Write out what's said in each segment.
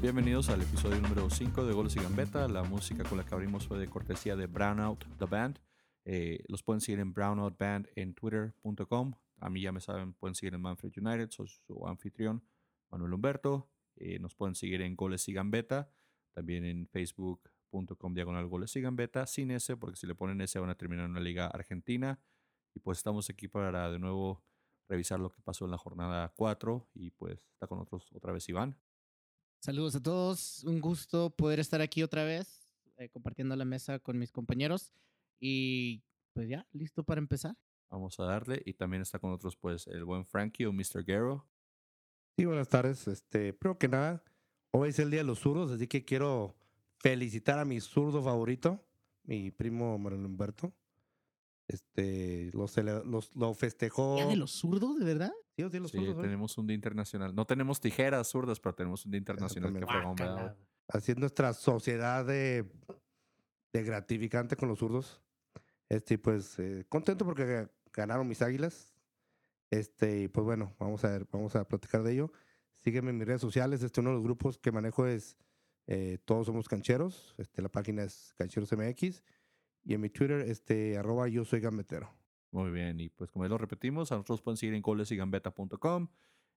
Bienvenidos al episodio número 5 de Goles y Gambeta. La música con la que abrimos fue de cortesía de Brownout The Band. Eh, los pueden seguir en Brownout Band en twitter.com. A mí ya me saben, pueden seguir en Manfred United, soy su anfitrión Manuel Humberto. Eh, nos pueden seguir en Goles y Gambeta, también en facebook.com diagonal Goles y Gambeta, sin ese, porque si le ponen ese van a terminar en una liga argentina. Y pues estamos aquí para de nuevo revisar lo que pasó en la jornada 4 y pues está con nosotros otra vez Iván. Saludos a todos, un gusto poder estar aquí otra vez eh, compartiendo la mesa con mis compañeros y pues ya, listo para empezar. Vamos a darle y también está con nosotros pues el buen Frankie o Mr. Guerrero. Sí, buenas tardes. Este, primero que nada, hoy es el día de los zurdos, así que quiero felicitar a mi zurdo favorito, mi primo Manuel Humberto. Este, lo, cele- los- lo festejó. ¿Ya de los zurdos, de verdad? Sí, sí, los Sí, zurdos, tenemos un día internacional. No tenemos tijeras zurdas, pero tenemos un día internacional que ¿verdad? Guácala. Así es nuestra sociedad de, de gratificante con los zurdos. Este, pues eh, contento porque ga- ganaron mis águilas. Este, y pues bueno, vamos a ver, vamos a platicar de ello. Sígueme en mis redes sociales. Este, uno de los grupos que manejo es eh, Todos Somos Cancheros. Este, la página es Cancheros MX. Y en mi Twitter, este, arroba yo soy gambetero. Muy bien, y pues como ya lo repetimos, a nosotros pueden seguir en golesigambeta.com,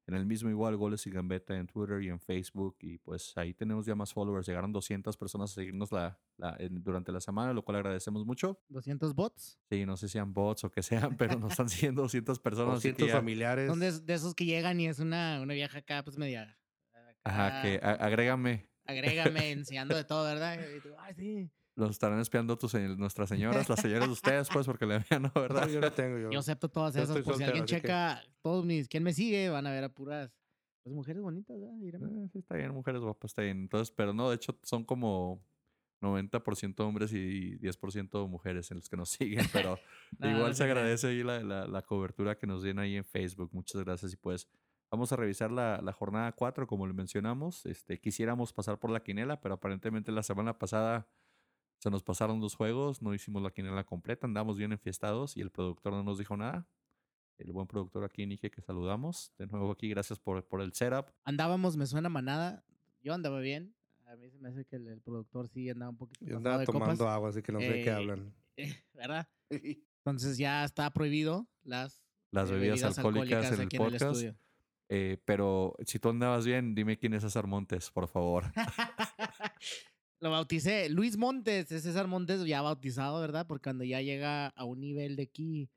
en el mismo igual Goles y Gambeta en Twitter y en Facebook, y pues ahí tenemos ya más followers, llegaron 200 personas a seguirnos la, la- en- durante la semana, lo cual agradecemos mucho. 200 bots. Sí, no sé si sean bots o que sean, pero nos están siguiendo 200 personas. así que 200 ya- familiares. Son de, de esos que llegan y es una, una vieja acá, pues media. Ajá, acá, que a- agrégame, Agrégame enseñando de todo, ¿verdad? Y tú, Ay, sí. Los estarán espiando tus, nuestras señoras, las señoras de ustedes, pues, porque le vean, ¿no? ¿Verdad? No, yo no tengo. Yo, Yo acepto todas esas. Por si alguien así que- checa, todos mis. ¿Quién me sigue? Van a ver a puras. Pues mujeres bonitas, ¿verdad? Eh, sí, está bien, mujeres guapas, está bien. Entonces, pero no, de hecho, son como 90% hombres y 10% mujeres en los que nos siguen, pero No, igual no se agradece ahí la, la, la cobertura que nos den ahí en Facebook. Muchas gracias. Y pues vamos a revisar la, la jornada 4, como le mencionamos. Este, quisiéramos pasar por la quinela, pero aparentemente la semana pasada se nos pasaron dos juegos, no hicimos la quinela completa, andamos bien enfiestados y el productor no nos dijo nada. El buen productor aquí, Nike, que saludamos. De nuevo aquí, gracias por, por el setup. Andábamos, me suena manada. Yo andaba bien. A mí se me hace que el, el productor sí andaba un poquito yo andaba de tomando copas, agua, así que no sé de qué Eh, hablan. ¿Verdad? Entonces ya está prohibido las, Las eh, bebidas alcohólicas en el aquí podcast. estudio. Eh, pero si tú andabas bien, dime quién es César Montes, por favor. Lo bauticé. Luis Montes, es César Montes ya bautizado, ¿verdad? Porque cuando ya llega a un nivel de aquí,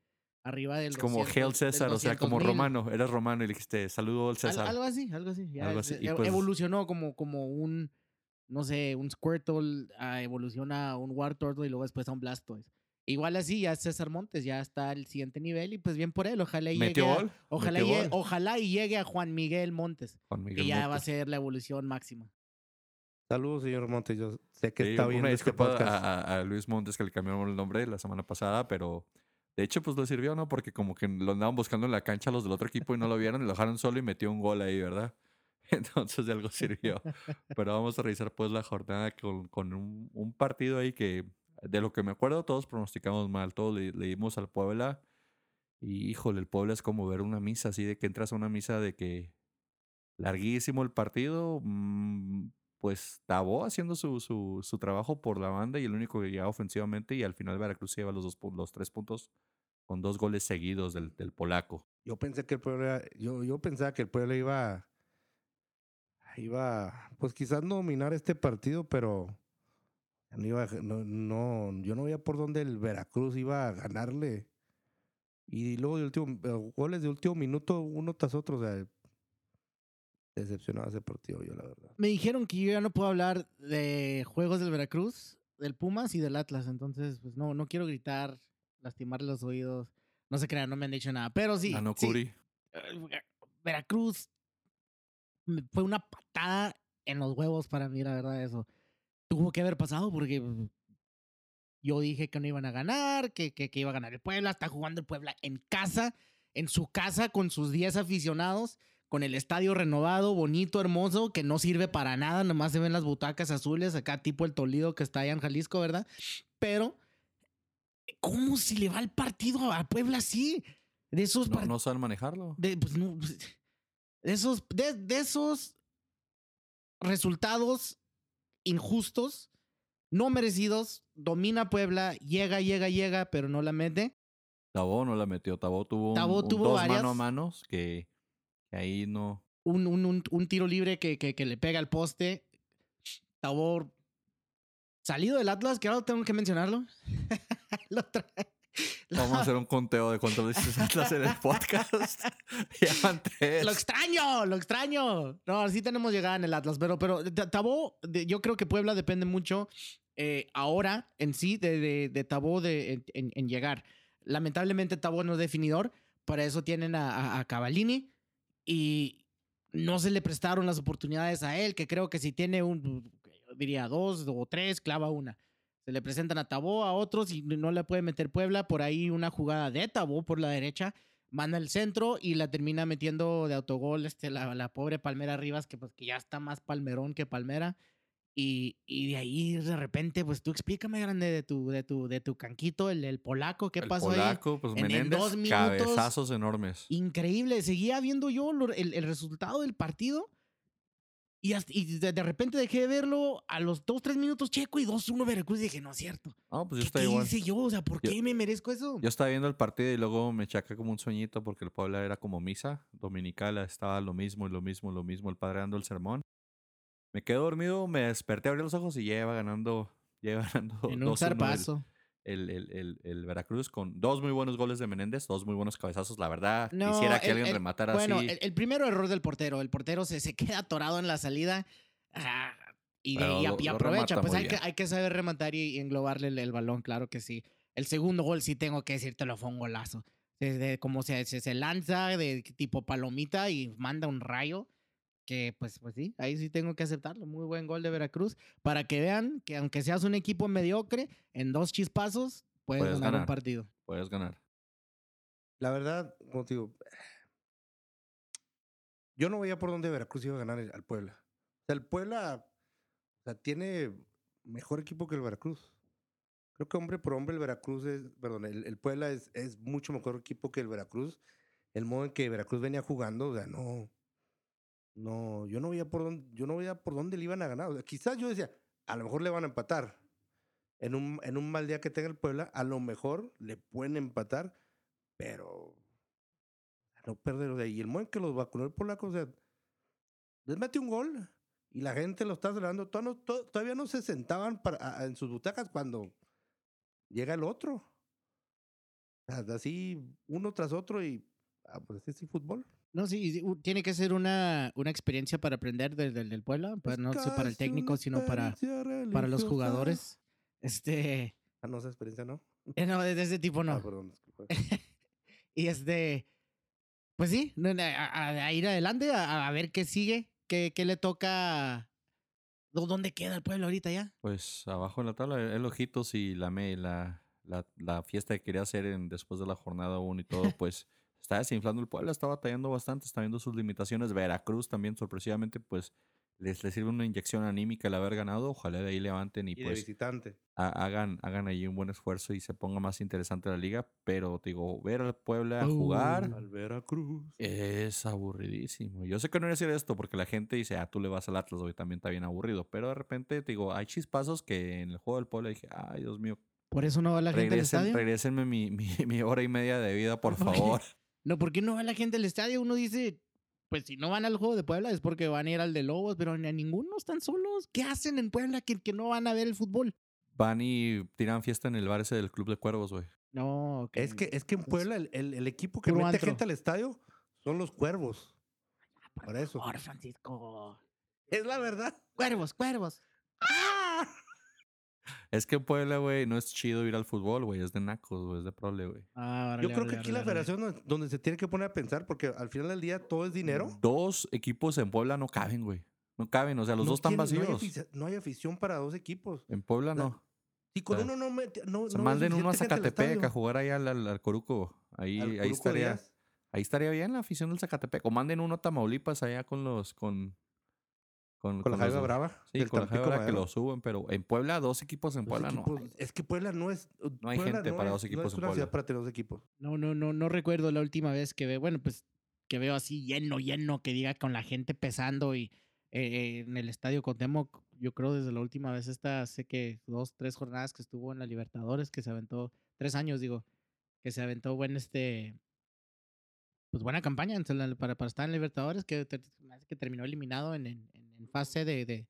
arriba del como 200, Hail César, o sea, como 200,000. romano. Eres romano y le dijiste, saludo al Al- César. algo así, algo así. ya Algo así, y e- pues- evolucionó como, como un, no sé, un Squirtle, ah, evoluciona a un Wartortle y luego después a un Blastoise. Igual así, ya César Montes, ya está al siguiente nivel y pues bien por él. Ojalá y llegue. ¿Metió a-? Ojalá, ¿Metió y, ojalá y llegue a Juan Miguel Montes. Juan Que Miguel ya va a ser la evolución máxima. Saludos, señor Montes. Yo sé que Sí, está bien una este podcast. a, a- a Luis Montes que le cambiaron el nombre la semana pasada, pero de hecho pues le sirvió, ¿no? Porque como que lo andaban buscando en la cancha los del otro equipo y no lo vieron y lo dejaron solo y metió un gol ahí, ¿verdad? Entonces de algo sirvió. Pero vamos a revisar pues la jornada con, con un, un partido ahí que de lo que me acuerdo todos pronosticamos mal, todos le, le dimos al Puebla y híjole, el Puebla es como ver una misa, así de que entras a una misa de que larguísimo el partido, mm, pues Tabó haciendo su, su, su trabajo por la banda y el único que llegaba ofensivamente y al final Veracruz lleva los, dos, los tres puntos con dos goles seguidos del, del polaco. Yo pensé que el pueblo era- yo, yo pensaba que el pueblo iba iba pues quizás no dominar este partido, pero no iba no, no yo no veía por dónde el Veracruz iba a ganarle. Y luego de último eh, goles de último minuto uno tras otro, o sea, decepcionado ese partido yo la verdad. Me dijeron que yo ya no puedo hablar de juegos del Veracruz, del Pumas y del Atlas. Entonces, pues no, no quiero gritar, lastimar los oídos. No se crean, no me han dicho nada. Pero sí. Ganó sí, Curi. eh, Veracruz me- fue una patada en los huevos para mí, la verdad, eso. Tuvo que haber pasado porque pues, yo dije que no iban a ganar, que, que, que iba a ganar el Puebla. Está jugando el Puebla en casa, en su casa, con sus 10 aficionados, con el estadio renovado, bonito, hermoso, que no sirve para nada. Nomás se ven las butacas azules, acá tipo el Toledo que está allá en Jalisco, ¿verdad? Pero, ¿cómo se le va el partido a Puebla así? De esos No, saben manejarlo. De, pues, no, pues, de esos, de, de esos resultados injustos, no merecidos. Domina Puebla, llega, llega, llega, pero no la mete. Tabó no la metió. Tabó tuvo, un, Tabó un tuvo dos varias. mano a manos que ahí no. Un, un, un, un tiro libre que, que, que le pega al poste. Tabor salido del Atlas, que ahora tengo que mencionarlo. Lo Vamos a hacer un conteo de cuántas veces Atlas en el podcast. Lo extraño, lo extraño. No, sí tenemos llegada en el Atlas, pero, pero Tabó, yo creo que Puebla depende mucho eh, ahora en sí de, de, de Tabó de, en, en- en llegar. Lamentablemente Tabó no es definidor, para eso tienen a, a, a Cavallini y no se le prestaron las oportunidades a él, que creo que si tiene un, diría dos o tres, clava una. Se le presentan a Tabó, a otros y no le puede meter Puebla. Por ahí una jugada de Tabó por la derecha manda el centro y la termina metiendo de autogol este, la, la pobre Palmera Rivas, que pues que ya está más palmerón que Palmera. Y, y de ahí de repente, pues tú explícame, grande, de tu, de tu, de tu canquito, el, el polaco, ¿qué el pasó polaco, pues En- en Menéndez, dos minutos- cabezazos enormes. ahí? Increíble, seguía viendo yo lo- el, el resultado del partido y, hasta- y de, de repente dejé de verlo a los dos, tres minutos Checo y 2-1 Veracruz y dije, no es cierto. No, pues yo ¿Qué, qué igual. hice yo? O sea, ¿por Yo- qué me merezco eso? Yo estaba viendo el partido y luego me chaca como un sueñito porque el Puebla era como misa dominical, estaba lo mismo y lo mismo, lo mismo, el padre dando el sermón. Me quedé dormido, me desperté, abrí los ojos y ya iba ganando, ya iba ganando en un 2-1 el- zarpazo. el, el, el, el Veracruz con dos muy buenos goles de Menéndez, dos muy buenos cabezazos, la verdad. No, quisiera que alguien rematara Bueno, así. el, el primero error del portero. El portero se, se queda atorado en la salida ah, y, de- Pero y a- lo- y lo aprovecha. Pues hay que, hay que saber rematar y, y englobarle el, el balón, claro que sí. El segundo gol, sí tengo que decírtelo, fue un golazo. Desde como se, se, se lanza de tipo palomita y manda un rayo. Que pues, pues sí, ahí sí tengo que aceptarlo. Muy buen gol de Veracruz. Para que vean que aunque seas un equipo mediocre, en dos chispazos puedes, Puedes ganar, un ganar. partido. Puedes ganar. La verdad, como te digo, yo no veía por dónde Veracruz iba a ganar al Puebla. O sea, el Puebla o sea, tiene mejor equipo que el Veracruz. Creo que hombre por hombre el Veracruz es, perdón, el, el Puebla es, es mucho mejor equipo que el Veracruz. El modo en que Veracruz venía jugando, o sea, no, no, yo no veía por dónde, yo no veía por dónde le iban a ganar. O sea, quizás yo decía, a lo mejor le van a empatar. En un, en un mal día que tenga el Puebla, a lo mejor le pueden empatar, pero no perder de ahí. Y el en que los vacunó el polaco, o sea, les mete un gol y la gente lo está celebrando. Todavía no, to- todavía no se sentaban en sus butacas cuando llega el otro. O sea, Así uno tras otro y ah, pues así es el fútbol. No, sí, tiene que ser una, una experiencia para aprender desde el del Puebla, pues, Es no sé para el técnico, sino para, para los jugadores. Este, Ah, no, esa experiencia no. eh, no, de ese tipo Ah, no. perdón. disculpa. y este, pues sí, a, a- a ir adelante, a, a ver qué sigue, qué, qué le toca, ¿Dó- ¿dónde queda el pueblo ahorita ya? Pues abajo en la tabla, el Ojitos y la, me- la, la, la fiesta que quería hacer en, después de la jornada 1 y todo, pues está desinflando el Puebla, está batallando bastante, está viendo sus limitaciones. Veracruz también, sorpresivamente, pues les, les sirve una inyección anímica el haber ganado. Ojalá de ahí levanten y, Y de pues visitante. ha- hagan, hagan ahí un buen esfuerzo y se ponga más interesante la liga. Pero te digo, ver al Puebla jugar Uh. Al Veracruz. es aburridísimo. Yo sé que no voy a decir esto porque la gente dice, ah, tú le vas al Atlas, hoy también está bien aburrido. Pero de repente, te digo, hay chispazos que en el juego del Puebla dije, ay, Dios mío, Por eso no va la gente al regresen, estadio. regrésenme mi, mi, mi hora y media de vida, por ¿Por qué? No, ¿por qué no va la gente al estadio? Uno dice, pues si no van al juego de Puebla es porque van a ir al de Lobos, pero ni a ninguno están solos. ¿Qué hacen en Puebla que, que no van a ver el fútbol? Van y tiran fiesta en el bar ese del Club de Cuervos, güey. No, Es que, es que en Puebla el, el- el equipo que Puro mete antro. gente al estadio son los cuervos. Por eso. Por Francisco. Es la verdad. Cuervos, cuervos. ¡Ah! Es que en Puebla, güey, no es chido ir al fútbol, güey. Es de nacos, güey. Es de prole, güey. Ah, Yo creo órale, que aquí la órale, federación donde- donde se tiene que poner a pensar, porque al final del día todo es dinero. Dos equipos en Puebla no caben, güey. No caben, o sea, los No dos están tiene- no hay vacíos. No hay, afición para dos equipos. en Puebla No, no. Si con sea, uno no mete. No, hay manden uno a Zacatepec a jugar ahí al, al, al Coruco. Ahí, Al ahí Coruco estaría. Díaz. Ahí estaría bien la afición del Zacatepec. O manden uno a Tamaulipas allá con los. con. Con, Con la Jaiba Brava. Sí, del con la Jaiba Brava que lo suben, pero en Puebla, dos equipos en Puebla no. equipos- hay. Es que Puebla no es. No hay Puebla gente para es- dos equipos No es en una Puebla. ciudad para tener dos equipos. No, no, no, no recuerdo la última vez que veo, bueno, pues que veo así lleno, lleno, que diga con la gente pesando y eh, en el estadio Cuauhtémoc, yo creo desde la última vez esta, hace que dos, tres jornadas que estuvo en la Libertadores, que se aventó, tres años digo, que se aventó buen este, pues buena campaña para, para estar en Libertadores, que, que terminó eliminado en, en, en fase de, de,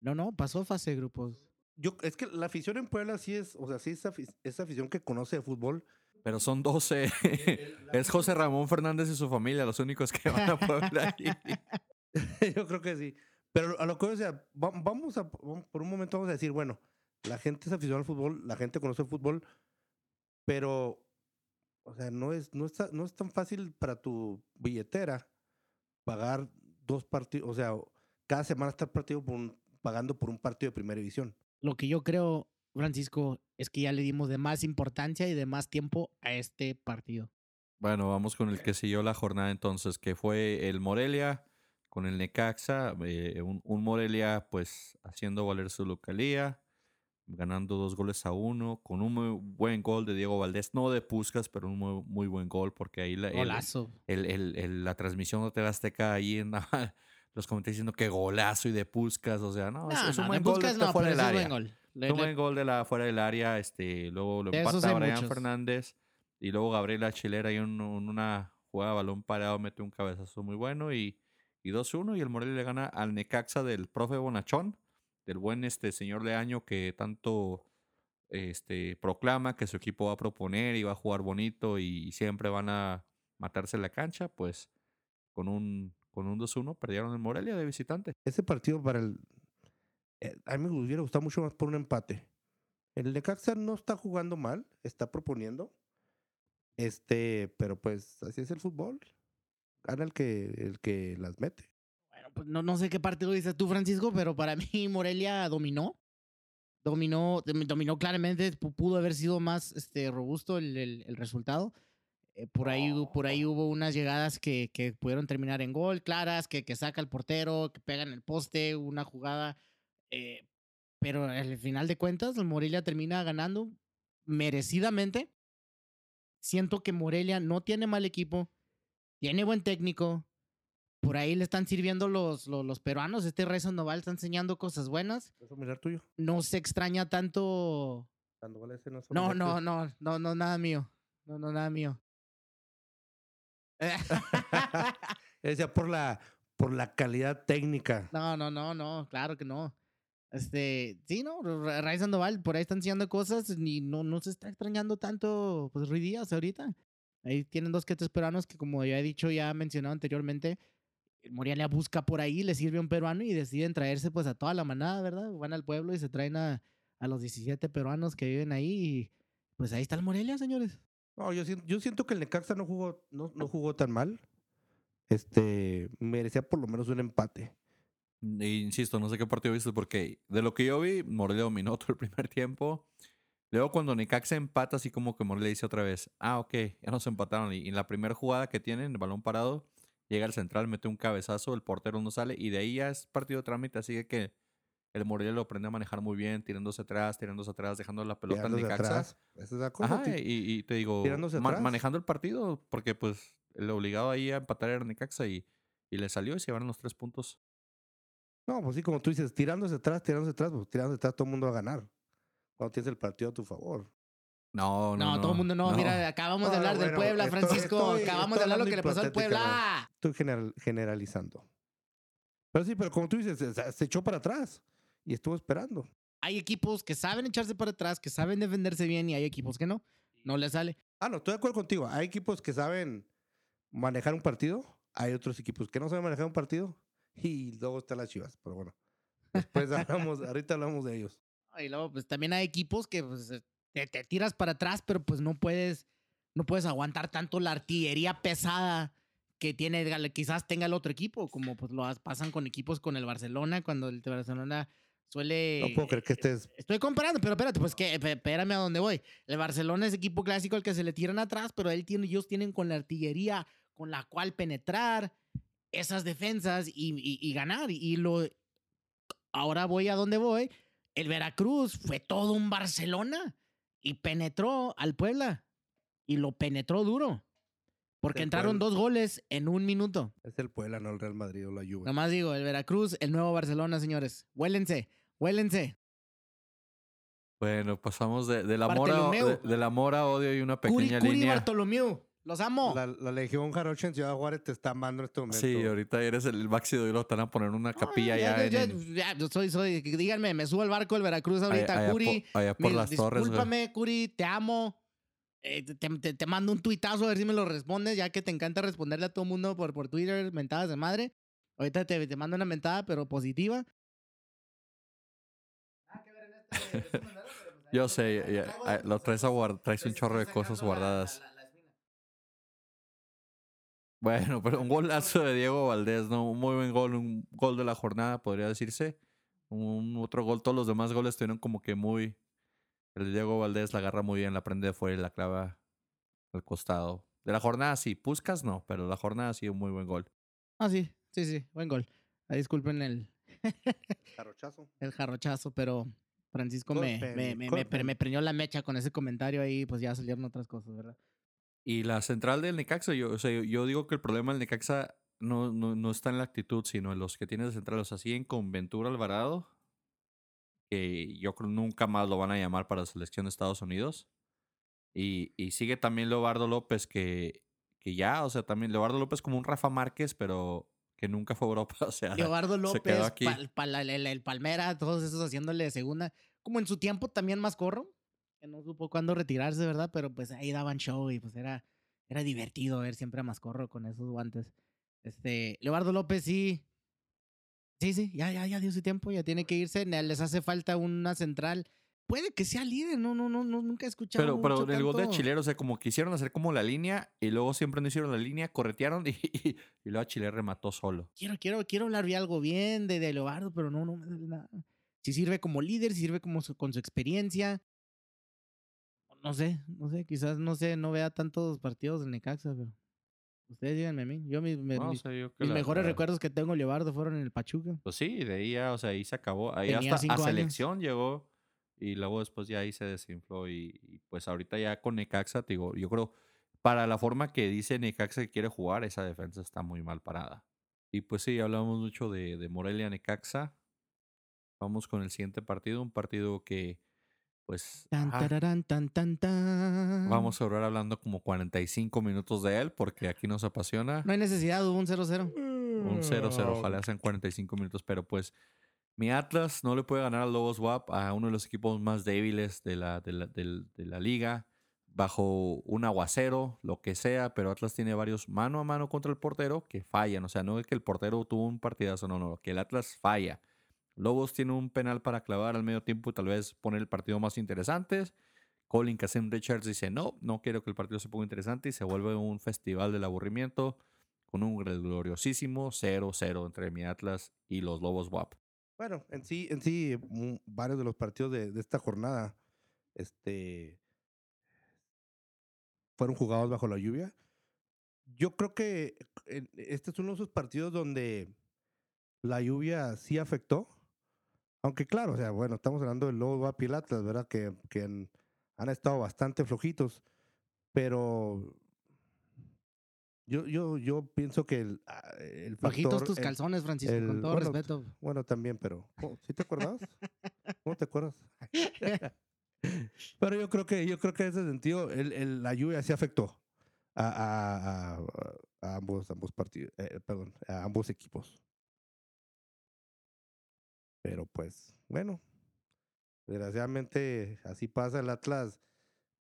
no, no, pasó fase de grupos. Yo, es que la afición en Puebla sí es, o sea, sí es afición que conoce de fútbol. Pero son 12. es José Ramón Fernández y su familia los únicos que van a Puebla. ahí. Yo creo que sí. Pero a lo que, o sea, va- vamos a, por un momento vamos a decir, bueno, la gente es aficionada al fútbol, la gente conoce el fútbol, pero, o sea, no es, no está, no es tan fácil para tu billetera pagar dos partidos, o sea, cada semana estar partido por un- pagando por un partido de primera división. Lo que yo creo, Francisco, es que ya le dimos de más importancia y de más tiempo a este partido. Bueno, vamos con el que siguió la jornada entonces, que fue el Morelia con el Necaxa. eh, un, un Morelia pues haciendo valer su localía, ganando dos goles a uno, con un muy buen gol de Diego Valdés, no de Puscas, pero un muy, muy buen gol porque ahí la, el- Golazo. el, el- el- la transmisión de Azteca ahí en los comentarios diciendo que golazo y de Puscas, o sea, no, es, No, es un no, buen gol de no, fuera del es un área. buen gol. Le- Es un le- buen gol de la fuera del área, este, luego lo De empata Brian muchos. Fernández y luego Gabriela Chilera y un- un- una jugada de balón parado mete un cabezazo muy bueno y, y 2-1 y el Morelia le gana al Necaxa del profe Bonachón, del buen este señor Leaño que tanto este, proclama que su equipo va a proponer y va a jugar bonito y siempre van a matarse en la cancha, pues con un, con un 2-1 perdieron el Morelia de visitante. Ese partido para el... eh, a mí me hubiera gustado mucho más por un empate. El Necaxa no está jugando mal, está proponiendo. Este, pero pues así es el fútbol. Gana el que, el que las mete. Bueno, pues no, no sé qué partido dices tú, Francisco, pero para mí Morelia dominó. Dominó, dom- dominó claramente, pu- pudo haber sido más este, robusto el, el- el resultado. Eh, por, ahí, por ahí hubo unas llegadas que, que pudieron terminar en gol, claras, que, que saca el portero, que pega en el poste, una jugada. eh, pero al final de cuentas, el Morelia termina ganando merecidamente. Siento que Morelia no tiene mal equipo, tiene buen técnico, por ahí le están sirviendo los, los, los peruanos. Este Rey Sandoval está enseñando cosas buenas. ¿Es tuyo? No se extraña tanto. Sandoval ese no es No, no, no, no, nada mío. No, no, nada mío. Decía por la, por la calidad técnica. no, no, no, no, claro que no. Este, sí, no, Ra- Ray Sandoval por ahí está enseñando cosas y no, no se está extrañando tanto, pues, Rui Díaz ahorita. Ahí tienen dos que tres peruanos que, como ya he dicho, ya he mencionado anteriormente, Morelia busca por ahí, le sirve a un peruano y deciden traerse, pues, a toda la manada, ¿verdad? Van al pueblo y se traen a, a los 17 peruanos que viven ahí y, pues, ahí está el Morelia, señores. No, yo yo siento que el Necaxa no jugó, no, no jugó tan mal. Este, merecía por lo menos un empate. E insisto, no sé qué partido viste porque de lo que yo vi, Morelia dominó todo el primer tiempo. Luego cuando Necaxa empata, así como que Morelia dice otra vez, ah, ok, ya nos empataron. Y en la primera jugada que tienen, el balón parado, llega al central, mete un cabezazo, el portero no sale y de ahí ya es partido de trámite, así que el Morelia lo aprende a manejar muy bien, tirándose atrás, tirándose atrás, dejando la pelota Tirándose Necaxa. atrás. ¿Estás de acuerdo? Ajá, y, y te digo, tirándose ma- atrás. manejando el partido, porque pues el obligado ahí a empatar era Necaxa y, y le salió y se llevaron los tres puntos. No, pues sí, como tú dices, tirándose atrás, tirándose atrás, pues tirándose atrás todo el mundo va a ganar. Cuando tienes el partido a tu favor. No, No, no, todo el mundo no. Mira, acabamos de No, no, hablar del bueno, Puebla, estoy- Francisco. estoy- acabamos estoy de hablar lo que le pasó al Puebla. Estoy general- generalizando. Pero sí, pero como tú dices, se, se echó para atrás y estuvo esperando. Hay equipos que saben echarse para atrás, que saben defenderse bien y hay equipos que no. No les sale. Ah, no, estoy de acuerdo contigo. Hay equipos que saben manejar un partido, hay otros equipos que no saben manejar un partido y luego están las chivas. Pero bueno, después hablamos, ahorita hablamos de ellos. Y luego, pues también hay equipos que pues, te, te tiras para atrás, pero pues no puedes, no puedes aguantar tanto la artillería pesada que tiene, quizás tenga el otro equipo, como pues lo pasan con equipos con el Barcelona, cuando el Barcelona suele... No puedo creer que estés. Estoy comparando, pero espérate, pues que, espérame a dónde voy. El Barcelona es equipo clásico al que se le tiran atrás, pero él tiene, ellos tienen con la artillería con la cual penetrar esas defensas y, y- y ganar. Y lo ahora voy a donde voy. El Veracruz fue todo un Barcelona y penetró al Puebla y lo penetró duro. Porque entraron Puebla. dos goles en un minuto. Es el Puebla, no el Real Madrid o la Juve. Nomás digo, el Veracruz, el nuevo Barcelona, señores. Huélense, huélense. Bueno, pasamos de, del amor a, Bartolomeu. de- del amor a odio y una Curi, pequeña Curi línea. Bartolomeu. Los amo. La, la Legión Jarocha en Ciudad Juárez te está amando en este momento. Sí, ahorita eres el máximo y lo están a poner una capilla Ah, ya, ya, en ya, el- ya, yo soy, soy, díganme, me subo al barco del Veracruz ahorita, allá, allá Curi. por, allá por mi- las torres. discúlpame, Curi, te amo. Eh, te, te- te mando un tuitazo a ver si me lo respondes, ya que te encanta responderle a todo mundo por, por Twitter, mentadas de madre. Ahorita te, te mando una mentada, pero positiva. Yo sé, ya- ya, lo traes, a guard- traes un chorro de cosas guardadas. Bueno, pero un golazo de Diego Valdés, ¿no? Un muy buen gol, un gol de la jornada, podría decirse. Un otro gol, todos los demás goles tuvieron como que muy... El de Diego Valdés la agarra muy bien, la prende de fuera y la clava al costado. De la jornada sí, Puscas no, pero la jornada sí un muy buen gol. Ah, sí, sí, sí, buen gol. Ah, disculpen el, Jarochazo. el jarrochazo, pero Francisco me, me, me, gol, me, Penny. me preñó la mecha con ese comentario ahí, pues ya salieron otras cosas, ¿verdad? Y la central del Necaxa, yo, o sea, yo, yo digo que el problema del Necaxa no, no, no está en la actitud, sino en los que tiene de central. O sea, siguen con Ventura Alvarado, que yo creo nunca más lo van a llamar para la selección de Estados Unidos. Y, y sigue también Leobardo López, que, que ya, o sea, también Leobardo López como un Rafa Márquez, pero que nunca fue a Europa. O sea, Leobardo se quedó López. Pal- Pal- el, el- Palmera, todos esos haciéndole segunda. Como en su tiempo también más corro, que no supo cuándo retirarse, ¿verdad? Pero pues ahí daban show y pues era, era divertido ver siempre a Mascorro con esos guantes. Este, Leobardo López sí. Sí, sí, ya, ya, ya dio su tiempo, ya tiene que irse. Les hace falta una central. Puede que sea líder, no, no, no, no nunca he escuchado. Pero, pero en el gol de Chilero, o sea, como quisieron hacer como la línea y luego siempre no hicieron la línea, corretearon y, y, y luego Chile remató solo. quiero, quiero, quiero hablar bien algo bien de, de Leobardo, pero no, no me da nada. Si sirve como líder, si sirve como su- con su experiencia. No sé, no sé, quizás no sé, no vea tantos partidos de Necaxa, pero ustedes díganme a mí. Yo mis, No, o mis- sea, yo que mis la- mejores recuerdos que tengo Leobardo fueron en el Pachuca. Pues sí, de ahí ya, o sea, ahí se acabó. Ahí Tenía hasta a años. selección llegó y luego después ya ahí se desinfló y, y pues ahorita ya con Necaxa, te digo, yo creo, para la forma que dice Necaxa que quiere jugar, esa defensa está muy mal parada. Y pues sí, hablamos mucho de, de Morelia Necaxa. Vamos con el siguiente partido, un partido que pues Tan, tararán, tan, tan, tan. vamos a durar hablando como 45 minutos de él porque aquí nos apasiona. No hay necesidad, hubo un 0-0. Un 0-0, ojalá sean 45 minutos, pero pues mi Atlas no le puede ganar al Lobos WAP, a uno de los equipos más débiles de la, de la, del- de la liga, bajo un aguacero, lo que sea, pero Atlas tiene varios mano a mano contra el portero que fallan, o sea, no es que el portero tuvo un partidazo, no, no, que el Atlas falla. Lobos tiene un penal para clavar al medio tiempo y tal vez poner el partido más interesante. Colin Casem Richards dice, no, no quiero que el partido se ponga interesante y se vuelve un festival del aburrimiento con un gloriosísimo 0-0 entre mi Atlas y los Lobos WAP. Bueno, en sí, en sí, varios de los partidos de, esta jornada, este, fueron jugados bajo la lluvia. Yo creo que este es uno de esos partidos donde la lluvia sí afectó. Aunque claro, o sea, bueno, estamos hablando del Lobo Guap y el Atlas, ¿verdad? Que, que han, han estado bastante flojitos. Pero yo, yo, yo pienso que el, ah, el factor- tus el- calzones, Francisco, con todo bueno, respeto. bueno, también, pero. ¿sí te acuerdas? ¿Cómo te acuerdas? pero yo creo que yo creo que en ese sentido la lluvia sí afectó a, a- a- a ambos ambos partidos, eh, perdón, a ambos equipos. Pero pues, bueno, desgraciadamente así pasa el Atlas.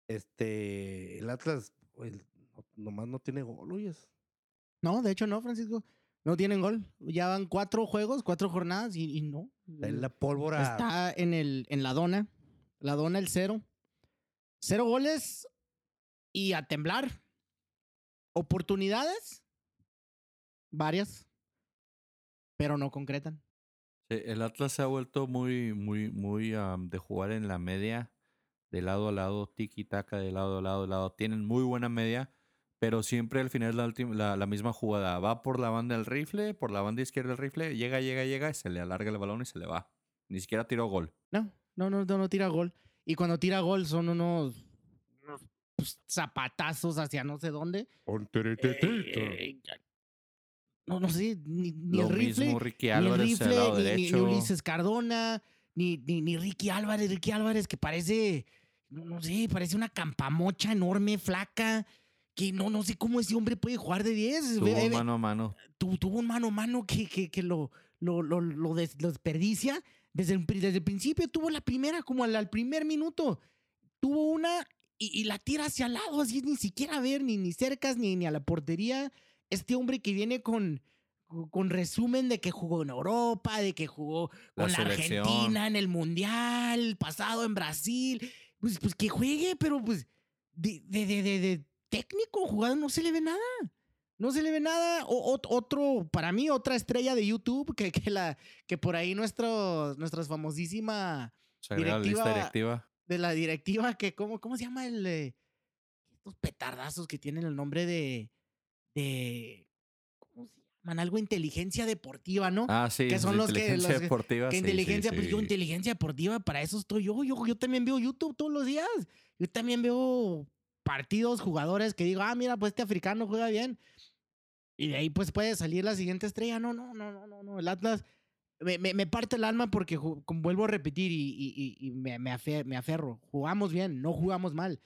Este, el Atlas, pues, no- nomás no tiene gol, oyes. No, de hecho no, Francisco. No tienen gol. Ya van cuatro juegos, cuatro jornadas y, y no. Es la pólvora. Está en, el, en la dona. La dona el cero. Cero goles y a temblar. Oportunidades. Varias. Pero no concretan. Sí, el Atlas se ha vuelto muy, muy, muy am, de jugar en la media, de lado a lado, tiki-taka, de lado a lado, de lado. Tienen muy buena media, pero siempre al final es la, la, la misma jugada. Va por la banda del rifle, por la banda izquierda del rifle, llega, llega, llega, y se le alarga el balón y se le va. Ni siquiera tiró gol. No, no, no, no, no tira gol. Y cuando tira gol son unos, unos pues, zapatazos hacia no sé dónde. Eh, no, no sé, ni, ni Lo el rifle, mismo Ricky ni el Álvarez rifle, lado ni, ni-. Ulises Cardona, ni, ni, ni Ricky Álvarez, Ricky Álvarez que parece, no, no sé, parece una campamocha enorme, flaca, que no, no sé cómo ese hombre puede jugar de 10. Tuvo mano a mano. tu- tuvo un mano a mano que, que, que lo, lo, lo, lo des- lo desperdicia. Desde el, desde el principio tuvo la primera, como al, al primer minuto. Tuvo una y, y la tira hacia al lado, así ni siquiera a ver, ni, ni cercas, ni, ni a la portería. Este hombre que viene con, con resumen de que jugó en Europa, de que jugó con la. Argentina en el Mundial, pasado en Brasil. Pues, pues que juegue, pero pues de, de, de, de- técnico jugado no se le ve nada. No se le ve nada. O, ot- otro, para mí, otra estrella de YouTube que, que, la, que por ahí nuestro, nuestra famosísima la lista Directiva- directiva. de la directiva que, ¿cómo, cómo se llama el... eh, estos petardazos que tienen el nombre de... de ¿Cómo se llaman? Algo inteligencia deportiva, ¿no? Ah, sí. que son los que- inteligencia los deportiva. que sí, sí, inteligencia, pues yo inteligencia deportiva, para eso estoy yo. Yo, yo también veo YouTube todos los días. Yo también veo partidos, jugadores que digo, ah, mira, pues este africano juega bien. Y de ahí pues puede salir la siguiente estrella. No, no, no, no, no, no. El Atlas me, me- me parte el alma porque como vuelvo a repetir y, y- y- y me, me aferro. Jugamos bien, no jugamos mal.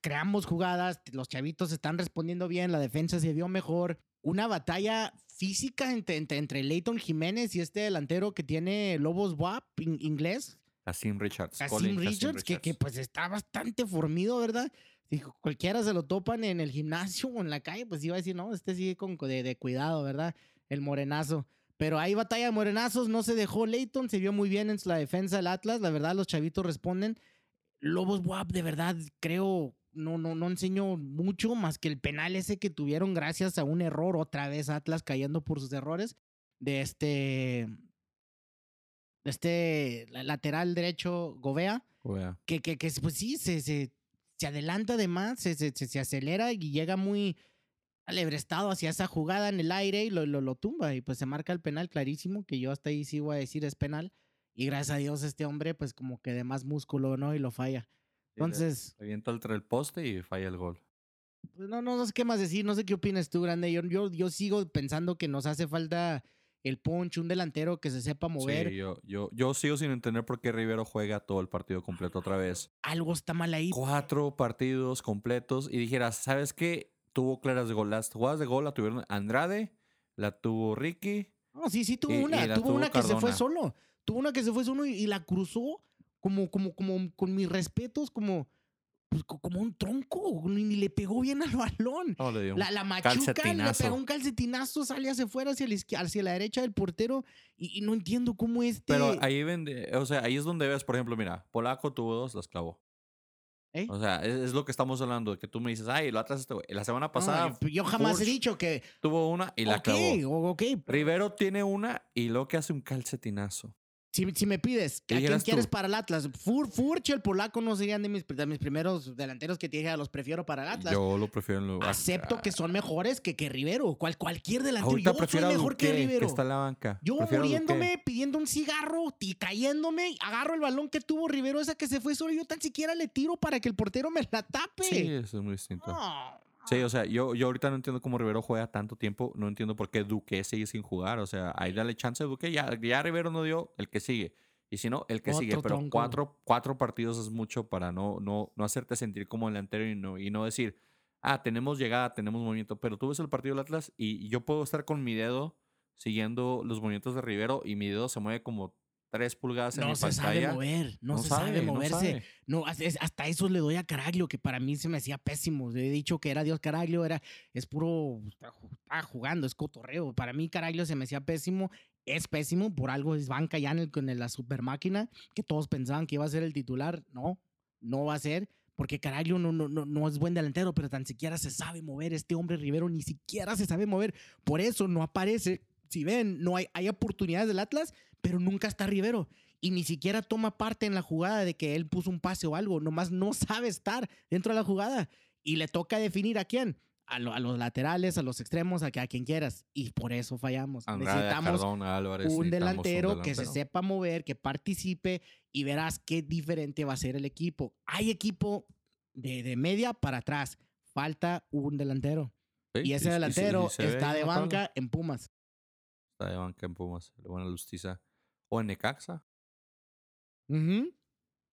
Creamos jugadas, los chavitos están respondiendo bien, la defensa se vio mejor. Una batalla física entre, entre, entre Leighton Jiménez y este delantero que tiene Lobos WAP in- inglés, Kasim Richards. Colin Kasim Richards, que, que pues está bastante formido, ¿verdad? Si cualquiera se lo topan en el gimnasio o en la calle, pues iba a decir, no, este sigue con de, de cuidado, ¿verdad? El morenazo. Pero hay batalla de morenazos, no se dejó Leighton, se vio muy bien en la defensa del Atlas, la verdad los chavitos responden. Lobos WAP, de verdad, creo, no, no, no enseñó mucho más que el penal ese que tuvieron gracias a un error, otra vez Atlas cayendo por sus errores, de este, de este la- lateral derecho Govea Wea. que, que, que pues sí, se, se, se adelanta de más, se, se, se- se acelera y llega muy alebrestado hacia esa jugada en el aire y lo, lo, lo tumba. Y pues se marca el penal clarísimo, que yo hasta ahí sí voy a decir es penal. Y gracias a Dios este hombre pues como que de más músculo, ¿no? Y lo falla. Entonces, le avienta entre el poste y falla el gol. pues no, no, no sé qué más decir, no sé qué opinas tú, Grande. Yo, yo, yo sigo pensando que nos hace falta el punch, un delantero que se sepa mover. Sí, yo, yo, yo sigo sin entender por qué Rivero juega todo el partido completo otra vez. Algo está mal ahí. Cuatro partidos completos y dijeras, ¿sabes qué? Tuvo claras de gol. Las jugadas de gol la tuvieron Andrade, la tuvo Ricky. No, sí, sí, tuvo Y- una. tuvo tuvo una que se fue solo. Tuvo una que se fue solo y, y la cruzó como, como, como, con mis respetos, como, pues, co- como un tronco. Ni, ni le pegó bien al balón. No, le dio La, la machuca, le pegó un calcetinazo, sale hacia afuera, hacia la, hacia la derecha del portero. Y, y no entiendo cómo este. Pero ahí vende, o sea, ahí es donde ves, por ejemplo, mira, Polaco tuvo dos, las clavó. ¿Eh? O sea, es, es lo que estamos hablando, que tú me dices, ay, lo atrás este güey. La semana No, pasada yo, yo jamás he dicho que. tuvo una y la ok, clavó. o- ok. Rivero tiene una y luego que hace un calcetinazo. Si, si me pides, ¿a quién quieres tú? para el Atlas? Fur, Furch el polaco no serían de mis, de mis primeros delanteros que te dije, los prefiero para el Atlas. Yo lo prefiero en lugar. Acepto que son mejores que, que Rivero. Cual, cualquier delantero. Yo prefiero soy mejor que Rivero. está en la banca. Yo Prefiero a Duque. muriéndome, pidiendo un cigarro y cayéndome, agarro el balón que tuvo Rivero, esa que se fue solo, yo tan siquiera le tiro para que el portero me la tape. Sí, eso es muy distinto. No. Sí, o sea, yo, yo ahorita no entiendo cómo Rivero juega tanto tiempo. No entiendo por qué Duque sigue sin jugar. O sea, ahí dale chance a Duque. Ya, ya Rivero no dio, el que sigue. Y si no, el que sigue. Pero tronco. cuatro, cuatro partidos es mucho para no, no, no hacerte sentir como delantero y no, y no decir, ah, tenemos llegada, tenemos movimiento. Pero tú ves el partido del Atlas y yo puedo estar con mi dedo siguiendo los movimientos de Rivero y mi dedo se mueve como tres pulgadas en No mi se sabe mover, no, se sabe, moverse. sabe. No, hasta es- hasta eso le doy a Caraglio, que para mí se me hacía pésimo. He dicho que era Dios Caraglio, era, es puro, está ju- está jugando, es cotorreo. Para mí Caraglio se me hacía pésimo, es pésimo, por algo es banca ya en, el, con la super máquina, que todos pensaban que iba a ser el titular. No, no va a ser, porque Caraglio no, no, no, no es buen delantero, pero tan siquiera se sabe mover. Este hombre Rivero ni siquiera se sabe mover, por eso no aparece. Si ven, no hay, hay oportunidades del Atlas, pero nunca está Rivero y ni siquiera toma parte en la jugada de que él puso un pase o algo, nomás no sabe estar dentro de la jugada y le toca definir a quién, a, lo- a los laterales, a los extremos, a, quien quieras y por eso fallamos. Andrade, Necesitamos Álvarez, un necesitamos delantero, que se sepa mover, que participe y verás qué diferente va a ser el equipo. Hay equipo de, de media para atrás. Falta un delantero. Sí, y ese delantero se está de banca en Pumas. Está de banca en Pumas. La buena Lustiza. O en Necaxa. Ujú.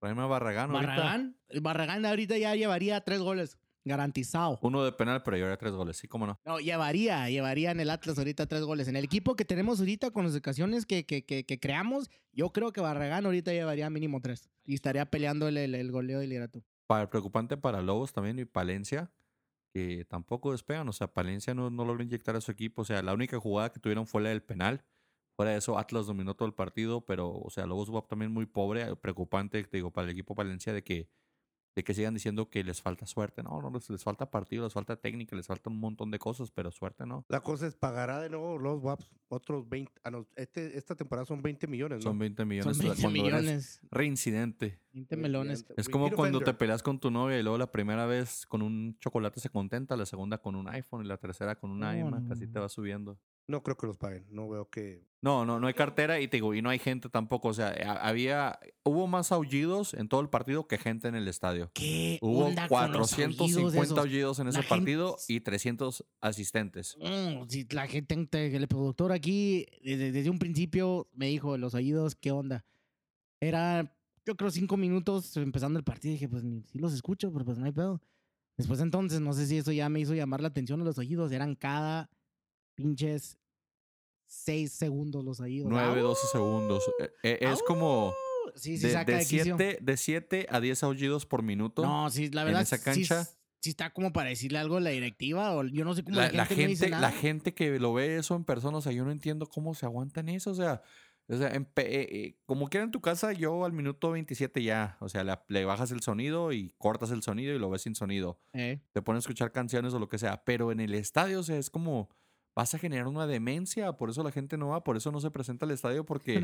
Jaime Barragán. ahorita. Barragán. Barragán ahorita ya llevaría tres goles. Garantizado. Uno de penal, pero llevaría tres goles. Sí, cómo no. No, llevaría, llevaría en el Atlas ahorita tres goles. En el equipo que tenemos ahorita con las ocasiones que, que, que, que creamos, yo creo que Barragán ahorita llevaría mínimo tres. Y estaría peleando el, el, el goleo del liderato. Para, preocupante para Lobos también y Palencia, que tampoco despegan. O sea, Palencia no, no logró inyectar a su equipo. O sea, la única jugada que tuvieron fue la del penal. Fuera de eso, Atlas dominó todo el partido, pero, o sea, Lobos WAP también muy pobre. Preocupante, te digo, para el equipo Palencia de que, de que sigan diciendo que les falta suerte. No, no, les, les falta partido, les falta técnica, les falta un montón de cosas, pero suerte no. La cosa es, ¿pagará de nuevo los WAPs otros 20? ah, no, este, esta temporada son 20 millones, ¿no? Son 20 Son millones. 20 cuando eres millones. Reincidente. 20 melones. Es como cuando te peleas con tu novia y luego la primera vez con un chocolate se contenta, la segunda con un iPhone y la tercera con una No, iMac, así no. te va subiendo. No creo que los paguen. No veo que... No, no, no hay cartera y te digo, y no hay gente tampoco. O sea, ha- había, hubo más aullidos en todo el partido que gente en el estadio. ¿Qué Hubo onda con los 450 esos? aullidos en La ese gente- partido y 300 asistentes. Mm, si la gente, el productor aquí, desde, desde un principio me dijo, los oídos, ¿qué onda? Era, yo creo, cinco minutos empezando el partido. Dije, pues ni sí los escucho, pero pues no hay pedo. Después entonces, no sé si eso ya me hizo llamar la atención a los oídos. Eran cada pinches seis segundos los oídos. 9, ¡Au! 12 segundos. Eh, eh, Es como Sí, sí, de, saca de, de quicio. 7, de 7 a 10 aullidos por minuto. No, sí, la en verdad. esa sí- cancha. Sí, está como para decirle algo a la directiva. O yo no sé cómo la, la, la gente, no dice gente, nada. la gente que lo ve eso en persona, o sea, yo no entiendo cómo se aguantan eso, o sea, o sea, en eh, eh, como quiera en tu casa, yo al minuto 27 ya, o sea, le, le bajas el sonido y cortas el sonido y lo ves sin sonido. Eh, Te pones a escuchar canciones o lo que sea, pero en el estadio, o sea, es como, vas a generar una demencia, por eso la gente no va, por eso no se presenta al estadio, porque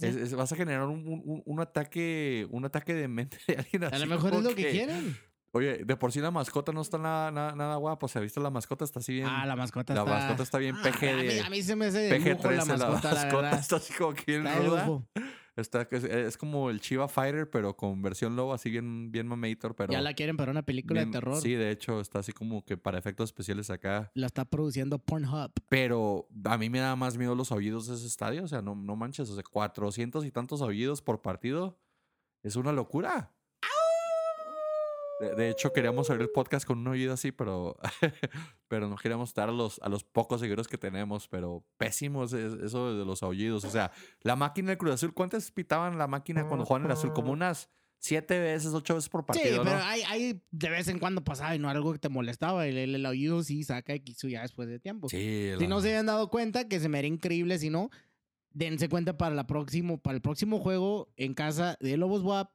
es- es- vas a generar un, un- un- ataque, un ataque de mente de alguien a así lo mejor es lo que quieren. Oye, de por sí la mascota no está nada, nada, nada guapa, o sea, ¿viste la mascota? Está así bien... Ah, la mascota La está... mascota está bien Ah, PG a, mí, a mí se me hace de lujo PG-13, la mascota, la, verdad. está así como que bien ruda. Está, es, es como el Chiva Fighter, pero con versión lobo, así bien, bien mamator, pero... ya la quieren para una película bien- de terror. Sí, de hecho, está así como que para efectos especiales acá. La está produciendo Pornhub. Pero a mí me da más miedo los aullidos de ese estadio. O sea, no, no manches. O sea, 400 y tantos aullidos por partido. Es una locura. De, de hecho, queríamos abrir el podcast con un oído así, pero, pero no queríamos dar a los, a los pocos seguidores que tenemos. Pero pésimos es eso de los aullidos. O sea, la máquina del Cruz Azul, ¿cuántas pitaban la máquina cuando jugaban el Azul? Como unas siete veces, ocho veces por partido, sí, ¿no? pero hay, hay de vez en cuando pasaba y no era algo que te molestaba. El, el, el oído sí saca quicio ya después de tiempo. Sí, Si la- no se habían dado cuenta, que se me haría increíble. Si no, dense cuenta para, la próximo, para el próximo juego en casa de Lobos WAP.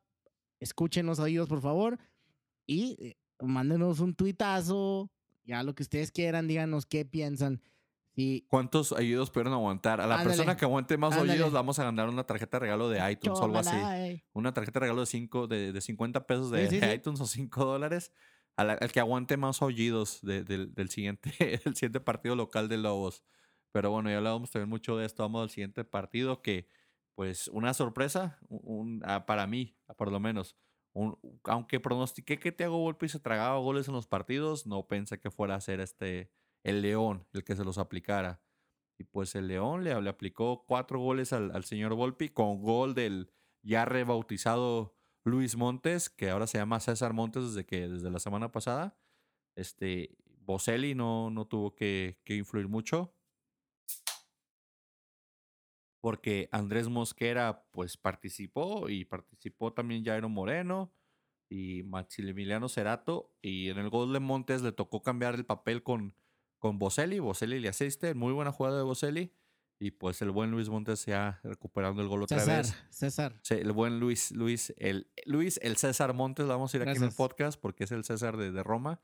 Escuchen los oídos, por favor. Y eh, mándenos un tuitazo. Ya lo que ustedes quieran, díganos qué piensan. Si ¿Cuántos ayudos pudieron aguantar? A la Ándale. persona que aguante más Ándale. oídos, vamos a ganar una tarjeta de regalo de iTunes o algo así. Tómala, Una tarjeta de regalo de, cinco, de, de 50 pesos de, Sí, sí, de sí. iTunes o 5 dólares. la- Al que aguante más oídos de- del- del, siguiente, del siguiente partido local de Lobos. Pero bueno, ya hablábamos también mucho de esto. Vamos al siguiente partido que, pues, una sorpresa un- un- ah, para mí, por lo menos. Un- aunque pronostiqué que Thiago Volpi se tragaba goles en los partidos, no pensé que fuera a ser este el León el que se los aplicara. Y pues el León le, aplicó cuatro goles al, señor Volpi con gol del ya rebautizado Luis Montes, que ahora se llama César Montes desde que desde la semana pasada. Este Boselli no, no tuvo que influir mucho. Porque Andrés Mosquera pues participó y participó también Jairo Moreno y Maximiliano Cerato. Y en el gol de Montes le tocó cambiar el papel con, con Boselli. Boselli le asiste. Muy buena jugada de Boselli. Y pues el buen Luis Montes ya recuperando el gol otra César, vez. César. Sí, el buen Luis, Luis, el Luis, el César Montes, lo vamos a ir aquí en el podcast porque es el César de, de Roma.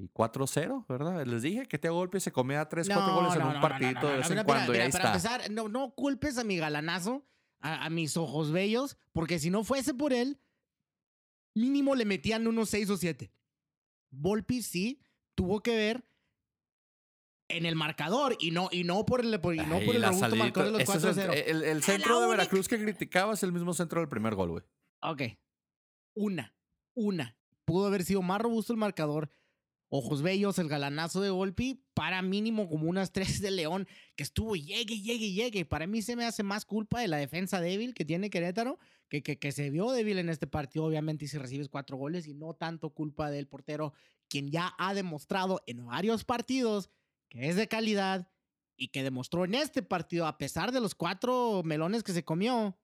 Y 4-0, ¿verdad? Les dije que te golpe se comía 3, 4 goles en un partidito de vez en cuando. mira, y ahí para está. empezar, no, no culpes a mi galanazo, a, a mis ojos bellos, porque si no fuese por él, mínimo le metían unos 6 o 7. Volpi sí tuvo que ver en el marcador y no, y no por el, por, y no Ay, por el robusto salidita. marcador de los Ese es el, 4-0. el- el centro de Veracruz que criticaba es el mismo centro del primer gol, güey. Ok. Una. Una. pudo haber sido más robusto el marcador. Ojos bellos, el galanazo de Volpi, para mínimo como unas tres de León, que estuvo llegue, llegue, llegue. Para mí se me hace más culpa de la defensa débil que tiene Querétaro, que, que, que se vio débil en este partido, obviamente, y si recibes cuatro goles, y no tanto culpa del portero, quien ya ha demostrado en varios partidos que es de calidad y que demostró en este partido, a pesar de los cuatro melones que se comió,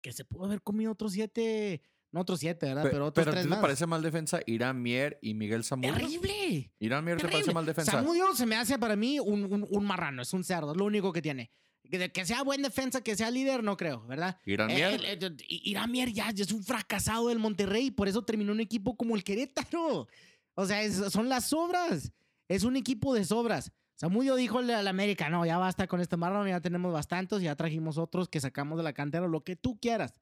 que se pudo haber comido otros siete, no otros siete, ¿verdad? Pe- pero otros pero ¿a tres ti te más. parece mal defensa Irán Mier y Miguel Zamudio? ¡Terrible! Irán Mier te parece mal defensa. Zamudio se me hace para mí un, un, un marrano, es un cerdo, es lo único que tiene. Que, sea buen defensa, que sea líder, no creo, ¿verdad? Irán Eh, Mier. el- I- Irán Mier ya, ya es un fracasado del Monterrey por eso terminó un equipo como el Querétaro. O sea, es- son las sobras. Es un equipo de sobras. Samudio dijo al al América, no, ya basta con este marrón, ya tenemos bastantes, ya trajimos otros que sacamos de la cantera, lo que tú quieras.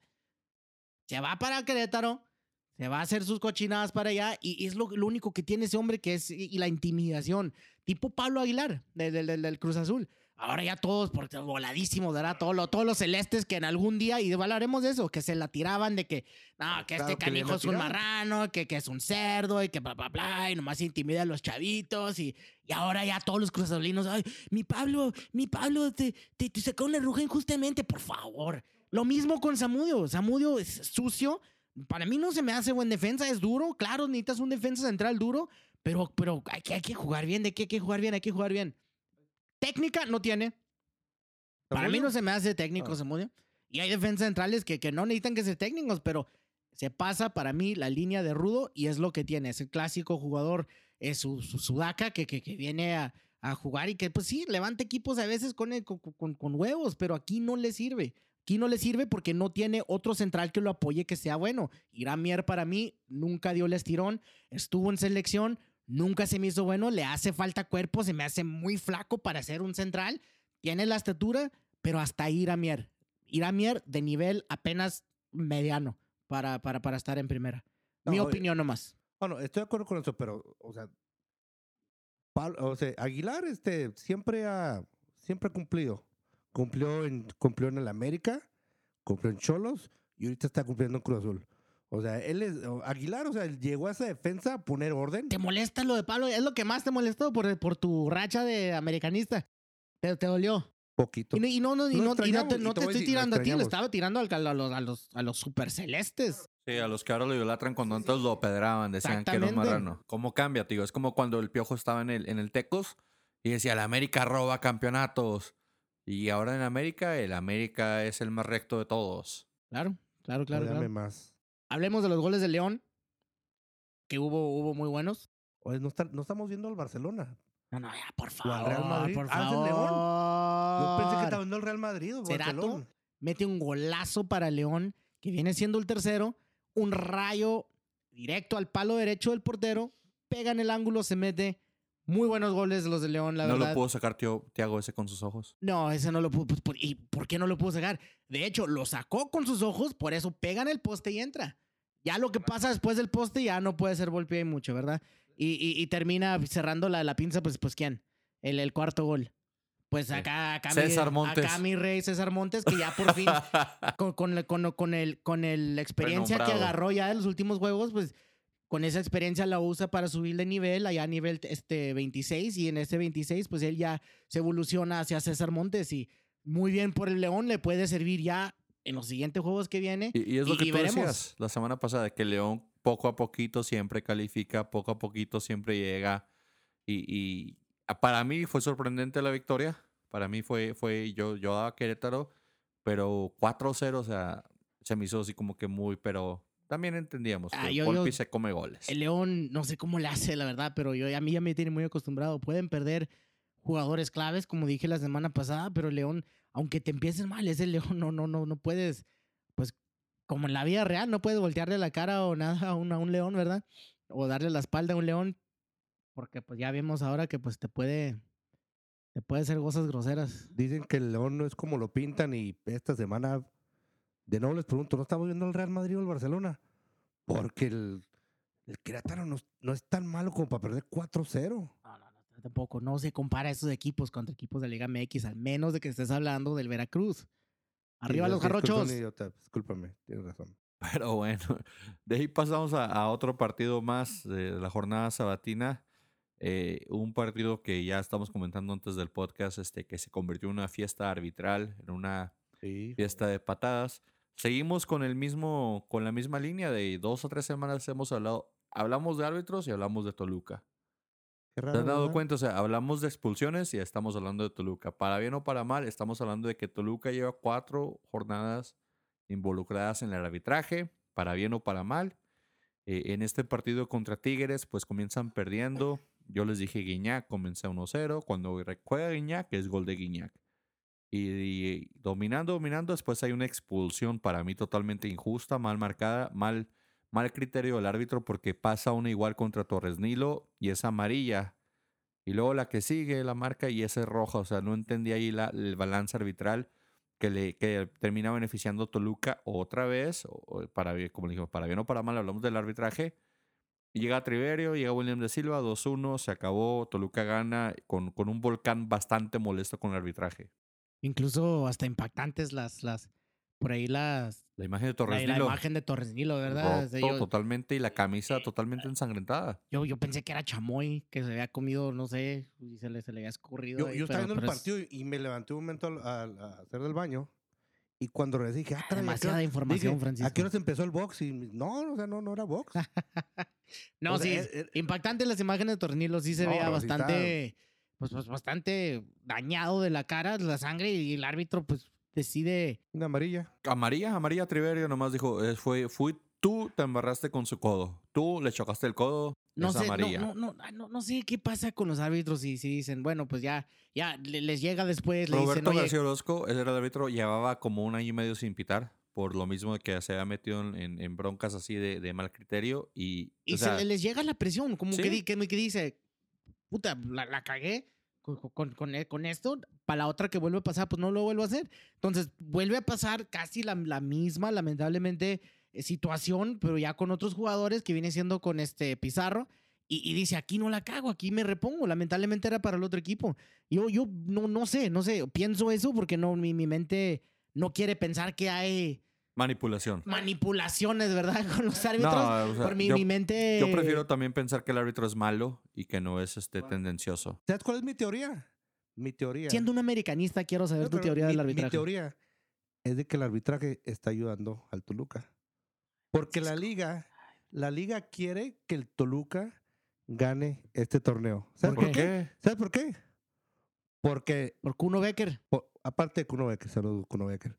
Se va para Querétaro, se va a hacer sus cochinadas para allá y es lo, lo único que tiene ese hombre que es y, y la intimidación. Tipo Pablo Aguilar del, del- del- del Cruz Azul. Ahora ya todos, porque voladísimos, ¿verdad? Todo lo- todos los celestes que en algún día, y hablaremos de eso, que se la tiraban de que, no, que Claro este que canijo la es un marrano, que, que es un cerdo, y que bla, bla, bla, y nomás intimida a los chavitos, y, y ahora ya todos los cruzazulinos, ay, mi Pablo, mi Pablo, te, te, te sacó una ruja injustamente, por favor. Lo mismo con Samudio. Samudio es sucio. Para mí no se me hace buen defensa, es duro. Claro, necesitas un defensa central duro, pero, pero hay, que, hay que jugar bien. ¿De qué hay que jugar bien? Hay que jugar bien. Técnica no tiene. Para mí no se me hace técnico Ah. Samudio. Y hay defensas centrales que, que no necesitan que ser técnicos, pero se pasa para mí la línea de rudo y es lo que tiene. Es el clásico jugador, es su, su sudaca que, que, que viene a, a jugar y que, pues sí, levanta equipos a veces con, el- con, con- con huevos, pero aquí no le sirve. Aquí no le sirve porque no tiene otro central que lo apoye que sea bueno. Irán Mier para mí nunca dio el estirón, estuvo en selección, nunca se me hizo bueno, le hace falta cuerpo, se me hace muy flaco para ser un central. Tiene la estatura, pero hasta Irán Mier. Irán Mier de nivel apenas mediano para, para, para estar en primera. No, Mi oye, opinión nomás. Bueno, estoy de acuerdo con eso, pero, o sea, Pablo- o sea, Aguilar, este, siempre ha, siempre ha cumplido. Cumplió en, cumplió en el América, cumplió en Cholos y ahorita está cumpliendo en Cruz Azul. O sea, él es, Aguilar, o sea, él llegó a esa defensa a poner orden. ¿Te molesta lo de Pablo? Es lo que más te molestó por, por tu racha de americanista. Pero te dolió. Poquito. Y, no- y no, no, y no, y no te, no te estoy tirando a ti, le estaba tirando al- a los, a los, a los super celestes. Sí, a los que ahora lo idolatran cuando antes lo pedraban, decían que era un marrano. ¿Cómo cambia, tío? Es como cuando el Piojo estaba en el, en el Tecos y decía, el América roba campeonatos. Y ahora en América, el América es el más recto de todos. Claro, claro, claro. Dame claro. más. Hablemos de los goles de León, que hubo, hubo muy buenos. Oye, no, está- no estamos viendo al Barcelona. No, no, ya, por O favor. al Real Madrid. Por Ah, es el favor. León. Yo pensé que estaba viendo el Real Madrid o Cerato Barcelona. mete un golazo para León, que viene siendo el tercero, un rayo directo al palo derecho del portero, pega en el ángulo, se mete. Muy buenos goles los de León, la no verdad. lo pudo sacar tío Tiago ese con sus ojos. No, ese no lo pudo. pues, ¿Y por qué no lo pudo sacar? De hecho, lo sacó con sus ojos, por eso pega en el poste y entra. Ya lo que pasa después del poste ya no puede ser golpe y mucho, ¿verdad? Y, y- y termina cerrando la, la pinza, pues, pues ¿quién? El, el cuarto gol. Pues acá, acá, César mi, Montes. acá mi rey César Montes, que ya por fin, con, con, con, con el, con el- experiencia que agarró ya en los últimos juegos, pues con esa experiencia la usa para subir de nivel, allá a nivel este 26, y en ese 26, pues él ya se evoluciona hacia César Montes y muy bien por el León, le puede servir ya en los siguientes juegos que viene. Y, y es lo Y- que y tú decías la semana pasada, que León poco a poquito siempre califica, poco a poquito siempre llega. Y, a- para mí fue sorprendente la victoria. Para mí fue, fue yo, yo daba Querétaro, pero 4-0, o sea, se me hizo así como que muy, pero también entendíamos Ah, que yo- Volpi yo- se come goles. El León, no sé cómo le hace, la verdad, pero yo, a mí ya me tiene muy acostumbrado. Pueden perder jugadores claves, como dije la semana pasada, pero el León, aunque te empieces mal, es el León, no, no, no, no puedes, pues, como en la vida real, no puedes voltearle la cara o nada a un, a un león, ¿verdad? O darle la espalda a un león, porque pues ya vemos ahora que pues te puede, te puede hacer cosas groseras. Dicen que el León no es como lo pintan y esta semana, de nuevo les pregunto, ¿no estamos viendo el Real Madrid o el Barcelona? Porque el, el Querétaro no, es- no es tan malo como para perder 4-0. No, no, no, tampoco, no se compara esos equipos contra equipos de Liga MX, al menos de que estés hablando del Veracruz. Arriba Sí, los jarrochos. idiota, discúlpame, tienes razón. Pero bueno, de ahí pasamos a, a otro partido más de la jornada sabatina. Eh, un partido que ya estamos comentando antes del podcast, este, que se convirtió en una fiesta arbitral, en una Sí. fiesta de patadas. Seguimos con el mismo, con la misma línea de dos o tres semanas hemos hablado, hablamos de árbitros y hablamos de Toluca. Qué ¿Te has dado ¿verdad? cuenta? O sea, hablamos de expulsiones y estamos hablando de Toluca. Para bien o para mal, estamos hablando de que Toluca lleva cuatro jornadas involucradas en el arbitraje, para bien o para mal. Eh, en este partido contra Tigres, pues comienzan perdiendo. Yo les dije Guiñac, comencé 1-0. Cuando juega Guiñac, es gol de Guiñac. Y, dominando, dominando, después hay una expulsión para mí totalmente injusta, mal marcada, mal, mal criterio del árbitro porque pasa una igual contra Torres Nilo y es amarilla. Y luego la que sigue la marca y esa es roja. O sea, no entendí ahí la, el balance arbitral que le que termina beneficiando Toluca otra vez. o- o como le para bien o para mal, hablamos del arbitraje. Llega Triverio, llega William de Silva, 2-1, se acabó. Toluca gana con, con un volcán bastante molesto con el arbitraje. Incluso hasta impactantes las, las, por ahí las, La imagen de la, Torres la Nilo. imagen de Torres Nilo, ¿verdad? O sea, roto yo, totalmente y la camisa totalmente ensangrentada. yo, yo pensé que era chamoy, que se había comido, no sé, y se le, se le había escurrido. Yo, ahí, yo estaba viendo el es partido y- me levanté un momento al- al- a, hacer del baño. Y cuando regresé dije, ah, caray, ¿a qué Demasiada información, dije, Francisco. ¿A qué hora se empezó el box? Y no, o sea, no, no era box. No, O sea, sí, es- es- impactantes las imágenes de Torres Nilo, sí se No, veía bastante, pues, pues bastante dañado de la cara, la sangre, y el árbitro, pues, decide Una amarilla. Amarilla, amarilla Triverio nomás dijo, eh, fue, fui tú te embarraste con su codo. Tú le chocaste el codo, No sé, no, amarilla. no, no, ah, no, no sé qué pasa con los árbitros y si dicen, bueno, pues ya, ya le- les llega después, le dicen, Roberto oye, García Orozco, ese era el árbitro, llevaba como un año y medio sin pitar, por lo mismo que se había metido en, en- broncas así de, de mal criterio y... y o se sea, le- les llega la presión, como que, Sí. di- que, que dice, puta, la, la cagué con, con, e- con esto, para la otra que vuelve a pasar, pues no lo vuelvo a hacer. Entonces, vuelve a pasar casi la, la misma, lamentablemente, eh, situación, pero ya con otros jugadores que viene siendo con este Pizarro. Y, y dice, aquí no la cago, aquí me repongo. Lamentablemente era para el otro equipo. Yo, yo no, no sé, no sé, pienso eso porque no, mi, mi mente no quiere pensar que hay manipulación. manipulaciones, ¿verdad? Con los árbitros. No, o sea, Por mi, yo, mi mente. yo prefiero también pensar que el árbitro es malo y que no es este tendencioso. ¿Sabes cuál es mi teoría? Mi teoría. Siendo un americanista, quiero saber No, tu teoría mi- del arbitraje. Mi teoría es de que el arbitraje está ayudando al Toluca. Porque la liga, la liga quiere que el Toluca gane este torneo. ¿Sabes ¿Por por, qué? qué? ¿Sabes por qué? Porque, Por Kuno Becker. aparte de Kuno Becker, saludos Kuno Becker,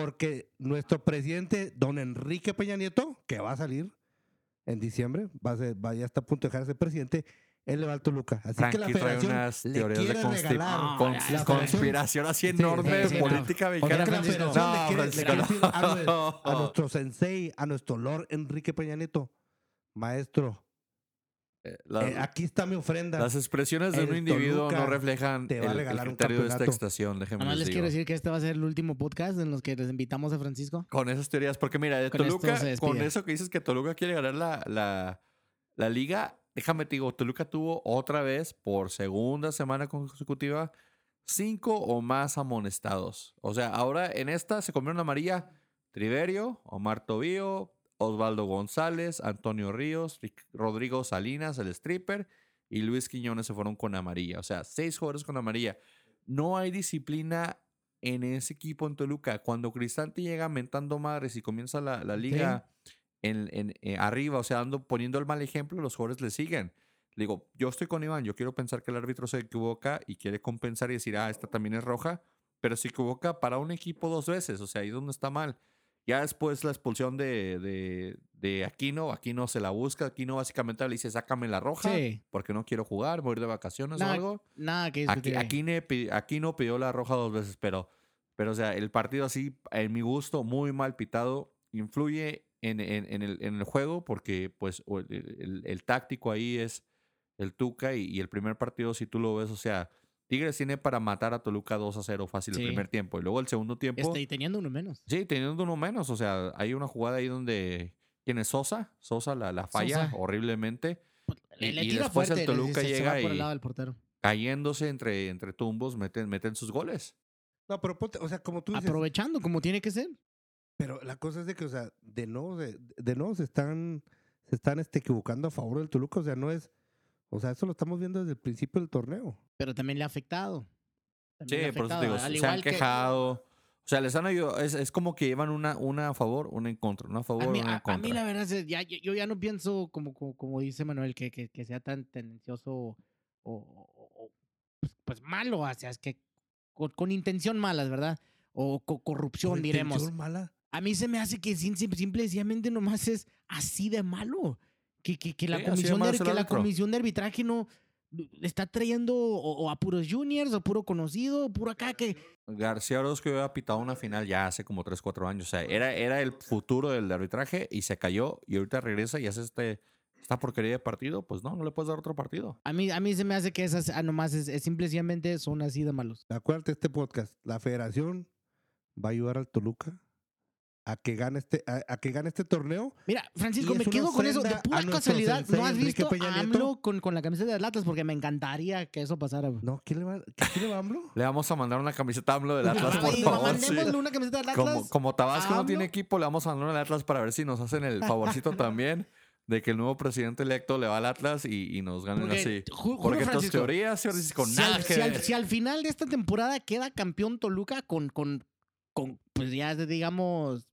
porque nuestro presidente, don Enrique Peña Nieto, que va a salir en diciembre, va a ser, va, ya está a punto de dejar de ser presidente, él le va al Toluca. Así que la federación unas le teorías de regalar. Cons- la federación- conspiración así Sí, enorme sí, política mexicana. la le quiere, le decir a, a nuestro sensei, a nuestro Lord Enrique Peña Nieto, maestro, la- eh, aquí está mi ofrenda. las expresiones de un individuo no reflejan te va a el, el regalar un criterio de esta estación, déjenme Además les les quiero decir que este va a ser el último podcast en los que les invitamos a Francisco. Con esas teorías, porque mira, de Con Toluca, con eso que dices que Toluca quiere ganar la, la, la liga, déjame te digo, Toluca tuvo otra vez, por segunda semana consecutiva, cinco o más amonestados. O sea, ahora en esta se comieron amarilla Triverio, Omar Tobío, Osvaldo González, Antonio Ríos, Rodrigo Salinas, el stripper, y Luis Quiñones se fueron con amarilla. O sea, seis jugadores con amarilla. No hay disciplina en ese equipo en Toluca. Cuando Cristante llega mentando madres y comienza la, la liga en, en- eh, arriba, o sea, ando poniendo el mal ejemplo, los jugadores le siguen. Le digo, yo estoy con Iván, yo quiero pensar que el árbitro se equivoca y quiere compensar y decir, ah, esta también es roja, pero se equivoca para un equipo dos veces, o sea, ahí es donde está mal. Ya después la expulsión de, de, de Aquino, Aquino se la busca, Aquino básicamente le dice, sácame la roja, Sí. porque no quiero jugar, voy a ir de vacaciones Nada, o algo. Nada que Aquí, discutir ahí. aquí, ne- pi- aquí no pidió la roja dos veces, pero, pero o sea, el partido así, en mi gusto, muy mal pitado, influye en, en- en el, en el juego porque pues el- el táctico ahí es el Tuca y, y el primer partido, si tú lo ves, o sea, Tigres tiene para matar a Toluca 2 a 0 fácil Sí. el primer tiempo y luego el segundo tiempo, Este, y teniendo uno menos. sí, teniendo uno menos, o sea, hay una jugada ahí donde, ¿quién es Sosa? Sosa la, la falla Sosa. horriblemente, Le, Y- le y tira después el fuerte, Toluca se- se llega por el y- lado del portero. cayéndose entre, entre tumbos, meten, meten sus goles. No, pero ponte, o sea, como tú dices, Aprovechando como tiene que ser. Pero la cosa es de que, o sea, de nuevo, de, de nuevo se están, se están este, equivocando a favor del Toluca. O sea, no es. O sea, eso lo estamos viendo desde el principio del torneo. Pero también le ha afectado. Sí, También le ha por eso te afectado, digo, al se han igual que- quejado. O sea, les han ayudado. Es, es como que llevan una, una a favor, una en contra. Una a favor, A mí, una a- en a contra. mí la verdad es, ya, yo yo ya no pienso, como, como, como dice Manuel, que, que, que sea tan tendencioso o, o- o, pues, pues malo, o sea, es que con, con intención malas, ¿verdad? O con corrupción, Por diremos. intención mala. A mí se me hace que simple y sencillamente nomás es así de malo. Que, que, que la, Sí, comisión de, que la comisión de arbitraje no le está trayendo o, o a puros juniors o puro conocido, o puro acá que García Orozco había pitado una final ya hace como 3, 4 años. O sea, era, era el futuro del arbitraje y se cayó y ahorita regresa y hace este, esta porquería de partido. Pues no, no le puedes dar otro partido. a mí, a mí se me hace que esas ah, nomás es, es simple y sencillamente son así de malos. Acuérdate este podcast. La federación va a ayudar al Toluca a que gane este, a, a que gane este torneo. Mira, Francisco, me quedo con eso. De pura casualidad, ¿no has visto Peña a Nieto? AMLO con, con la camiseta de Atlas? Porque me encantaría que eso pasara. No, ¿quién le va, ¿qué- quién le va a AMLO? Le vamos a mandar una camiseta a AMLO del Atlas, por favor. sí. mandémosle una camiseta del Atlas. Como, como Tabasco no tiene equipo, le vamos a mandar una al Atlas para ver si nos hacen el favorcito también de que el nuevo presidente electo le va al Atlas y, y nos ganen Porque, así. ju- Porque tus teorías, teorías con si, nada al, que si al- ver. si al final de esta temporada queda campeón Toluca con, con, con pues ya digamos,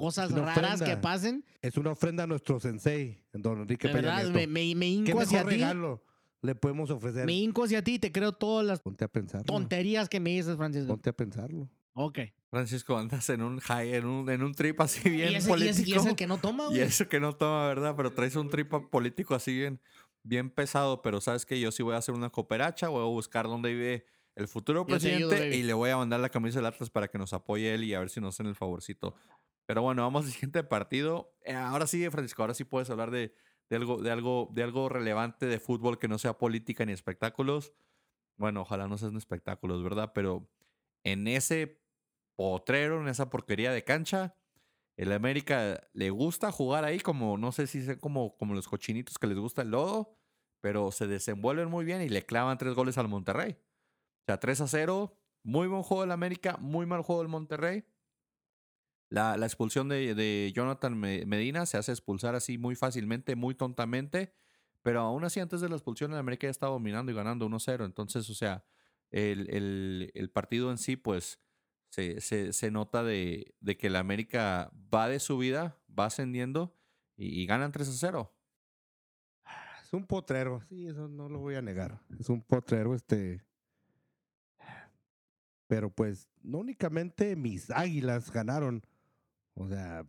cosas Una raras que pasen, Es una ofrenda a nuestro sensei, don Enrique de Peña verdad, Nieto. me, me, me ¿Qué hinco mejor hacia ti. regalo le podemos ofrecer? Me hinco hacia ti y te creo todas las Ponte a pensarlo. tonterías que me dices, Francisco. Ponte a pensarlo. Ok. Francisco, andas en un high, en un, en un trip así bien Y ese, y, político. ese, y ese que no toma, Y güey. eso que no toma, ¿verdad? Pero traes un trip político así bien, bien pesado. Pero sabes que yo sí voy a hacer una cooperacha, voy a buscar dónde vive el futuro Yo te ayudo, presidente baby. y le voy a mandar la camisa del Atlas para que nos apoye él y a ver si nos hacen el favorcito. Pero bueno, vamos al siguiente partido. Eh, ahora sí, Francisco, ahora sí puedes hablar de, algo, de, algo, de algo relevante de fútbol que no sea política ni espectáculos. Bueno, ojalá no sean espectáculos, ¿verdad? Pero en ese potrero, en esa porquería de cancha, el América le gusta jugar ahí como, no sé si sea como, como los cochinitos que les gusta el lodo, pero se desenvuelven muy bien y le clavan tres goles al Monterrey. O sea, 3 a 0, muy buen juego del América, muy mal juego del Monterrey. La, la expulsión de, de Jonathan Me- Medina se hace expulsar así muy fácilmente, muy tontamente, pero aún así antes de la expulsión el América ya estaba dominando y ganando 1-0. Entonces, o sea, el, el- el partido en sí, pues se, se- nota de, de que el América va de subida, va ascendiendo y, y ganan 3 a 0. Es un potrero, sí, eso no lo voy a negar. Es un potrero, este. Pero pues, no únicamente mis águilas ganaron. O sea,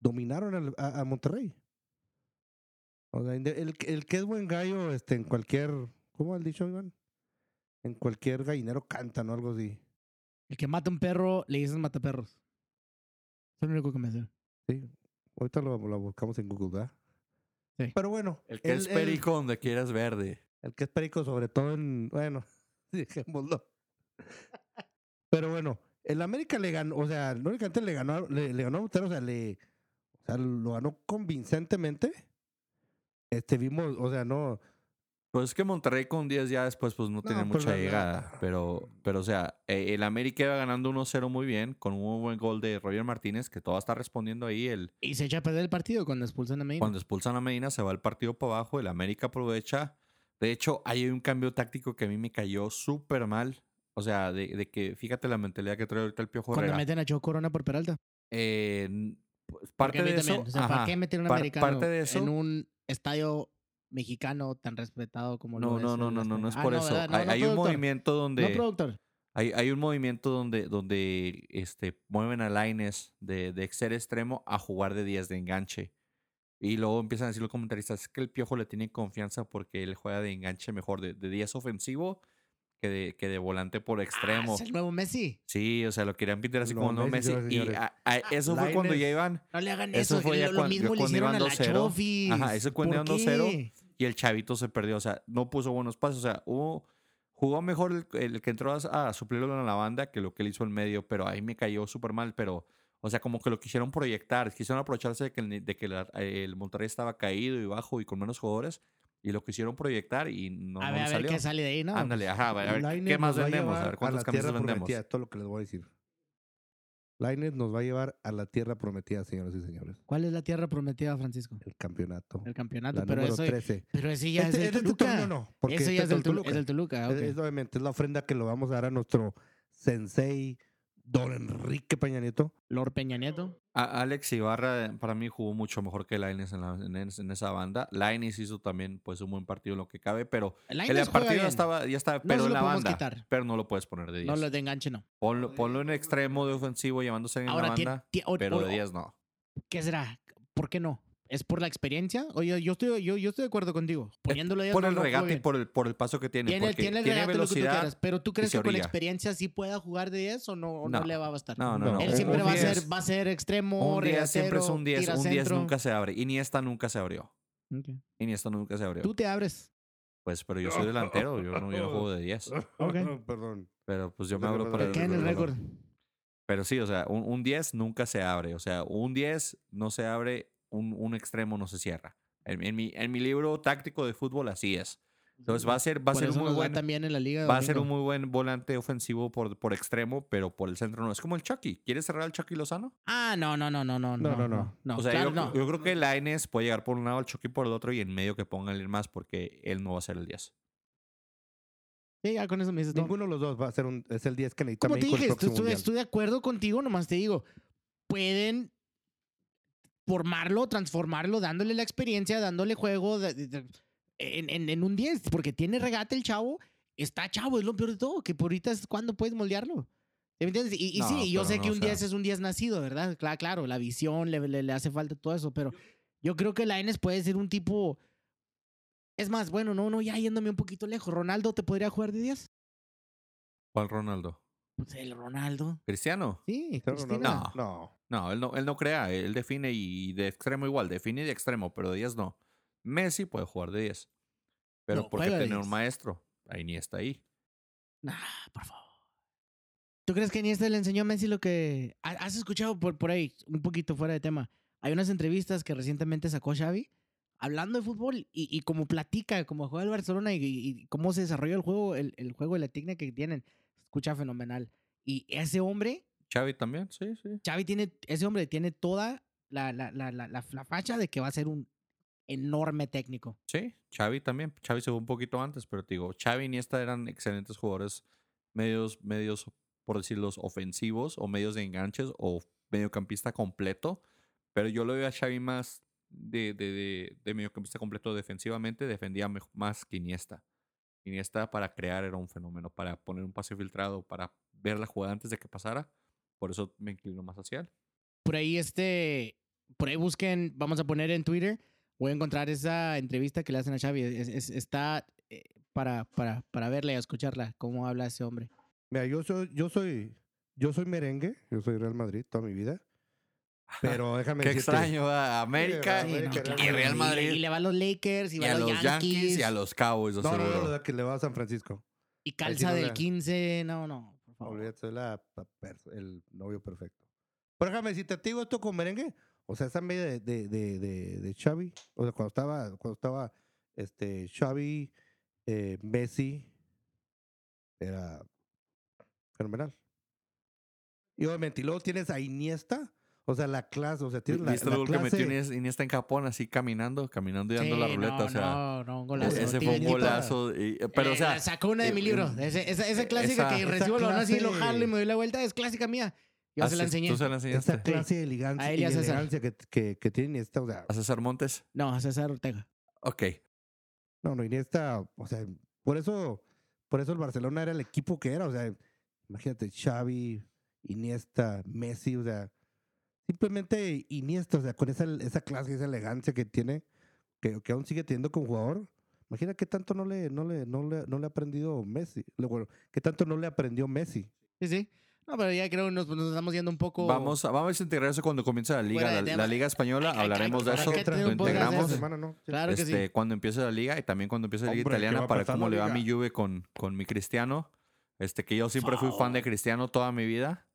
dominaron al- a, a Monterrey. O sea, el, el que es buen gallo, este, en cualquier. ¿Cómo has dicho, Iván? En cualquier gallinero canta, ¿no? Algo así. El que mata un perro, le dices mataperros. Es lo único que me hace. Sí. Ahorita lo, lo buscamos en Google, ¿verdad? Sí. Pero bueno. El que es perico donde quieras verde. El que es perico, sobre todo en. Bueno, dejémoslo. Pero bueno, el América le ganó, o sea, no únicamente le ganó, le, le ganó a Monterrey, o sea, le, o sea, lo ganó convincentemente. Este, vimos, o sea, no. Pues es que Monterrey con 10 ya después pues no, No, tiene pero mucha la- llegada. Pero, pero o sea, eh, el América iba ganando 1-0 muy bien con un muy buen gol de Roger Martínez que todo está respondiendo ahí. El, Y se echa a perder el partido cuando expulsan a Medina. cuando expulsan a Medina se va el partido para abajo. El América aprovecha. De hecho, hay un cambio táctico que a mí me cayó súper mal. O sea, de, de que fíjate la mentalidad que trae ahorita el Piojo Cuando Herrera. meten a Choco Corona por Peralta. Eh, pues, parte de eso. O sea, ¿para ajá. qué meter un Par- americano parte de eso- en un estadio mexicano tan respetado como lo No, es no, el no, no, no, no es por Ah, eso. ¿verdad? No, hay no, hay un productor. movimiento donde. No, productor. Hay, hay un movimiento donde, donde este, mueven a Laines de, de ser extremo a jugar de 10 de enganche. Y luego empiezan a decir los comentaristas es que el Piojo le tiene confianza porque él juega de enganche mejor, de, de 10 ofensivo que de, que de volante por Ah, extremo. es el nuevo Messi. Sí, o sea, lo querían pintar así No, como no Messi, Messi. Y a- a- eso fue cuando ya iban. No le hagan Eso eso. fue ya lo, lo cuan- mismo ya le cuando hicieron a iban la 2-0. Chofis. Ajá, eso cuando ¿Por iban 2-0. qué? y el chavito se perdió. O sea, no puso buenos pasos. O sea, hubo, jugó mejor el, el que entró a, a suplirlo en la banda que lo que él hizo en medio, pero ahí me cayó súper mal. Pero, o sea, como que lo quisieron proyectar, quisieron aprovecharse de que, de que la- el Monterrey estaba caído y bajo y con menos jugadores, y lo quisieron proyectar y no, a no ver, le a ver salió. qué sale de ahí, ¿no? Ándale, ajá, a ver, a ver, Lainez ¿qué más a vendemos? A llevar ver, ¿cuántas camisas vendemos? prometida, todo lo que les voy a decir. Lainez nos va a llevar a la tierra prometida, señoras y señores. ¿Cuál es la tierra prometida, Francisco? El campeonato. El campeonato, La pero número eso, 13. pero ese ya Este- es este del es Toluca. no, no, este ya es del, Tolu- Toluca. es del Toluca. Es- ok. es- obviamente es la ofrenda que lo vamos a dar a nuestro sensei, don Enrique Peña Nieto. Lord Peña Nieto. A- Alex Ibarra para mí jugó mucho mejor que Lainez en, la- en, es- en esa banda. Lainez hizo también pues un buen partido en lo que cabe, pero El partido ya estaba, ya estaba No pero en la banda. quitar. Pero no lo puedes poner de 10. No lo de enganche, no. ponlo, ponlo en extremo de ofensivo llevándose en Ahora, la banda, pero de 10 no. ¿qué será? ¿Por qué no? ¿Es por la experiencia? Oye, yo estoy, yo, yo estoy de acuerdo contigo. Poniéndolo de Por el regate y por el, por el paso que tiene. Tiene, porque tiene el tiene regate lo que tú velocidad. quieras, pero ¿tú crees que con la experiencia sí pueda jugar de 10 o no, o no No. le va a bastar? No, no, No, no. Él siempre un va, a 10. ser, va a ser extremo, Un 10 siempre es un 10. tira Un 10 centro. nunca se abre. Iniesta nunca se abrió. Ok. Iniesta nunca se abrió. Tú te abres. Pues, pero yo soy delantero. Yo no, yo no juego de 10. Ok. Perdón. Pero pues yo me abro para el récord. Pero sí, o sea, un, un 10 nunca se abre. O sea, un 10 no se abre, un, un extremo no se cierra. En, en mi, en mi libro táctico de fútbol así es. Entonces va a ser, va a ser un muy buen, también en la liga. va a ser un muy buen volante ofensivo por, por extremo, pero por el centro no. Es como el Chucky. ¿Quieres cerrar al Chucky Lozano? Ah, no, no, no, no, no. No, no, no. no. o sea, claro, yo, no. yo creo que Laines puede llegar por un lado, el Chucky por el otro y en medio que ponga alguien más porque él no va a ser el 10. Sí, ya con eso me dices. Ninguno de los dos va a ser un, es el 10 que necesita Como te México el dije, estoy, estoy de acuerdo contigo, nomás te digo, pueden formarlo, transformarlo, dándole la experiencia, dándole juego de- de- de- en, en- en un 10, porque tiene regate el chavo, está chavo, es lo peor de todo, que por ahorita es cuando puedes moldearlo. ¿Sí ¿Me entiendes? Y, y No, sí, yo sé no, que o un sea- 10 es un 10 nacido, ¿verdad? Claro, claro, la visión, le, le- le hace falta todo eso, pero yo creo que Laines puede ser un tipo... Es más, bueno, no, no, ya yéndome un poquito lejos. ¿Ronaldo te podría jugar de 10? ¿Cuál Ronaldo? Pues el Ronaldo. ¿Cristiano? Sí, Pero Cristina. no, no. No, él no, él no crea, él define y de extremo igual, define de extremo, pero de 10 no. Messi puede jugar de 10. Pero No, ¿por qué juega de tener 10. un maestro? Ahí ni está ahí. Nah, por favor. ¿Tú crees que Iniesta le enseñó a Messi lo que... ha- ¿Has escuchado por, por ahí, un poquito fuera de tema? Hay unas entrevistas que recientemente sacó Xavi hablando de fútbol y, y como platica, como juega el Barcelona y, y cómo se desarrolla el juego, el, el juego y la técnica que tienen. Escucha fenomenal. Y ese hombre, Xavi también, sí, sí. Xavi tiene, ese hombre tiene toda la, la, la, la, facha de que va a ser un enorme técnico. Sí, Xavi también. Xavi se fue un poquito antes, pero te digo, Xavi y Iniesta eran excelentes jugadores, medios, medios, por decirlos, ofensivos o medios de enganches o mediocampista completo. Pero yo lo veo a Xavi más de, de, de, de mediocampista completo defensivamente, defendía más que Iniesta. Iniesta para crear era un fenómeno, para poner un pase filtrado, para ver la jugada antes de que pasara. Por eso me inclino más hacia él. por ahí este, por ahí busquen, vamos a poner en Twitter, voy a encontrar esa entrevista que le hacen a Xavi. Es- es- está eh, para, para, para verla y escucharla, cómo habla ese hombre. Mira, yo soy, yo soy, yo soy merengue, yo soy Real Madrid toda mi vida. Pero déjame Qué decirte, extraño, a América Sí, y, América, no, Real y Real Madrid. Y, le va a los Lakers, y, Y va a los Yankees y a los Cowboys, No, no, no, de que le va a San Francisco. y sí calza no del le- 15, no, no, favor. Olvídate, soy la, el novio perfecto. Pero déjame decirte, te digo esto con merengue. O sea, esa media de, de, de, de, de Xavi. O sea, cuando estaba, cuando estaba este, Xavi, eh, Messi, era fenomenal. Y obviamente, y luego tienes a Iniesta. O sea, la clase, o sea, tienes la, ¿Viste la el gol que clase- metió Iniesta- Iniesta en Capón así caminando, caminando y dando la ruleta? no, o sea, no, no, un golazo. ese fue un golazo. y- pero, o Eh, sea, sacó una de mi eh, libro. eh, Ese- esa, esa clásica esa- que recibo el balón así, lo clase- jalo y me doy la vuelta, es clásica mía. Yo se la enseñé. ¿Tú se la enseñaste? esa clase de A elegancia, él y elegancia que, que, que tiene Iniesta. O sea, ¿A César Montes? No, a César Ortega. Ok. No, no, Iniesta, o sea, por eso, por eso el Barcelona era el equipo que era, o sea, imagínate, Xavi, Iniesta, Messi, o sea, simplemente Iniesta, o sea, con esa, esa clase, esa elegancia que tiene, que, que aún sigue teniendo como jugador. Imagina qué tanto no le, no le, no le, no le ha aprendido Messi, bueno, qué tanto no le aprendió Messi. Sí, sí. No, pero ya creo que nos, nos estamos yendo un poco. Vamos, a, vamos a integrar eso cuando comience la liga. La, liga española, Ay, ay, hablaremos de eso. Lo integramos eso. Semana, ¿no? Sí. Claro que sí. este, cuando empiece la liga y también cuando empiece la liga Hombre, ¿qué va italiana para cómo le va a mi Juve con, con mi Cristiano. Este, que yo siempre fui fan de. Cristiano toda mi vida.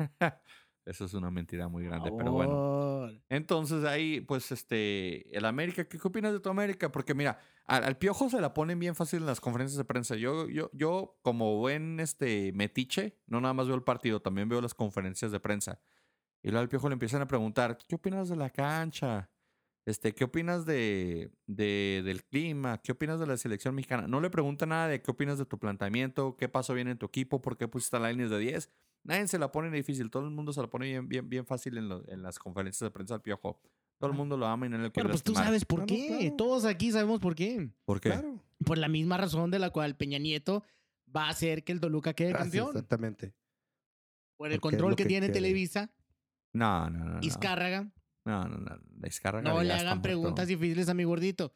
Eso es una mentira muy grande, pero bueno. Entonces ahí, pues, este, el América, ¿qué, qué opinas de tu América? Porque mira, al, al Piojo se la ponen bien fácil en las conferencias de prensa. Yo, yo, yo, como buen este, metiche, no nada más veo el partido, también veo las conferencias de prensa. Y luego al Piojo le empiezan a preguntar, ¿qué opinas de la cancha? Este, ¿qué opinas de, de- del clima? ¿Qué opinas de la selección mexicana? No le pregunta nada de qué opinas de tu planteamiento, qué pasó bien en tu equipo, por qué pusiste a la línea de 10. Nadie se la pone difícil, todo el mundo se la pone bien, bien, bien fácil en, lo- en las conferencias de prensa al Piojo. Todo el mundo lo ama y no le quiere Bueno, pues tú sabes por Claro, qué. claro. Todos aquí sabemos por qué. ¿Por qué? Claro. Por la misma razón de la cual Peña Nieto va a hacer que el Toluca quede Gracias, campeón. Exactamente. Por el Porque control que, que tiene quiere. Televisa, No, no, no. no. Izcárraga. No, no, no. Descarga. No le hagan muerto. preguntas difíciles a mi gordito.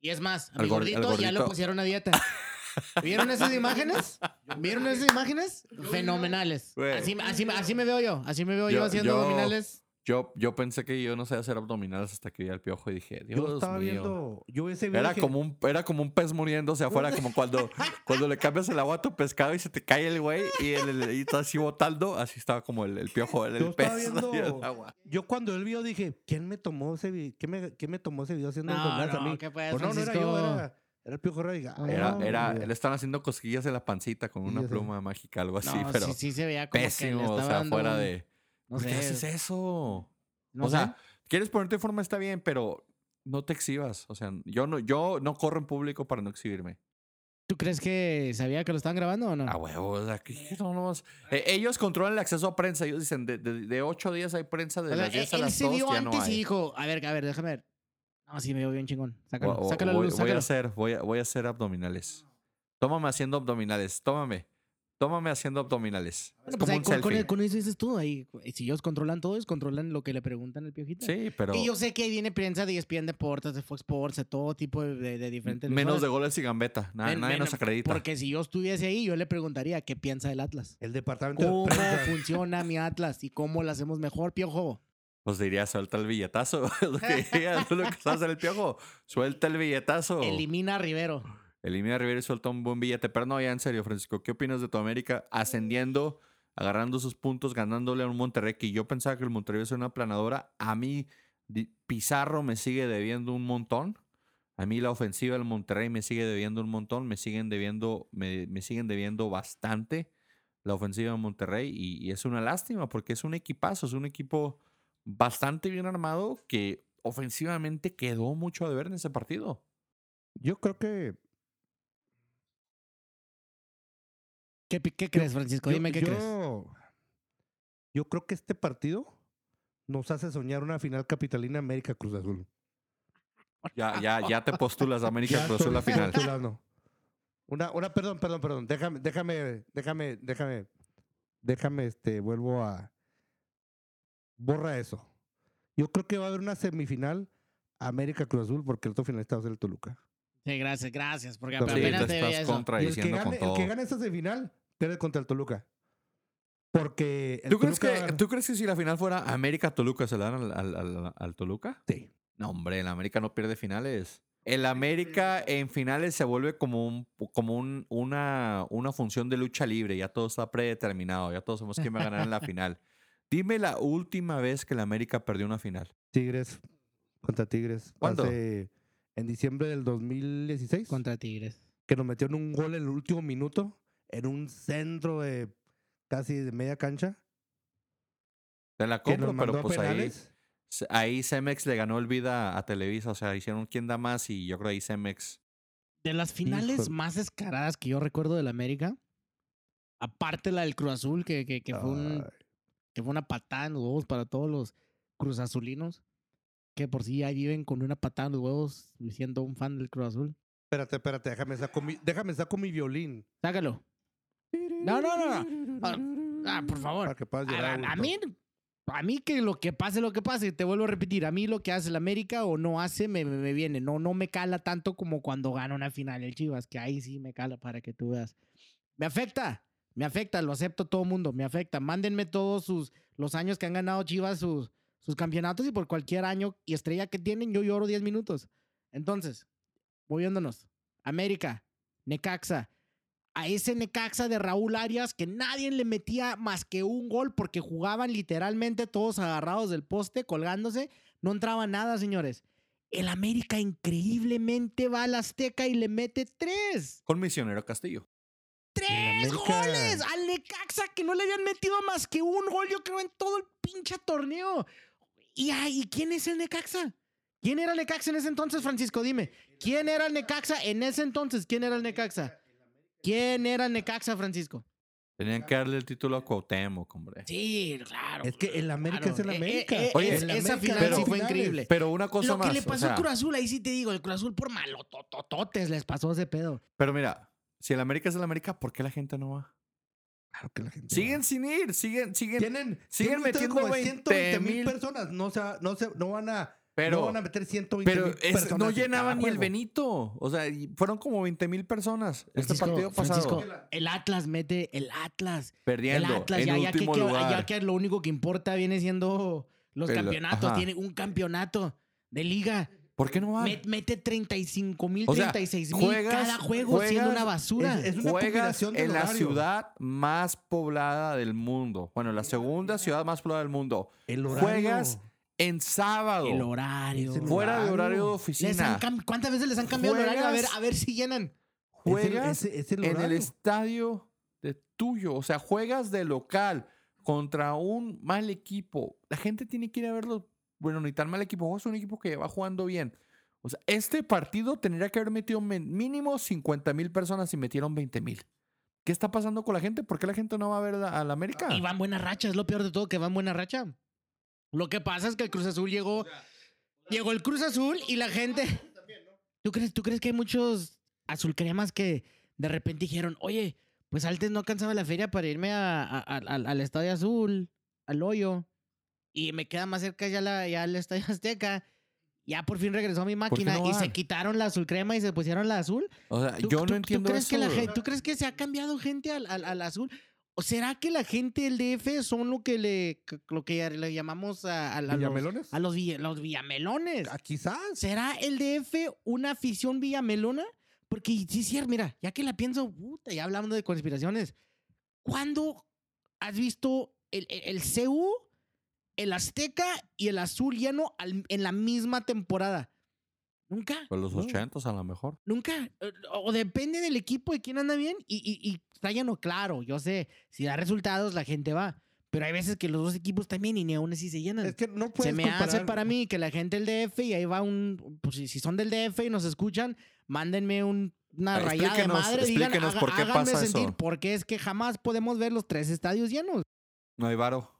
Y es más, a mi gordito, ya lo pusieron a dieta. ¿Vieron esas imágenes? ¿Vieron esas imágenes? Fenomenales. Así, así, así me veo yo. Así me veo yo, Yo- haciendo yo- abdominales. Yo, yo pensé que yo no sabía hacer abdominales hasta que vi al piojo y dije, Dios yo estaba mío. viendo, yo ese video Era dije, como, un, era como un pez muriéndose afuera, como cuando, cuando le cambias el agua a tu pescado y se te cae el güey y, el, el- y está así botando. Así estaba como el, el piojo, el, el Yo pez viendo- el agua. yo cuando él vio dije, ¿quién me tomó ese video? ¿Quién me, quién me tomó ese video haciendo No, abdominales a no, mí? ¿qué pues, Pues no, no era yo, era, era el Piojo dije, ah, Era, era, le estaban haciendo cosquillas en la pancita con una pluma mágica, algo así, No, pero sí, sí se veía como pésimo, que le o sea, dando fuera un- de... No ¿Por qué haces eso? no o sea, quieres ponerte en forma está bien, pero no te exhibas. O sea, yo no, yo no corro en público para no exhibirme. ¿Tú crees que sabía que lo estaban grabando o no? A huevo, o sea, no, no, eh, ellos controlan el acceso a prensa. Ellos dicen, de, de, de 8 días hay prensa, de O sea, las 10 a él las se 2 vio ya no antes y dijo, a ver, a ver, déjame ver. No, sí, me veo bien chingón. Sácalo, a la voy, luz, voy a hacer, voy a, voy a hacer abdominales. Tómame haciendo abdominales, tómame. Tómame haciendo abdominales. Es Bueno, pues como ahí un con, con- selfie. con eso dices tú. Ahí, si ellos controlan todo, ellos controlan lo que le preguntan al piojito. Sí, pero Y yo sé que ahí viene prensa de ESPN Deportes, de Fox Sports, de todo tipo de, de- de diferentes. menos de goles y gambeta. Men- nadie men- nos acredita. Porque si yo estuviese ahí, yo le preguntaría qué piensa del Atlas. El departamento de ¿Cómo funciona mi Atlas y cómo lo hacemos mejor, piojo? Pues diría, suelta el billetazo. Lo que diría, es lo que hacer el piojo. Suelta el billetazo. Elimina a Rivero. Elimina Rivera y suelta un buen billete. Pero no, ya en serio, Francisco, ¿qué opinas de tu América ascendiendo, agarrando sus puntos, ganándole a un Monterrey que yo pensaba que el Monterrey iba a ser una planadora? A mí, Pizarro me sigue debiendo un montón. A mí la ofensiva del Monterrey me sigue debiendo un montón. Me siguen debiendo, me, me siguen debiendo bastante la ofensiva de Monterrey. Y, y es una lástima porque es un equipazo, es un equipo bastante bien armado que ofensivamente quedó mucho a deber en ese partido. Yo creo que. ¿Qué, crees, Francisco? yo- Dime qué yo, crees. Yo creo que este partido nos hace soñar una final capitalina América Cruz Azul. Ya, ya, ya te postulas a América Ya Cruz Azul la final. postulando. Una, una, perdón, perdón, perdón. Déjame, déjame, déjame, déjame, déjame, este, vuelvo a. Borra eso. Yo creo que va a haber una semifinal América Cruz Azul porque el otro finalista va a ser el Toluca. Sí, gracias, gracias. Porque Sí, Sí, apenas te estás eso. Y el que, contradiciendo gane, con el todo. que gane esa semifinal pierde contra el Toluca. Porque. el ¿Tú crees, Toluca que. ¿Tú crees que si la final fuera América-Toluca se la dan al, al- al- al Toluca? Sí. No, hombre, el América no pierde finales. El América en finales se vuelve como, un, como un- una, una función de lucha libre. Ya todo está predeterminado. Ya todos sabemos quién va a ganar en la final. Dime la última vez que el América perdió una final. Tigres contra Tigres. ¿Cuándo? Hace- en diciembre del 2016. Contra Tigres. Que nos metieron un gol en el último minuto. En un centro de casi de media cancha. Te la compro, pero a pues ahí, penales. ahí Cemex le ganó el vida a Televisa. O sea, hicieron quién da más y yo creo ahí Cemex. De las finales Híjole. más descaradas que yo recuerdo del América, aparte la del Cruz Azul, que, que, que fue un, Ay, que fue una patada en los huevos para todos los Cruz Azulinos, que por sí ya viven con una patada en los huevos siendo un fan del Cruz Azul. espérate, espérate. Déjame saco mi, déjame saco mi violín. Sácalo. No, no, no, no. Ah, por favor. Para que puedas A, llorar. a- a gusto. mí, a mí que lo que pase, lo que pase, te vuelvo a repetir, a mí lo que hace el América o no hace, me, me, me viene. No, no me cala tanto como cuando gana una final el Chivas, que ahí sí me cala para que tú veas. Me afecta, me afecta, lo acepto todo mundo, me afecta. Mándenme todos sus, los años que han ganado Chivas sus, sus campeonatos y por cualquier año y estrella que tienen, yo lloro 10 minutos. Entonces, moviéndonos. América, Necaxa. a ese Necaxa de Raúl Arias que nadie le metía más que un gol porque jugaban literalmente todos agarrados del poste, colgándose. No entraba nada, señores. El América increíblemente va al Azteca y le mete tres. Con Misionero Castillo. ¡Tres goles! Al Necaxa que no le habían metido más que un gol, yo creo, en todo el pinche torneo. ¿Y, ay, ¿y quién es el Necaxa? ¿Quién era el Necaxa en ese entonces, Francisco? Dime. ¿Quién era el Necaxa en ese entonces? ¿Quién era el Necaxa? ¿Quién era el Necaxa, Francisco? Tenían que darle el título a Cuauhtémoc, hombre. Sí, claro. Es que el América claro. es el Eh, América. eh, eh, Oye, es- El esa América final pero- sí fue increíble. Pero una cosa Lo que más. le o pasó sea, al Cruz Azul, ahí sí te digo, el Cruz Azul por malotototes les pasó ese pedo. Pero mira, si el América es el América, ¿por qué la gente no va? Claro que la gente Siguen va. sin ir, siguen, siguen. Tienen, siguen metiendo como 20 120 mil personas. No, se, va- no, se, no, van a, Pero, no van a meter 120 pero mil es- personas. no en llenaban ni el. Benito. O sea, fueron como 20 mil personas este partido pasado. Francisco, el Atlas mete el Atlas. Perdiendo el Atlas, en ya, ya que, último que- lugar. ya que lo único que importa viene siendo los El- campeonatos. ajá. Tiene un campeonato de liga. ¿Por qué no? Met- mete 35 mil, O sea, 36 mil cada juego siendo una basura. es- es una Juegas del en la ciudad más poblada del mundo. Bueno, la segunda ciudad más poblada del mundo. El horario. Juegas en sábado. el horario. Fuera de horario. de Les oficina. ¿Cuántas veces les han cambiado el horario? A ver, a ver si llenan. Es el- Juegas es- es el en el estadio de tuyo. O sea, juegas de local contra un mal equipo. La gente tiene que ir a verlo. Bueno, ni tan mal equipo. Es un equipo que va jugando bien. O sea, este partido tendría que haber metido mínimo 50 mil personas y metieron 20 mil. ¿Qué está pasando con la gente? ¿Por qué la gente no va a ver a la América? Y van buena racha, es lo peor de todo, que van buena racha. Lo que pasa es que el Cruz Azul llegó. Llegó el Cruz Azul y la gente. ¿Tú crees, ¿Tú crees que hay muchos azulcremas que de repente dijeron, oye, pues antes no alcanzaba la feria para irme a- a- a- al, al Estadio Azul, al hoyo, y me queda más cerca ya, la, ya el Estadio Azteca? Ya por fin regresó mi qué máquina no y se quitaron la azulcrema y se pusieron la azul. O sea, ¿Tú- yo no entiendo ¿tú crees eso. Que la ¿Tú crees que se ha cambiado gente al, al- al azul? ¿O será que la gente del DF son lo que le, lo que le llamamos a, a- a los, ¿Villamelones? a los, los villamelones? Ah, quizás. ¿Será el DF una afición villamelona? Porque sí, cierto, mira, ya que la pienso, puta, ya hablando de conspiraciones, ¿cuándo has visto el, el, el CU, el Azteca y el Azul lleno al- en la misma temporada? Nunca. Pues los No. 80 a lo mejor. Nunca. eh, O depende del equipo de quién anda bien y, y, y está lleno, claro. Yo sé, si da resultados, la gente va. Pero hay veces que los dos equipos también y ni aún así se llenan. Es que no puedes se me hace para mí que la gente del DF y ahí va un. Pues si, si son del DF y nos escuchan, mándenme un- una Ah, rayada de explíquenos- madre. Digan, por qué háganme pasa sentir eso. porque es que jamás podemos ver los tres estadios llenos. No hay varo.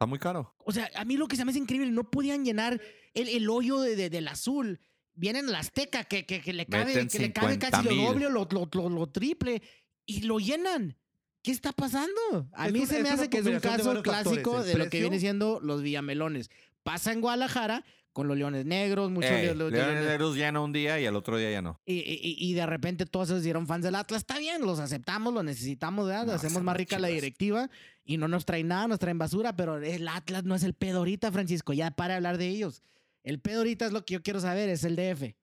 Está muy caro. O sea, a mí lo que se me hace increíble, no podían llenar el, el hoyo de, de- del azul. Vienen al Azteca, que, que, que le cabe, Meten que le cabe casi lo 50,000. doble o lo, lo, lo- lo triple. Y lo llenan. ¿Qué está pasando? A Es mí un- se me hace que es un caso clásico factores. de lo que viene siendo los villamelones. Pasa en Guadalajara con los leones negros, muchos Ey, Leones los- Negros llena un día y al otro día ya no. y, y- y de repente todos se hicieron fans del Atlas. Está bien, los aceptamos, los necesitamos, ¿verdad? No, Hacemos más rica la directiva y no nos traen nada, nos traen basura, pero el Atlas no es el pedo ahorita, Francisco. Ya para de hablar de ellos. El pedo ahorita es lo que yo quiero saber, es el DF.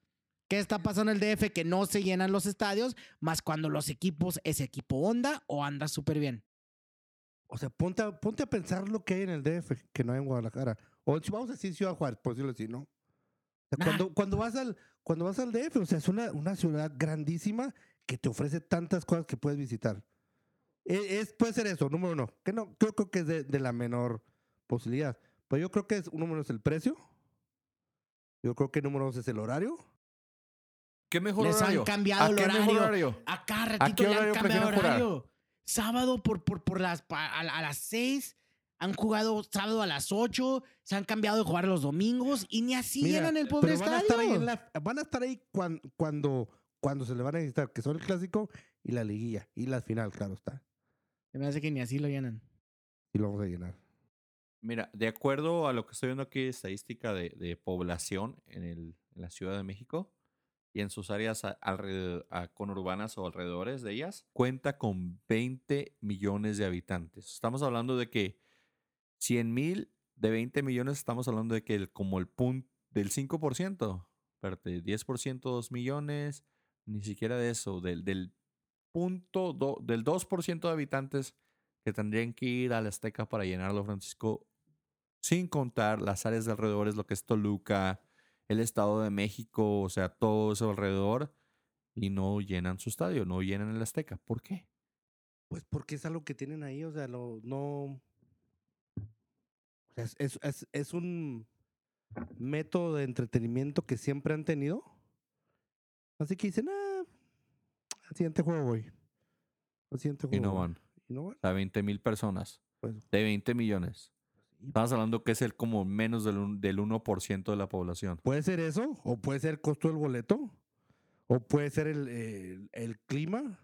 ¿Qué está pasando en el DF? Que no se llenan los estadios, más cuando los equipos, ese equipo onda o anda súper bien. O sea, ponte a, ponte a pensar lo que hay en el DF, que no hay en Guadalajara. O vamos a decir Ciudad Juárez, por decirlo así, ¿no? Nah. cuando, cuando, vas al, cuando vas al DF, o sea, es una, una ciudad grandísima que te ofrece tantas cosas que puedes visitar. E- Es, puede ser eso, número uno. Que no, yo creo que es de, de la menor posibilidad. Pero yo creo que es, número uno es el precio. Yo creo que número dos es el horario. ¿Qué mejor Les horario? han cambiado ¿A el qué mejor horario. horario? A cada ratito qué le han horario cambiado horario. Sábado por, por, por las, a, a las 6. Han jugado sábado a las 8. Se han cambiado de jugar los domingos. Y ni así Mira, llenan el pobre pero van a estadio. estar ahí, en la- van a estar ahí cuan- cuando, cuando se le van a necesitar, que son el clásico y la liguilla. Y la final, claro está. Se me hace que ni así lo llenan. Y lo vamos a llenar. Mira, de acuerdo a lo que estoy viendo aquí, estadística de, de población en, el, en la Ciudad de México y en sus áreas a- alrededor, a- conurbanas o alrededores de ellas, cuenta con 20 millones de habitantes. Estamos hablando de que 100 mil de 20 millones, estamos hablando de que el- como el punto del 5%, espérate, 10%, 2 millones, ni siquiera de eso, del, del punto do- del 2% de habitantes que tendrían que ir al Azteca para llenarlo, Francisco, sin contar las áreas de alrededor, lo que es Toluca, el Estado de México, o sea, todo eso alrededor, y no llenan su estadio, no llenan el Azteca. ¿Por qué? Pues porque es algo que tienen ahí, o sea, lo, no... Es, es, es, es un método de entretenimiento que siempre han tenido. Así que dicen, ah, al siguiente juego voy. Al siguiente Y juego no voy". van. Y no van. Sea, 20 mil personas Pues, de 20 millones. Estamos hablando que es el como menos del, un- del 1% de la población. Puede ser eso, o puede ser el costo del boleto, o puede ser el, el, el clima.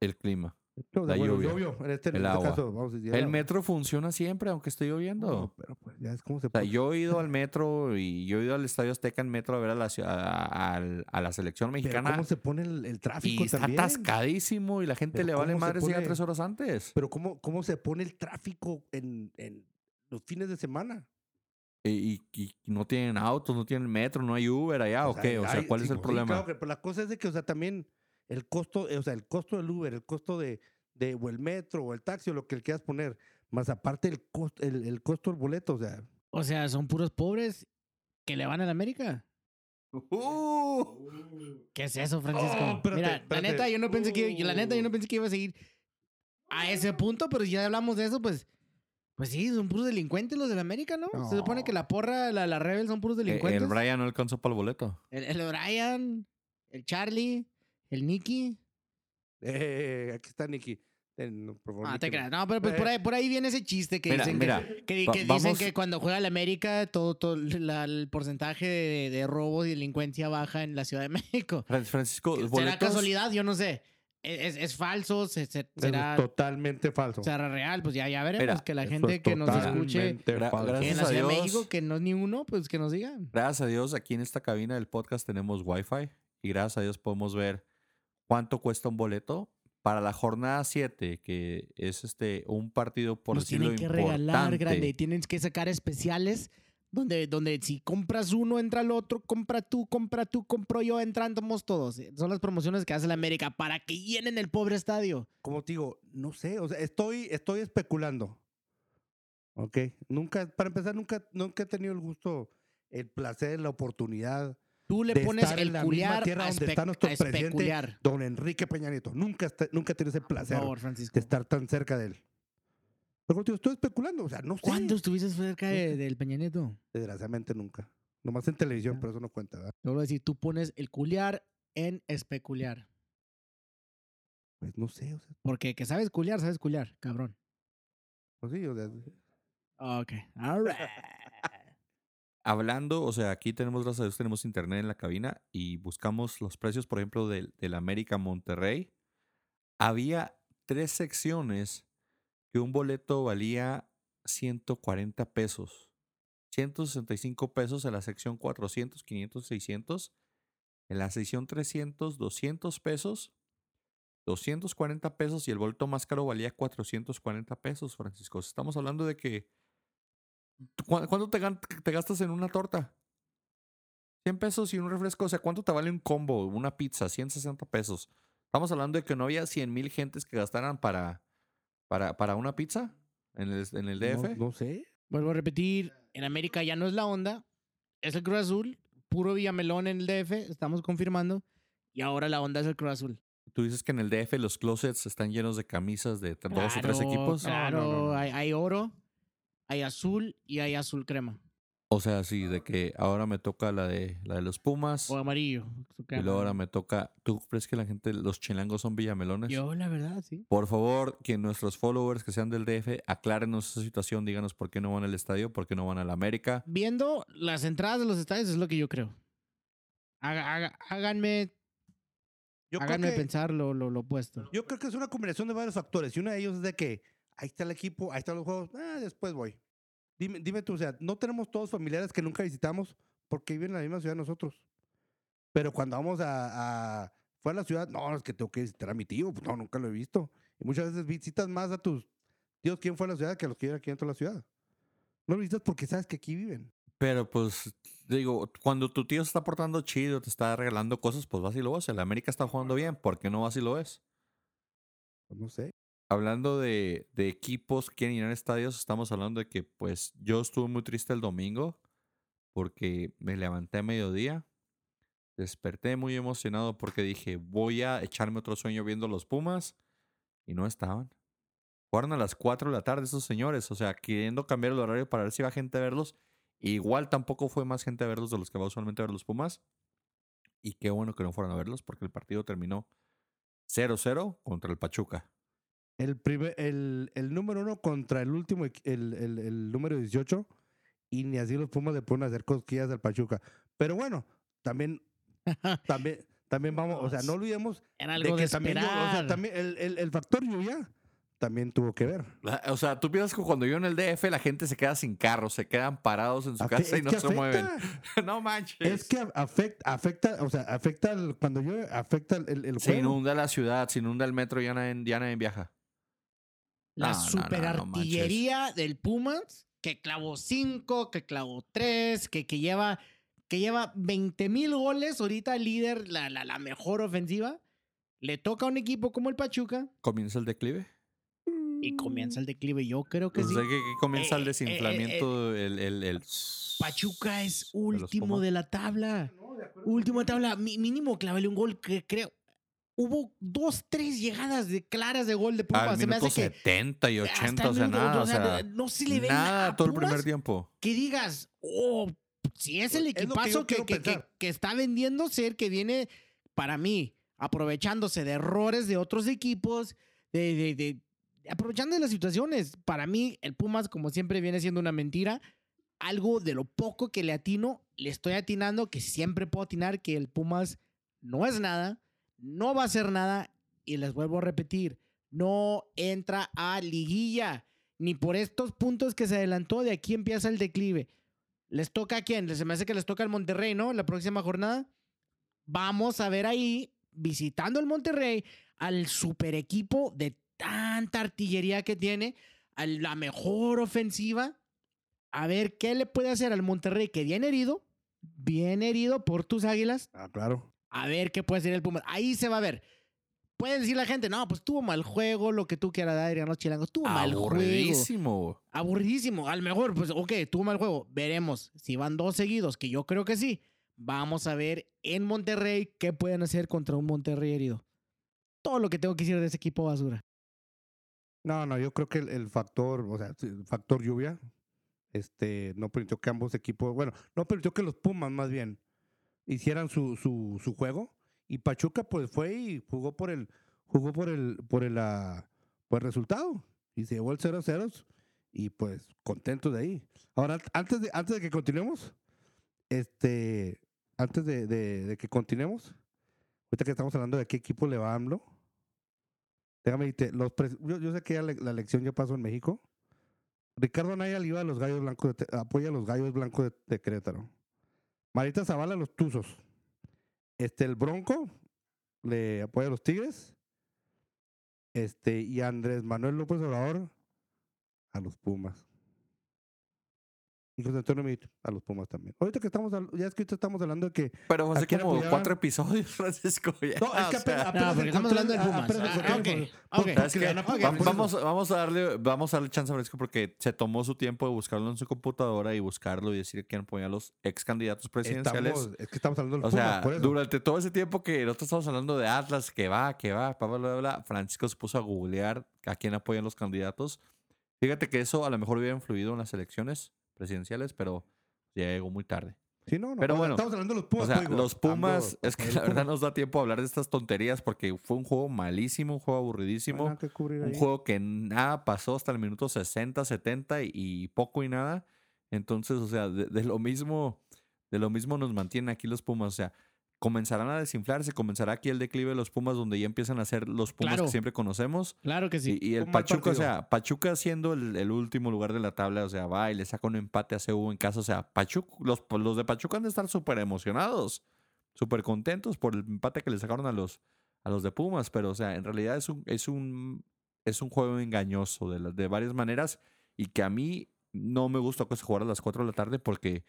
El clima. No, La bueno, lluvia, llovió, en este, en el este agua. caso, vamos a decir, El metro funciona siempre, aunque esté lloviendo. No, pero pues ya es como se O sea, yo he ido al metro y yo he ido al Estadio Azteca en metro a ver a la, ciudad- a, a- a la selección Pero mexicana. cómo se pone el, el tráfico Y está también. atascadísimo y la gente Pero le vale ¿cómo se madre si llega tres horas antes. Pero cómo, cómo se pone el tráfico en, en los fines de semana. Y, y- y no tienen autos, no tienen metro, no hay Uber allá, ¿o sea, qué? O sea, ¿cuál es el sí, problema? claro que- pero la cosa es de que, o sea, también el costo, eh, o sea, el costo del Uber, el costo de, de o el metro o el taxi o lo que le quieras poner, más aparte el costo, el, el costo del boleto, o sea, O sea, son puros pobres que le van a la América. Uh, ¿Qué es eso, Francisco? Oh, espérate, Mira, espérate. la neta, yo no pensé que, la neta, yo no pensé que iba a seguir a ese punto, pero si ya hablamos de eso, pues, pues sí, son puros delincuentes los de la América, ¿no? Se supone que la porra, la, la Rebel son puros eh, delincuentes. el Brian no alcanzó para el boleto. El, el Brian, el Charlie, el Nicky. eh, aquí está Nicky. Por favor, No, te Nicky, creas. No, pero pues por Eh. ahí, por ahí viene ese chiste que Mira, dicen mira, que, que- va- que dicen vamos- que cuando juega el América todo, todo la- el porcentaje de, de robo y delincuencia baja en la Ciudad de México. Fran- Francisco, ¿Será boletos. casualidad? Yo no sé. ¿Es, es- es falso? ¿Se- se- Eso es ¿Será, totalmente falso. será real? Pues ya, ya veremos Mira, que la gente es que nos escuche falso. en la Ciudad de. México, que no es ni uno, pues que nos digan. Gracias a Dios, aquí en esta cabina del podcast tenemos Wi-Fi y gracias a Dios podemos ver cuánto cuesta un boleto para la jornada 7, que es este un partido por nos tienen que regalar, importante. grande. Tienen que sacar especiales donde, donde si compras uno, entra el otro, compra tú, compra tú, compro yo, entramos todos. Son las promociones que hace la América para que llenen el pobre estadio. Como te digo, no sé, o sea, estoy, estoy especulando. Ok, nunca, para empezar, nunca, nunca he tenido el gusto, el placer, la oportunidad Tú le de pones estar en el la misma culiar tierra a, donde espe- está nuestro a presidente, especular. don Enrique Peña Nieto. Nunca, nunca ese Por placer favor, Francisco. de estar tan cerca de él. Pero como te digo, estoy especulando, o sea, no sé. ¿Cuándo estuviste cerca de- del Peña Nieto? Desgraciadamente nunca. Nomás en televisión, Ya. pero eso no cuenta, ¿verdad? Te vuelvo a decir, tú pones el culiar en especular. Pues no sé, o sea, Porque que sabes culiar, sabes culiar, cabrón. pues sí, o sea, Ok, all right. Hablando, o sea, aquí tenemos, gracias a Dios, tenemos internet en la cabina y buscamos los precios, por ejemplo, del, del América Monterrey. Había tres secciones que un boleto valía 140 pesos. 165 pesos en la sección 400, 500, 600. En la sección 300, 200 pesos. 240 pesos y el boleto más caro valía 440 pesos, Francisco. Estamos hablando de que ¿Cu- ¿Cuánto te, gastas en una torta? 100 pesos y un refresco. O sea, ¿cuánto te vale un combo? Una pizza, 160 pesos. Estamos hablando de que no había 100 mil gentes que gastaran para, para, para una pizza en el, en el DF. no sé. Vuelvo a repetir, en América ya no es la onda, es el Cruz Azul, puro Villamelón en el DF, estamos confirmando, y ahora la onda es el Cruz Azul. Tú dices que en el DF los closets están llenos de camisas de dos o tres equipos. Claro, No, no, no, no. Hay, hay oro, hay azul y hay azul crema. O sea, sí, de que ahora me toca la de, la de los Pumas. O amarillo. Y luego ahora me toca. ¿Tú crees que la gente, los chilangos son villamelones? Yo, la verdad, sí. Por favor, que nuestros followers que sean del DF, aclárenos esa situación, díganos por qué no van al estadio, por qué no van a la América. Viendo las entradas de los estadios es lo que yo creo. Haga- haga- háganme Yo creo, háganme que, pensar lo, lo, lo opuesto. yo creo que es una combinación de varios factores. Y uno de ellos es de que ahí está el equipo, ahí están los juegos, ah, después voy. Dime, dime tú, o sea, no tenemos todos familiares que nunca visitamos porque viven en la misma ciudad nosotros. Pero cuando vamos a, a fuera de la ciudad, no, es que tengo que visitar a mi tío, pues no, nunca lo he visto. Y muchas veces visitas más a tus tíos que viven fuera de la ciudad que a los que viven aquí dentro de la ciudad. No lo visitas porque sabes que aquí viven. Pero pues, digo, cuando tu tío se está portando chido, te está regalando cosas, pues vas y lo ves. El América está jugando bien, ¿por qué no vas y lo ves? pues, no sé. Hablando de, de equipos que quieren llenar estadios, estamos hablando de que pues yo estuve muy triste el domingo porque me levanté a mediodía, desperté muy emocionado porque dije voy a echarme otro sueño viendo los Pumas y no estaban. Jugaron a las 4 de la tarde esos señores, o sea, queriendo cambiar el horario para ver si iba gente a verlos. Igual tampoco fue más gente a verlos de los que va usualmente a ver los Pumas. Y qué bueno que no fueron a verlos porque el partido terminó 0-0 contra el Pachuca. El, primer, el, el número uno contra el último, el, el, el número 18, y ni así los Pumas le pueden hacer cosquillas al Pachuca. Pero bueno, también, también, también vamos, o sea, no olvidemos Era de que de también, yo- o sea, esperar. también el, el, el factor lluvia también tuvo que ver. La- o sea, tú piensas que cuando yo en el DF la gente se queda sin carro, se quedan parados en su Afe- casa y no se mueven. no manches. Es que afecta, afecta, o sea, afecta el- cuando llueve, afecta el, el, se inunda la ciudad, se inunda el metro, ya nadie, ya nadie viaja. La No, no, no, super no artillería del Pumas, que clavó 5, que clavó 3, que, que lleva que lleva 20 mil goles, ahorita líder, la, la, la mejor ofensiva. Le toca a un equipo como el Pachuca ¿Comienza el declive? y comienza el declive. Yo creo que O sí. sea, que, que comienza Eh, el eh, desinflamiento, el, el, el- Pachuca es último de la tabla. Último de tabla. Mi- mínimo clávale un gol que creo. Hubo dos, tres llegadas de claras de gol de Pumas. Al Se me minuto hace que 70 y hasta 80, el o sea, minuto- nada, o sea, no se le ve nada a todo el primer tiempo. que digas, oh, si es el Es que equipazo que está vendiendo ser, que viene, para mí, aprovechándose de errores de otros equipos, de, de- de- aprovechando de las situaciones. Para mí, el Pumas, como siempre, viene siendo una mentira. Algo de lo poco que le atino, le estoy atinando, que siempre puedo atinar, que el Pumas no es nada, no va a ser nada, y les vuelvo a repetir, no entra a liguilla, ni por estos puntos que se adelantó, de aquí empieza el declive. ¿Les toca a quién? Se me hace que les toca al Monterrey, ¿no? La próxima jornada. Vamos a ver ahí, visitando el Monterrey, al super equipo de tanta artillería que tiene, a la mejor ofensiva. A ver qué le puede hacer al Monterrey, que viene herido, bien herido por tus águilas. Ah, claro. A ver qué puede hacer el Pumas. Ahí se va a ver. Puede decir la gente, no, pues tuvo mal juego, lo que tú quieras, Adrián, los chilangos. Tuvo mal juego. Aburridísimo. Aburridísimo. A lo mejor, pues, ok, tuvo mal juego. Veremos. Si van dos seguidos, que yo creo que sí. Vamos a ver en Monterrey qué pueden hacer contra un Monterrey herido. Todo lo que tengo que decir de ese equipo basura. No, no, yo creo que el, el factor, o sea, el factor lluvia, este, no permitió que ambos equipos, bueno, no permitió que los Pumas más bien hicieran su, su, su juego. Y Pachuca, pues fue y jugó por el, jugó por el, por el, el resultado. Y se llevó el 0-0 y pues contentos de ahí. Ahora, antes de, antes de que continuemos, este, antes de, de- que continuemos, ahorita que estamos hablando de qué equipo le va a AMLO, déjame decirte, los yo, yo sé que ya le- la elección ya pasó en México. Ricardo Anaya le iba a los gallos blancos, de apoya a los gallos blancos de, de Querétaro. Marita Zavala a los Tuzos. Este, el Bronco le apoya a los Tigres. Este, y Andrés Manuel López Obrador a los Pumas. Y José Antonio Mit a los Pumas también. Ahorita que estamos, ya es que ahorita estamos hablando de que Pero hace ¿A quién como apoyaba? cuatro episodios, Francisco. ya, No, es que apenas- apenas No, porque estamos hablando del a- Pumas. apenas Ah. Vamos, vamos a darle, vamos a darle chance a Francisco porque se tomó su tiempo de buscarlo en su computadora y buscarlo y decir quién apoya a los ex candidatos presidenciales. Estamos- es que estamos hablando de los O Pumas, sea, por eso. durante todo ese tiempo que nosotros estamos hablando de Atlas, que va, que va, bla, bla, bla, bla, Francisco se puso a googlear a quién apoyan los candidatos. Fíjate que eso a lo mejor hubiera influido en las elecciones presidenciales, pero ya llegó muy tarde. Sí, no, no, Pero bueno, estamos hablando de los Pumas. o sea, digo, los Pumas, es que la verdad Pumas. nos da tiempo a hablar de estas tonterías porque fue un juego malísimo, un juego aburridísimo. Un ahí. juego que nada pasó hasta el minuto 60, 70 y, y poco y nada. Entonces, o sea, de, de lo mismo, de lo mismo nos mantienen aquí los Pumas. O sea, comenzarán a desinflarse, comenzará aquí el declive de los Pumas, donde ya empiezan a ser los Pumas Claro. que siempre conocemos. Claro que sí. Y, y el Pachuca, o sea, Pachuca siendo el, el último lugar de la tabla, o sea, va y le saca un empate a CU en casa. O sea, Pachuca, los, los de Pachuca han de estar súper emocionados, súper contentos por el empate que le sacaron a los, a los de Pumas. Pero, o sea, en realidad es un, es un, es un juego engañoso de, de varias maneras y que a mí no me gusta que se jugar a las 4 de la tarde porque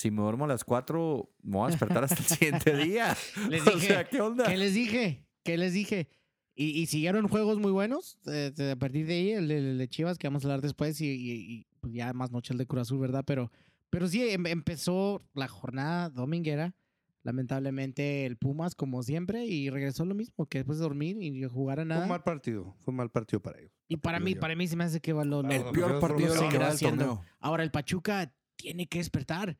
si me duermo a las 4, me voy a despertar hasta el siguiente día. Les o dije, sea, ¿qué onda? ¿Qué les dije? ¿Qué les dije? Y, y siguieron juegos muy buenos. eh, a partir de ahí, el de, el de Chivas, que vamos a hablar después, y, y- y, pues ya más noche el de Cruz Azul, ¿verdad? Pero, pero sí, em- empezó la jornada dominguera. Lamentablemente el Pumas, como siempre, y regresó lo mismo, que después de dormir y jugar a Fue nada. un mal partido. Fue un mal partido para ellos. Y para mí, yo. para mí se me hace que va lo, lo- El peor partido que va torneo. Ahora, el Pachuca tiene que despertar.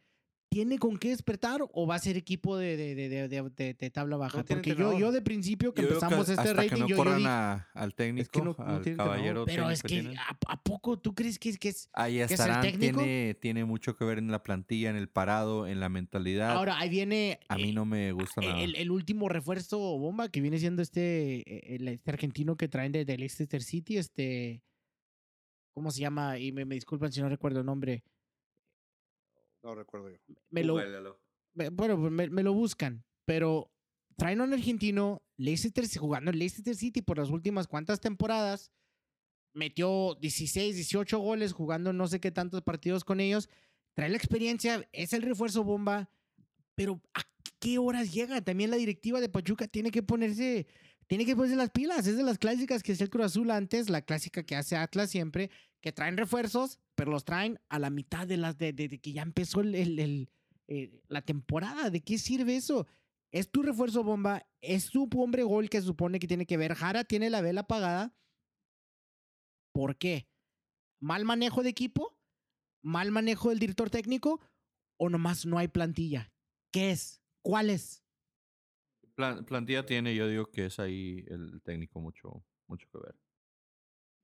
¿Tiene con qué despertar o va a ser equipo de, de, de, de, tabla baja? No Porque yo, yo de principio que Yo que empezamos este hasta rating, que no yo, yo dije, a- al técnico, no- no al caballero pero es que. ¿a, a poco tú crees que es, que es Ahí es el estarán, técnico? tiene, tiene mucho que ver en la plantilla, en el parado, en la mentalidad. Ahora, ahí viene a mí eh, no me gusta nada. el, el último refuerzo bomba que viene siendo este, eh, el, este argentino que traen de, de Leicester City, este, ¿cómo se llama? Y me, me disculpan si no recuerdo el nombre. No recuerdo yo. Me lo, me- bueno, pues me, me lo buscan, pero traen a un argentino, Leicester, jugando en Leicester City por las últimas cuantas temporadas, metió 16, 18 goles jugando no sé qué tantos partidos con ellos, trae la experiencia, es el refuerzo bomba, pero ¿a qué horas llega? También la directiva de Pachuca tiene que ponerse, tiene que ponerse las pilas, es de las clásicas que hacía el Cruz Azul antes, la clásica que hace Atlas siempre, que traen refuerzos, pero los traen a la mitad de las de, que ya empezó eh, la temporada. ¿De qué sirve eso? Es tu refuerzo bomba, es tu hombre gol que supone que tiene que ver. Jara tiene la vela apagada. ¿Por qué? ¿Mal manejo de equipo? ¿Mal manejo del director técnico? ¿O nomás no hay plantilla? ¿Qué es? ¿Cuál es? Plan- plantilla tiene, yo digo que es ahí el técnico mucho, mucho que ver.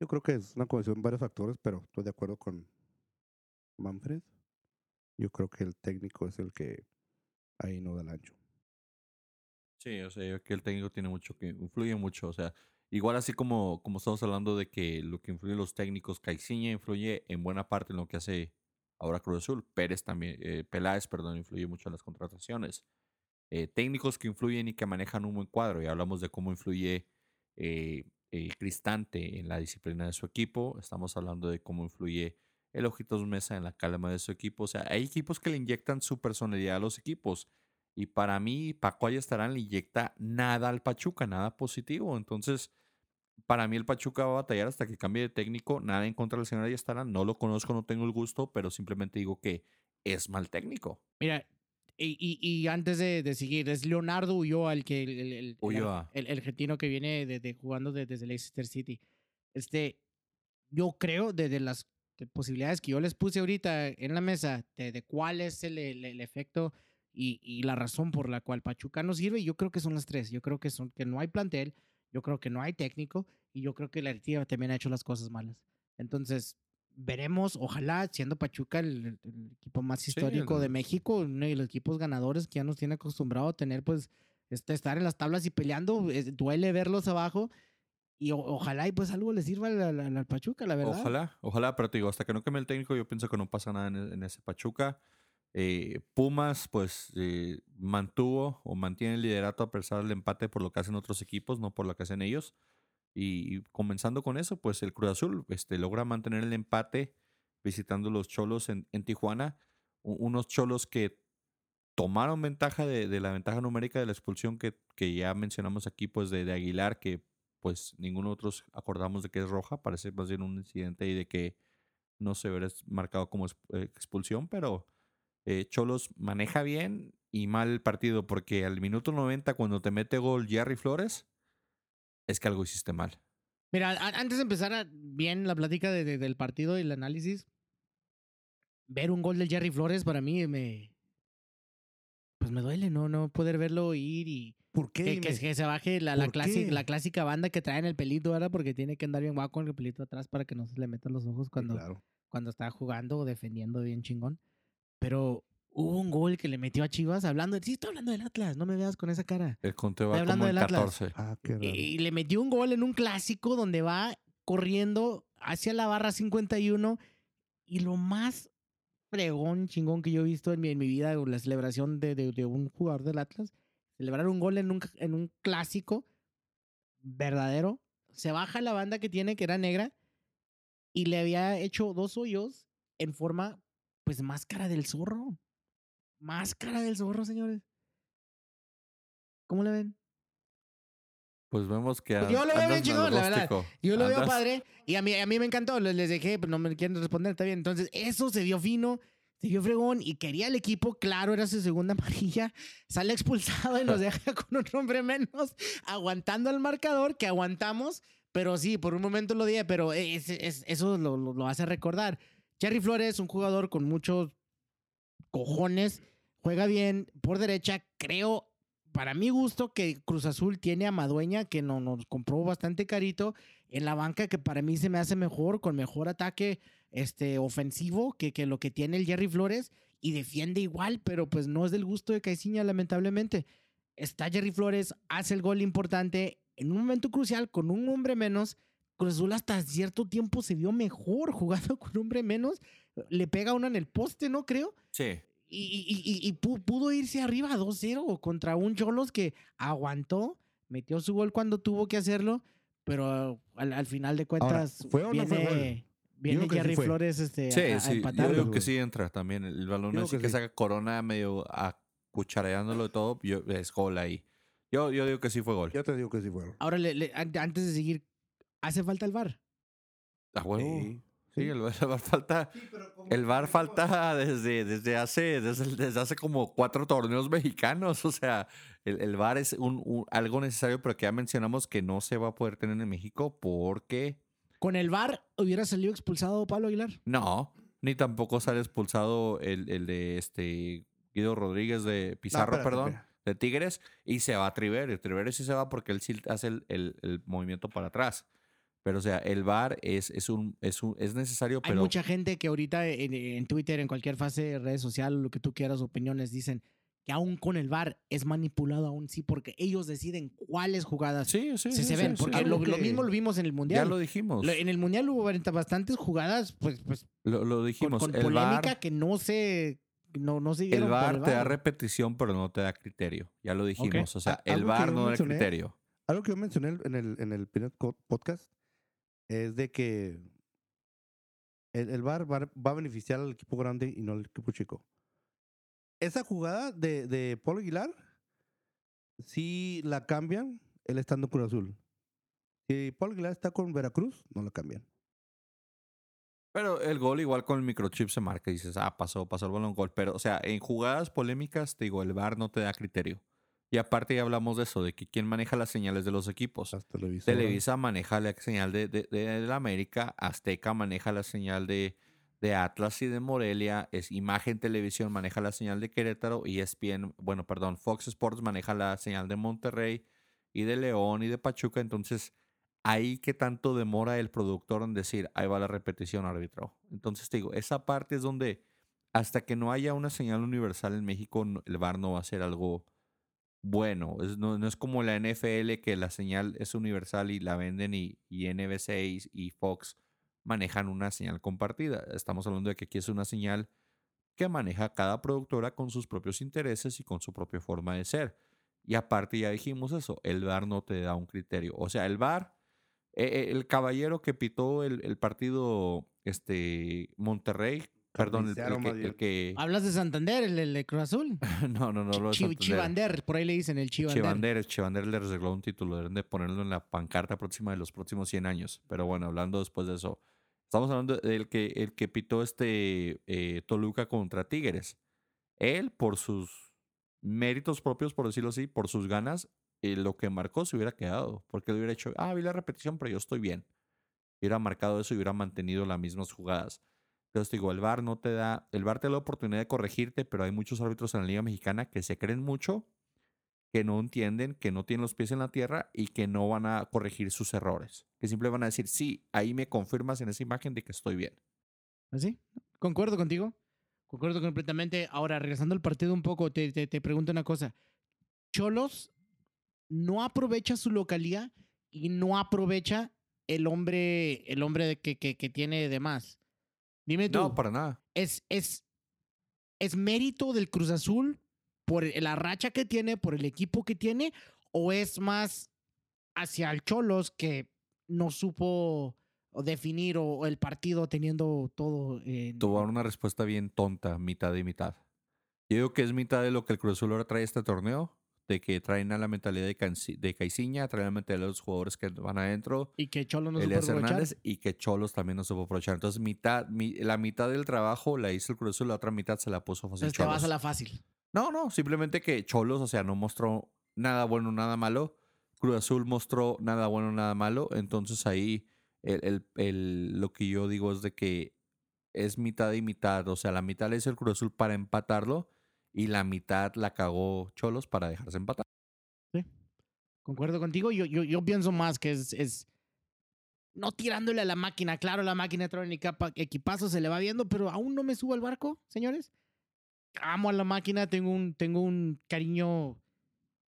Yo creo que es una combinación de varios factores, pero estoy de acuerdo con Manfred. Yo creo que el técnico es el que ahí no da el ancho. Sí, o sea, yo creo que el técnico tiene mucho que influye mucho, o sea, igual así como, como estamos hablando de que lo que influye en los técnicos, Caixinha influye en buena parte en lo que hace ahora Cruz Azul, Pérez también, eh, Peláez, perdón, influye mucho en las contrataciones. Eh, técnicos que influyen y que manejan un buen cuadro, y hablamos de cómo influye eh, eh, Cristante en la disciplina de su equipo, estamos hablando de cómo influye el Ojitos Mesa en la calma de su equipo, o sea, hay equipos que le inyectan su personalidad a los equipos, y para mí, Paco Ayestarán le inyecta nada al Pachuca, nada positivo. Entonces, para mí el Pachuca va a batallar hasta que cambie de técnico. Nada en contra del señor Ayestarán. No lo conozco, no tengo el gusto, pero simplemente digo que es mal técnico. Mira, y, y- y antes de, de seguir, es Leonardo Ulloa el que el, el, el- el- Ulloa. el- el argentino que viene de, de jugando de- desde Leicester City. Este, yo creo de, de las de posibilidades que yo les puse ahorita en la mesa, de, cuál es el, el- el efecto y, y la razón por la cual Pachuca no sirve, yo creo que son las tres. Yo creo que son que no hay plantel, yo creo que no hay técnico y yo creo que la directiva también ha hecho las cosas malas. Entonces, veremos, ojalá, siendo Pachuca el, el- equipo más Sí, histórico de el- México, uno de los equipos ganadores que ya nos tiene acostumbrado a tener, pues, este, estar en las tablas y peleando, es- duele verlos abajo. Y o- ojalá y pues algo le sirva al Pachuca, la verdad. Ojalá, ojalá, pero te digo, hasta que no cambie el técnico, yo pienso que no pasa nada en, e- en ese Pachuca. Eh, Pumas, pues, eh, mantuvo o mantiene el liderato a pesar del empate por lo que hacen otros equipos, no por lo que hacen ellos. Y, comenzando con eso, pues el Cruz Azul este, logra mantener el empate visitando los Cholos en, en Tijuana. U- unos Cholos que tomaron ventaja de, de la ventaja numérica de la expulsión que, que ya mencionamos aquí, pues de, de Aguilar, que pues ninguno de nosotros acordamos de que es roja, parece más bien un incidente y de que no se verá marcado como eh, expulsión, pero eh, Cholos maneja bien y mal el partido, porque al minuto 90 cuando te mete gol Jerry Flores, es que algo hiciste mal. Mira, antes de empezar a- bien la plática de- de- del partido y el análisis, ver un gol del Jerry Flores para mí me. Pues me duele, ¿no? No poder verlo ir y ¿Por qué? que, que- se baje la, la, ¿Por clásica, qué? la clásica banda que trae en el pelito, ¿verdad? Porque tiene que andar bien guapo con el pelito atrás para que no se le metan los ojos cuando, claro. cuando está jugando o defendiendo bien chingón. Pero hubo un gol que le metió a Chivas hablando. Sí, estoy hablando del Atlas, no me veas con esa cara. El conteo va Estoy hablando como del Atlas. 14. Ah, qué raro. Y le metió un gol en un clásico donde va corriendo hacia la barra 51 y lo más fregón, chingón que yo he visto en mi, en mi vida, la celebración de, de- de un jugador del Atlas, celebrar un gol en un, en un clásico verdadero, se baja la banda que tiene, que era negra, y le había hecho dos hoyos en forma, pues, máscara del zorro. Máscara del zorro, señores. ¿Cómo le ven? Pues vemos que Pues yo lo veo bien chingón, la verdad. Yo lo veo padre y a mí, a mí me encantó. Les, dejé, pero no me quieren responder, está bien. Entonces, eso se vio fino, se vio fregón y quería el equipo. Claro, era su segunda amarilla. Sale expulsado y nos deja con un hombre menos, aguantando el marcador que aguantamos. Pero sí, por un momento lo dije, pero es- es- eso lo, lo- lo hace recordar. Jerry Flores, un jugador con muchos cojones, juega bien por derecha. Creo, para mi gusto, que Cruz Azul tiene a Madueña, que no, nos compró bastante carito, en la banca, que para mí se me hace mejor, con mejor ataque este, ofensivo que, que lo que tiene el Jerry Flores, y defiende igual, pero pues no es del gusto de Caiciña, lamentablemente. Está Jerry Flores, hace el gol importante en un momento crucial, con un hombre menos. Cruz Azul hasta cierto tiempo se vio mejor jugando con un hombre menos. Le pega una en el poste, ¿no? Creo. Sí. Y, y- y- y pu- pudo irse arriba 2-0 contra un Cholos que aguantó, metió su gol cuando tuvo que hacerlo, pero al, al final de cuentas ¿fue o no fue viene, gol? viene sí Jerry fue. Flores este, Sí, a, a sí. Yo güey. que sí entra también. El balón así que que, sí. saca Corona medio a cuchareándolo de todo. Yo, es gol ahí. Yo, yo digo que sí fue gol. Yo te digo que sí fueron. Ahora, le- le- an- antes de seguir, ¿hace falta el huevo. Sí, el, VAR falta. El VAR falta desde, desde hace desde, desde hace como cuatro torneos mexicanos. O sea, el, el VAR es un, un- algo necesario, pero que ya mencionamos que no se va a poder tener en México porque Con el VAR hubiera salido expulsado Pablo Aguilar. no, ni tampoco sale expulsado el, el de este Guido Rodríguez de Pizarro, espérate, perdón, espera. de Tigres, y se va a Triverio. Triverio sí se va porque él sí hace el, el- el movimiento para atrás. Pero, o sea, el VAR es, es, un, es, un, es necesario, Hay pero mucha gente que ahorita en, en Twitter, en cualquier fase de redes sociales, lo que tú quieras, opiniones, dicen que aún con el VAR es manipulado aún sí, porque ellos deciden cuáles jugadas sí, sí, se, sí, se ven. sí. Porque lo, lo mismo lo vimos en el Ya Mundial. lo dijimos. Lo- en el Mundial hubo bast- bastantes jugadas, pues, pues Lo, lo con, dijimos. con el polémica VAR, que no se, no, no se el VAR te da repetición, pero no te da criterio. Ya lo dijimos. O sea, A- el VAR no da criterio. Algo que yo mencioné en el, en el primer podcast es de que el, el VAR va, a beneficiar al equipo grande y no al equipo chico. Esa jugada de, de Paul Aguilar, si la cambian, él estando Cruz Azul. Si Paul Aguilar está con Veracruz, no la cambian. Pero el gol igual con el microchip se marca y dices, ah, pasó, pasó el balón gol. Pero, o sea, en jugadas polémicas, te digo, el VAR no te da criterio. Y aparte ya hablamos de eso, de que quién maneja las señales de los equipos. Las televisoras. Televisa maneja la señal de, de, de la América, Azteca maneja la señal de, de Atlas y de Morelia, es Imagen Televisión maneja la señal de Querétaro y ESPN, bueno, perdón, Fox Sports maneja la señal de Monterrey y de León y de Pachuca, entonces ahí que tanto demora el productor en decir, ahí va la repetición árbitro. Entonces te digo, esa parte es donde hasta que no haya una señal universal en México, el VAR no va a ser algo bueno. No, es como la NFL que la señal es universal y la venden y, y NBC y, y Fox manejan una señal compartida. Estamos hablando de que aquí es una señal que maneja cada productora con sus propios intereses y con su propia forma de ser. Y aparte ya dijimos eso, el VAR no te da un criterio. O sea, el VAR, eh, eh, el caballero que pitó el, el partido este, Monterrey, perdón, el, el que, el que- Hablas de Santander, el, el de Cruz Azul. no, no, no, lo de Chi- Santander. Chivander, por ahí le dicen el Chivander. Chivander, Chivander le regaló un título, deben de ponerlo en la pancarta próxima de los próximos 100 años. Pero bueno, hablando después de eso, estamos hablando del que, el que pitó este eh, Toluca contra Tigres. Él, por sus méritos propios, por decirlo así, por sus ganas, eh, lo que marcó se hubiera quedado. Porque él hubiera hecho, ah, vi la repetición, pero yo estoy bien. Hubiera marcado eso y hubiera mantenido las mismas jugadas. Entonces digo, el VAR no te da, el VAR te da la oportunidad de corregirte, pero hay muchos árbitros en la Liga Mexicana que se creen mucho, que no entienden, que no tienen los pies en la tierra y que no van a corregir sus errores. Que siempre van a decir, sí, ahí me confirmas en esa imagen de que estoy bien. ¿Así? Concuerdo contigo. Concuerdo completamente. Ahora, regresando al partido un poco, te, te, te pregunto una cosa. Cholos no aprovecha su localía y no aprovecha el hombre, el hombre que, que, que tiene de más. Dime tú, No, para nada. ¿es, es, ¿es mérito del Cruz Azul por la racha que tiene, por el equipo que tiene, o es más hacia el Cholos que no supo definir o, o el partido teniendo todo en, dar una respuesta bien tonta, mitad y mitad. Yo digo que es mitad de lo que el Cruz Azul ahora trae este torneo. De que traen a la mentalidad de, Canci- de Caiciña, traen la mentalidad de los jugadores que van adentro, Y que Cholo no supo Elías aprovechar. Hernández, y que Cholos también no supo aprovechar. Entonces, mitad, mi- la mitad del trabajo la hizo el Cruz Azul, la otra mitad se la puso fácil Entonces te vas Cholos. a la fácil. No, no, simplemente que Cholos, o sea, no mostró nada bueno, nada malo. Cruz Azul mostró nada bueno, nada malo. Entonces ahí el, el- el- lo que yo digo es de que es mitad y mitad. O sea, la mitad le hizo el Cruz Azul para empatarlo y la mitad la cagó Cholos para dejarse empatar. Concuerdo contigo. Yo, yo, yo pienso más que es, es no tirándole a la máquina. Claro, la máquina trae equipazo, se le va viendo, pero aún no me subo al barco, señores. Amo a la máquina, tengo un, tengo un cariño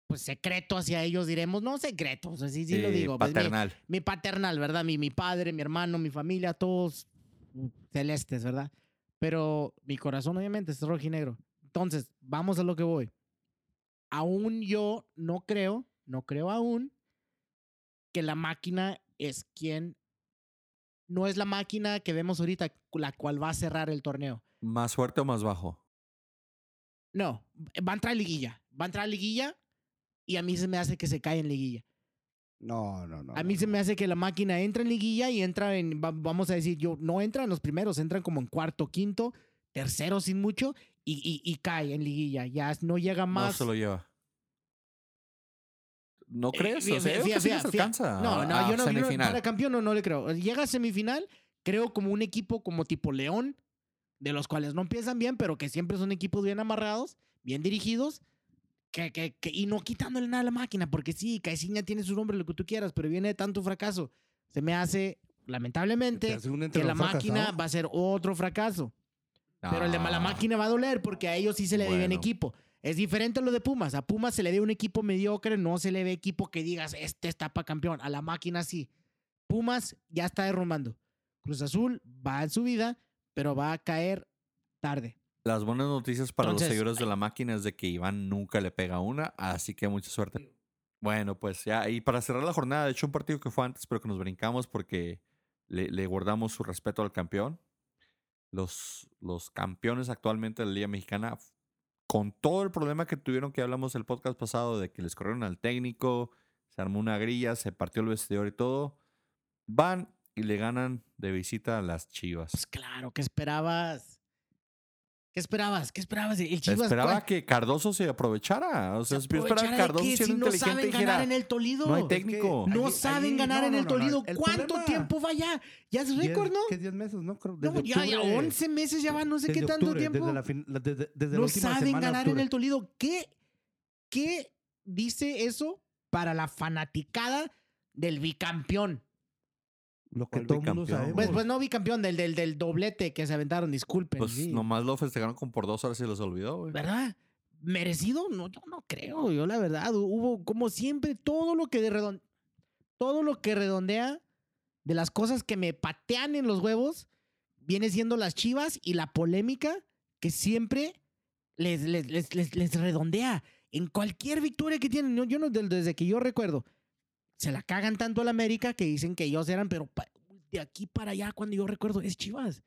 pues secreto hacia ellos, diremos. No secreto, o sea, sí, sí lo digo. pues, mi- paternal. mi paternal, ¿verdad? Mi, mi padre, mi hermano, mi familia, todos mm, celestes, ¿verdad? Pero mi corazón, obviamente, es rojinegro. Entonces, vamos a lo que voy. Aún yo no creo, no creo aún que la máquina es quien. No es la máquina que vemos ahorita, la cual va a cerrar el torneo. ¿Más fuerte o más bajo? No, va a entrar a liguilla. Va a entrar a liguilla y a mí se me hace que se cae en liguilla. No, no, no. A mí no, se no. me hace que la máquina entra en liguilla y entra en, va- vamos a decir, yo no entra en los primeros, entran como en cuarto, quinto, tercero sin mucho y, y, y cae en liguilla. Ya no llega No más. se lo lleva. ¿No Eh, crees? O sea, fí- alcanza No, no, a yo no, yo no- para campeón no, no le creo. Llega a semifinal, creo como un equipo como tipo León, de los cuales no empiezan bien, pero que siempre son equipos bien amarrados, bien dirigidos, que, que, que- y no quitándole nada a la máquina, porque sí, Caiciña tiene su nombre, lo que tú quieras, pero viene de tanto fracaso. Se me hace, Te lamentablemente, hace que la máquina va a ser otro fracaso. Pero el de la Ah, máquina va a doler porque a ellos sí se le Bueno. equipo. Es diferente a lo de Pumas. A Pumas se le ve un equipo mediocre, no se le ve equipo que digas, este está para campeón. A la máquina sí. Pumas ya está derrumbando. Cruz Azul va en su vida, pero va a caer tarde. Las buenas noticias para Entonces, los seguidores de la máquina es de que Iván nunca le pega una, así que mucha suerte. Bueno, pues ya, y para cerrar la jornada, de hecho un partido que fue antes, pero que nos brincamos porque le, le guardamos su respeto al campeón. Los, los campeones actualmente de la Liga Mexicana, con todo el problema que tuvieron que hablamos el podcast pasado de que les corrieron al técnico, se armó una grilla, se partió el vestidor y todo, van y le ganan de visita a las Chivas. Pues claro, ¿qué esperabas? ¿Qué esperabas? ¿Qué esperabas? El Chivas Esperaba ¿cuál- que Cardoso se aprovechara. O sea, se yo esperaba que aprovechara de Cardoso qué? siendo si no inteligente saben dijera, ganar en el Tolido. no hay Es que- técnico. No saben ganar no, en no, el no, no, Tolido. el ¿Cuánto problema- tiempo va ya? Ya es récord, ¿no? ¿Qué 10 meses, no? Creo, No, ya, ya octubre- 11 meses ya van, no sé desde qué tanto octubre, tiempo. Desde la, fin- la- desde, desde la no saben ganar en el Tolido. ¿Qué, ¿Qué dice eso para la fanaticada del bicampeón? Lo que ¿Cuál todo el mundo bicampeón, sabe. Pues, pues no bicampeón, del, del, del doblete que se aventaron, disculpen. Pues sí. nomás lo festejaron con por dos horas y se los olvidó, güey. ¿Verdad? ¿Merecido? No, yo no creo. Yo la verdad, hubo como siempre todo lo que de redon- todo lo que redondea de las cosas que me patean en los huevos viene siendo las chivas y la polémica que siempre les, les, les, les- les redondea. En cualquier victoria que tienen, yo, yo no, desde que yo recuerdo, se la cagan tanto a la América que dicen que ellos eran, pero pa- de aquí para allá, cuando yo recuerdo, es Chivas.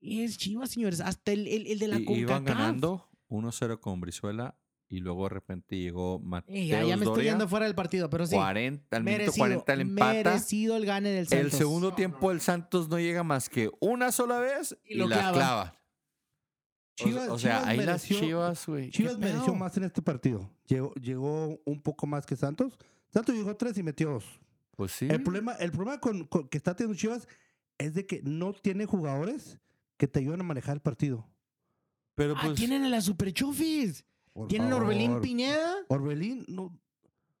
Es Chivas, señores. Hasta el, el, el de la Y- iban CONCACAF. ganando 1-0 con Brizuela y luego de repente llegó Eh, Mateo ya, ya me estoy yendo fuera del partido, pero sí. 40, al minuto merecido, 40 el empata. merecido el gane del El Santos. segundo tiempo el Santos no llega más que una sola vez Y y, lo la clava. Chivas- o, sea, Chivas ahí las mereció- Chivas, güey. Chivas ¿qué mereció más en este partido. Llegó, llegó un poco más que Santos. Santos llegó tres y metió dos. Pues sí. El problema, el problema con, con- que está teniendo Chivas es de que no tiene jugadores que te ayuden a manejar el partido. Pero Ah, pues tienen a la Superchofis. Por Tienen a Orbelín. Pineda. Orbelín, no.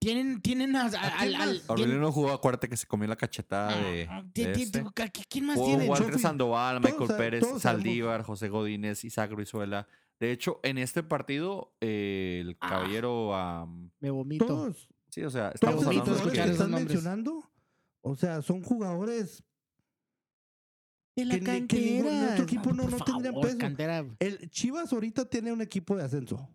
Tienen, tienen a, a- ¿A al, al-? Orbelín tienen- no jugó, acuérdate que se comió la cachetada de, Ah, de ti- este. ¿a- ¿Quién más Jugó tienen? Walter Chofi. Sandoval, Michael Pérez, todos. Saldívar, José Godínez, Isaac Brizuela. De hecho, en este partido, eh, el Ah. caballero, Me vomito. Todos, sí, o sea, todos estamos bonito hablando jugadores escuchar que están nombres. mencionando, o sea, son jugadores. de la que ni- que ningún- cantera. nuestro equipo no- por no tendría favor, peso. cantera. El Chivas ahorita tiene un equipo de ascenso.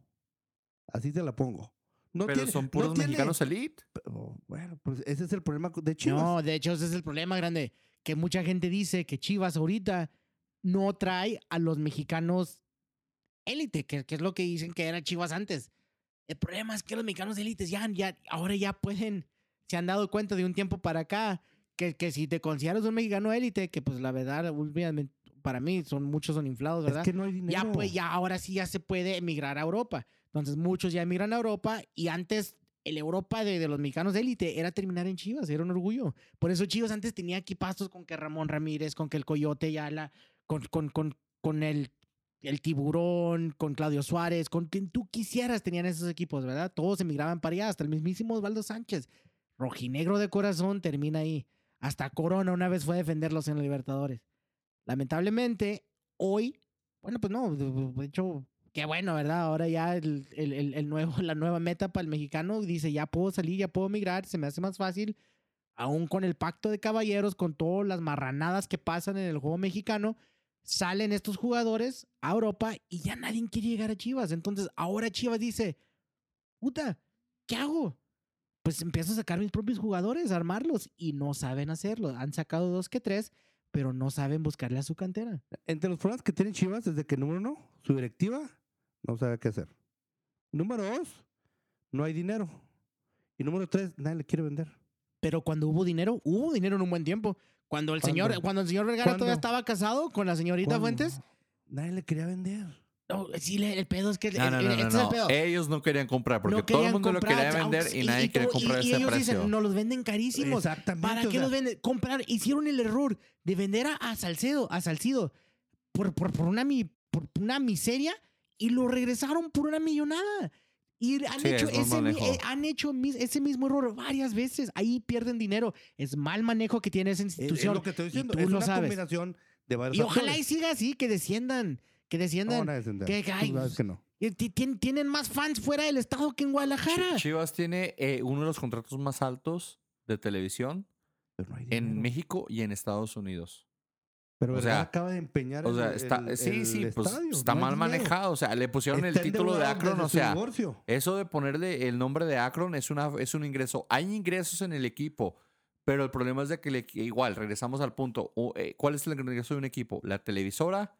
Así te la pongo. No pero tiene- son no puros tiene- mexicanos elite. pero, bueno, pues ese es el problema de Chivas. No, de hecho, ese es el problema grande. Que mucha gente dice que Chivas ahorita no trae a los mexicanos élite, que, que es lo que dicen que era Chivas antes. El problema es que los mexicanos élites ya, ya, ahora ya pueden, se han dado cuenta de un tiempo para acá, que, que si te consideras un mexicano élite, que pues la verdad, obviamente, para mí, son muchos son inflados, ¿verdad? Es que no hay dinero. ya pues ya ahora sí ya se puede emigrar a Europa. Entonces muchos ya emigran a Europa y antes el Europa de, de los mexicanos de élite era terminar en Chivas, era un orgullo. Por eso Chivas antes tenía equipazos con que Ramón Ramírez, con que el Coyote Yala, con, con, con, con el, el Tiburón, con Claudio Suárez, con quien tú quisieras tenían esos equipos, ¿verdad? Todos emigraban para allá, hasta el mismísimo Osvaldo Sánchez, rojinegro de corazón, termina ahí. Hasta Corona una vez fue a defenderlos en Libertadores. Lamentablemente, hoy, bueno, pues no, de hecho, qué bueno, ¿verdad? Ahora ya el- el- el nuevo, la nueva meta para el mexicano dice, ya puedo salir, ya puedo migrar, se me hace más fácil, aún con el pacto de caballeros, con todas las marranadas que pasan en el juego mexicano, salen estos jugadores a Europa y ya nadie quiere llegar a Chivas. Entonces, ahora Chivas dice, puta, ¿qué hago? Pues empiezo a sacar mis propios jugadores, a armarlos y no saben hacerlo. Han sacado dos que tres, pero no saben buscarle a su cantera. Entre los problemas que tiene Chivas, desde que número uno, su directiva no sabe qué hacer. Número dos, no hay dinero. Y número tres, nadie le quiere vender. Pero cuando hubo dinero, hubo dinero en un buen tiempo. Cuando el ¿Cuándo? señor, cuando el señor Vergara todavía ¿Cuándo? estaba casado con la señorita ¿Cuándo? Fuentes, Nadie le quería vender. no, sí, el pedo es que No, el- no, no, este no, es el pedo. Ellos no querían comprar porque No todo el mundo lo quería vender y, y- nadie y quería comprar y ese ellos precio. dicen, no los venden carísimos. Exactamente. ¿Para o qué sea, los venden? Comprar, hicieron el error de vender a, a Salcedo, a Salcido, por, por, por una, mi- por una miseria y lo regresaron por una millonada. Y han Sí, hecho, es ese, eh, han hecho mis- ese mismo error varias veces. Ahí pierden dinero. Es mal manejo que tiene esa Es, es institución. lo que estoy y diciendo. tú Es lo una sabes. combinación de varios Y ojalá y siga así, que desciendan. Que No desciendan. van a descender. que- Tú sabes que no. Y ti- tien- tienen más fans fuera del estado que en Guadalajara. Chi- Chivas tiene eh, uno de los contratos más altos de televisión no en. México y en Estados Unidos. Pero o sea, acaba de empeñar O sea, el- está, el- sí, el sí, pues estadio. está No mal manejado. O sea, le pusieron el Está título de Akron. O sea, divorcio. eso de ponerle el nombre de Akron es, una, es un ingreso. Hay ingresos en el equipo, pero el problema es de que le- igual, regresamos al punto. eh, ¿Cuál es el ingreso de un equipo? La televisora,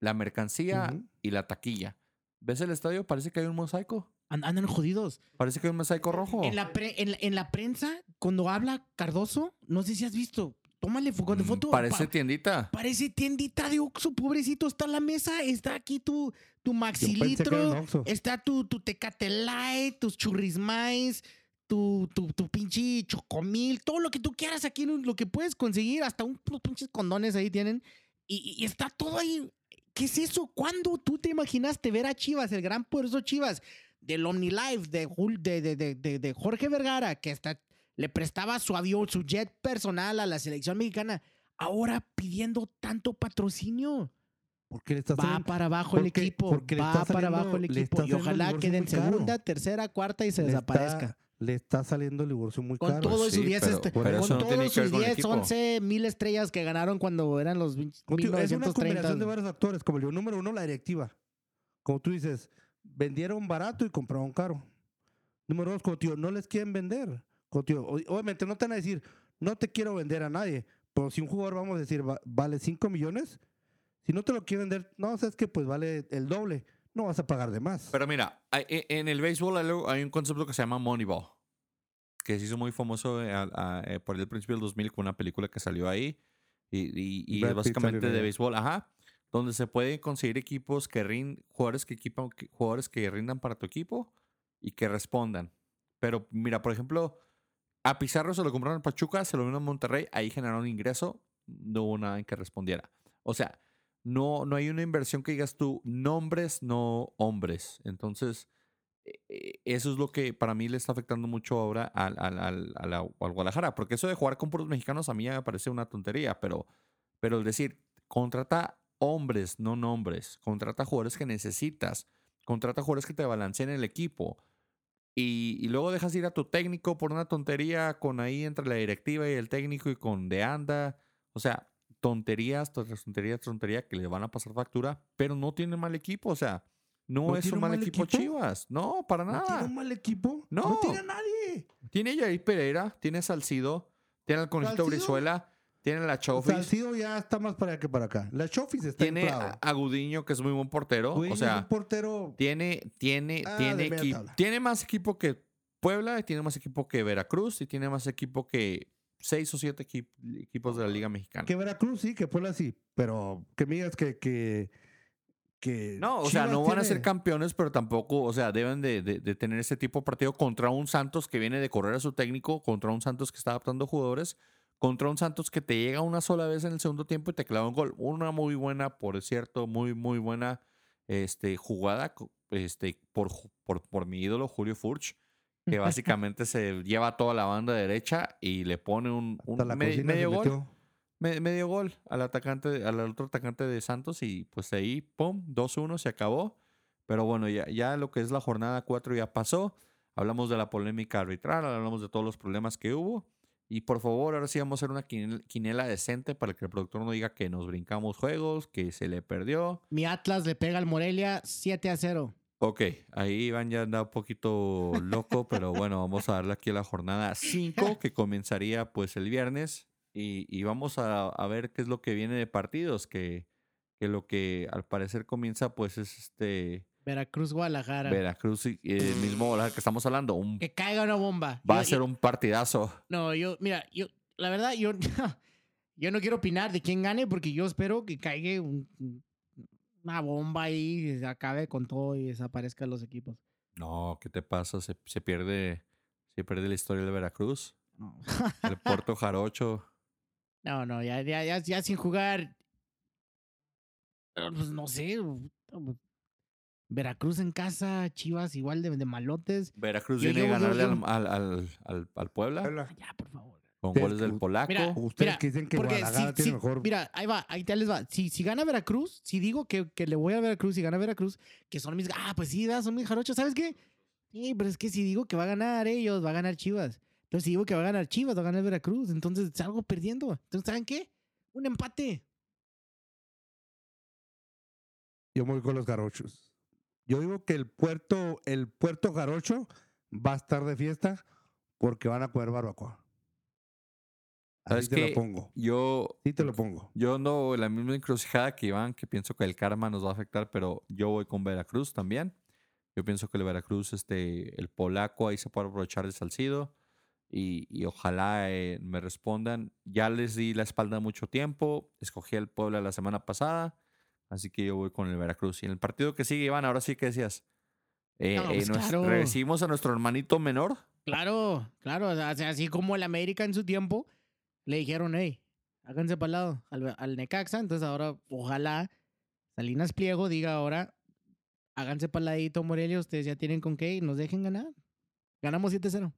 la mercancía Ujú. y la taquilla. ¿Ves el estadio? Parece que hay un mosaico. An- Andan jodidos. Parece que hay un mosaico rojo. En la, pre- en, en la prensa, cuando habla Cardoso, no sé si has visto, tómale fo- de Mm, foto. Parece pa- tiendita. parece tiendita de Oxxo, pobrecito. Está en la mesa, está aquí tu, tu maxilitro, está tu, tu Tecate Light, tus churrismais, tu, tu, tu pinche chocomil, todo lo que tú quieras aquí, lo que puedes conseguir, hasta un, unos pinches condones ahí tienen. Y, y está todo ahí. ¿Qué es eso? ¿Cuándo tú te imaginaste ver a Chivas, el gran poderoso Chivas, del OmniLife, de, Jul- de, de, de, Jorge Vergara, que hasta le prestaba su avión, su jet personal a la selección mexicana, ahora pidiendo tanto patrocinio? Porque le está Va saliendo- para abajo el porque- equipo, porque le va para abajo el equipo y ojalá quede en segunda, tercera, cuarta y se le está- desaparezca. le está saliendo el divorcio muy Con caro. todos sí, sus 10 pero- este- pero con no todos sus con el 10, equipo. 11 mil estrellas que ganaron cuando eran los Como te digo, Es una 1930. combinación de varios factores. Como el número uno, la directiva. Como tú dices, vendieron barato y compraron caro. Número dos, como tío, no les quieren vender. Tío, obviamente no te van a decir, no te quiero vender a nadie. Pero si un jugador, vamos a decir, va- vale 5 millones, si no te lo quieren vender, no, sabes que pues vale el doble. No vas a pagar de más. Pero mira, e- en el béisbol hay un concepto que se llama Moneyball, que se hizo muy famoso eh, a- a- eh, por el principio del 2000 con una película que salió ahí. Y, y- y básicamente de béisbol, ajá. Donde se pueden conseguir equipos que rindan, jugadores que equipan, jugadores que rindan para tu equipo y que respondan. Pero mira, por ejemplo, a Pizarro se lo compraron en Pachuca, se lo vino en Monterrey, ahí generaron ingreso, no hubo nada en que respondiera. O sea, no, no hay una inversión que digas tú, nombres, no hombres. Entonces, eh, eh, eso es lo que para mí le está afectando mucho ahora al, al, al, a al Guadalajara. Porque eso de jugar con puros mexicanos a mí me parece una tontería, pero, pero es decir, contrata hombres, no nombres. Contrata jugadores que necesitas. Contrata jugadores que te balanceen el equipo. Y, y luego dejas ir a tu técnico por una tontería con ahí entre la directiva y el técnico y con de anda. O sea, tonterías, tonterías, tonterías que le van a pasar factura, pero no tiene mal equipo. O sea, no, ¿No es tiene un mal, equipo, Chivas. No, para ¿No nada. tiene un mal equipo? No. No tiene a nadie. Tiene Jair Pereira, tiene Salcido, tiene al Conejito ¿Salcido? Brizuela, Tiene la Chofis. Salcido ya está más para allá que para acá. La Chofis está Tiene inflado. a, a Gudiño, que es muy buen portero. Güey, o es sea, un portero. tiene, tiene, Ah, tiene, de media equi- tabla. tiene más equipo que Puebla, y tiene más equipo que Veracruz y tiene más equipo que seis o siete equip- equipos de la Liga Mexicana. Que Veracruz sí, que Puebla sí. Pero que me digas que. que, que No, o sea, no van a ser campeones, pero tampoco, o sea, deben de, de- de tener ese tipo de partido contra un Santos que viene de correr a su técnico, contra un Santos que está adaptando jugadores, contra un Santos que te llega una sola vez en el segundo tiempo y te clava un gol. Una muy buena, por cierto, muy, muy buena este, jugada este, por, por, por mi ídolo Julio Furch, que básicamente se lleva toda la banda derecha y le pone un, medio gol medio gol al atacante, al otro atacante de Santos y pues ahí, pum, 2-1, se acabó. Pero bueno, ya, ya lo que es la jornada 4 ya pasó. Hablamos de la polémica arbitral, hablamos de todos los problemas que hubo. Y por favor, ahora sí vamos a hacer una quinel- quinela decente para que el productor no diga que nos brincamos juegos, que se le perdió. Mi Atlas le pega al Morelia 7 a 0. Ok, ahí Iván ya anda un poquito loco, pero bueno, vamos a darle aquí a la jornada 5 que comenzaría pues el viernes y, y vamos a, a ver qué es lo que viene de partidos, que, que lo que al parecer comienza pues es este Veracruz, Guadalajara. Veracruz y el mismo Guadalajara que estamos hablando, un, que caiga una bomba. va Yo- a ser yo- un partidazo. No, yo, mira, yo, la verdad, yo, yo no quiero opinar de quién gane porque yo espero que caiga un- un- una bomba ahí y se acabe con todo y desaparezcan los equipos. No, ¿qué te pasa? Se, se pierde se pierde la historia del Veracruz, No, el Puerto Jarocho. no, no, ya, ya, ya, ya sin jugar. Pues no sé. Veracruz en casa, Chivas igual de, de malotes. Veracruz viene a yo- ganarle yo- al, al, al, al- al Puebla Puebla. Ya, por favor. con Ustedes goles del que- polaco. Mira, Ustedes Mira, que dicen que Guadalajara si- tiene si- mejor. Mira, ahí va, ahí, ahí les va. Si, si gana Veracruz, si digo que, que le voy a Veracruz y gana Veracruz, que son mis. Ah, pues sí, da, son mis jarochos. ¿Sabes qué? Sí, pero es que si digo que va a ganar ellos, va a ganar Chivas. Entonces, si digo que va a ganar Chivas, va a ganar Veracruz. Entonces, salgo perdiendo. Entonces, ¿saben qué? Un empate. Yo me voy con los garochos. Yo digo que el puerto, el puerto garocho va a estar de fiesta porque van a comer barbacoa. Así ¿Sabes te lo pongo. Yo, Sí te lo pongo. yo en la misma encrucijada que Iván, que pienso que el karma nos va a afectar, pero yo voy con Veracruz también. Yo pienso que el Veracruz, este, el polaco, ahí se puede aprovechar de Salcido. Y, y ojalá eh, me respondan. Ya les di la espalda mucho tiempo. Escogí el Puebla la semana pasada. Así que yo voy con el Veracruz. Y en el partido que sigue, Iván, ahora sí que decías. Eh, No, eh, pues nos- claro. recibimos a nuestro hermanito menor. Claro, claro. o sea, así como el América en su tiempo le dijeron, hey, háganse para el lado al, al Necaxa. Entonces, ahora, ojalá Salinas Pliego diga ahora, háganse para el ladito, Morelia. Ustedes ya tienen con qué y nos dejen ganar. Ganamos 7-0.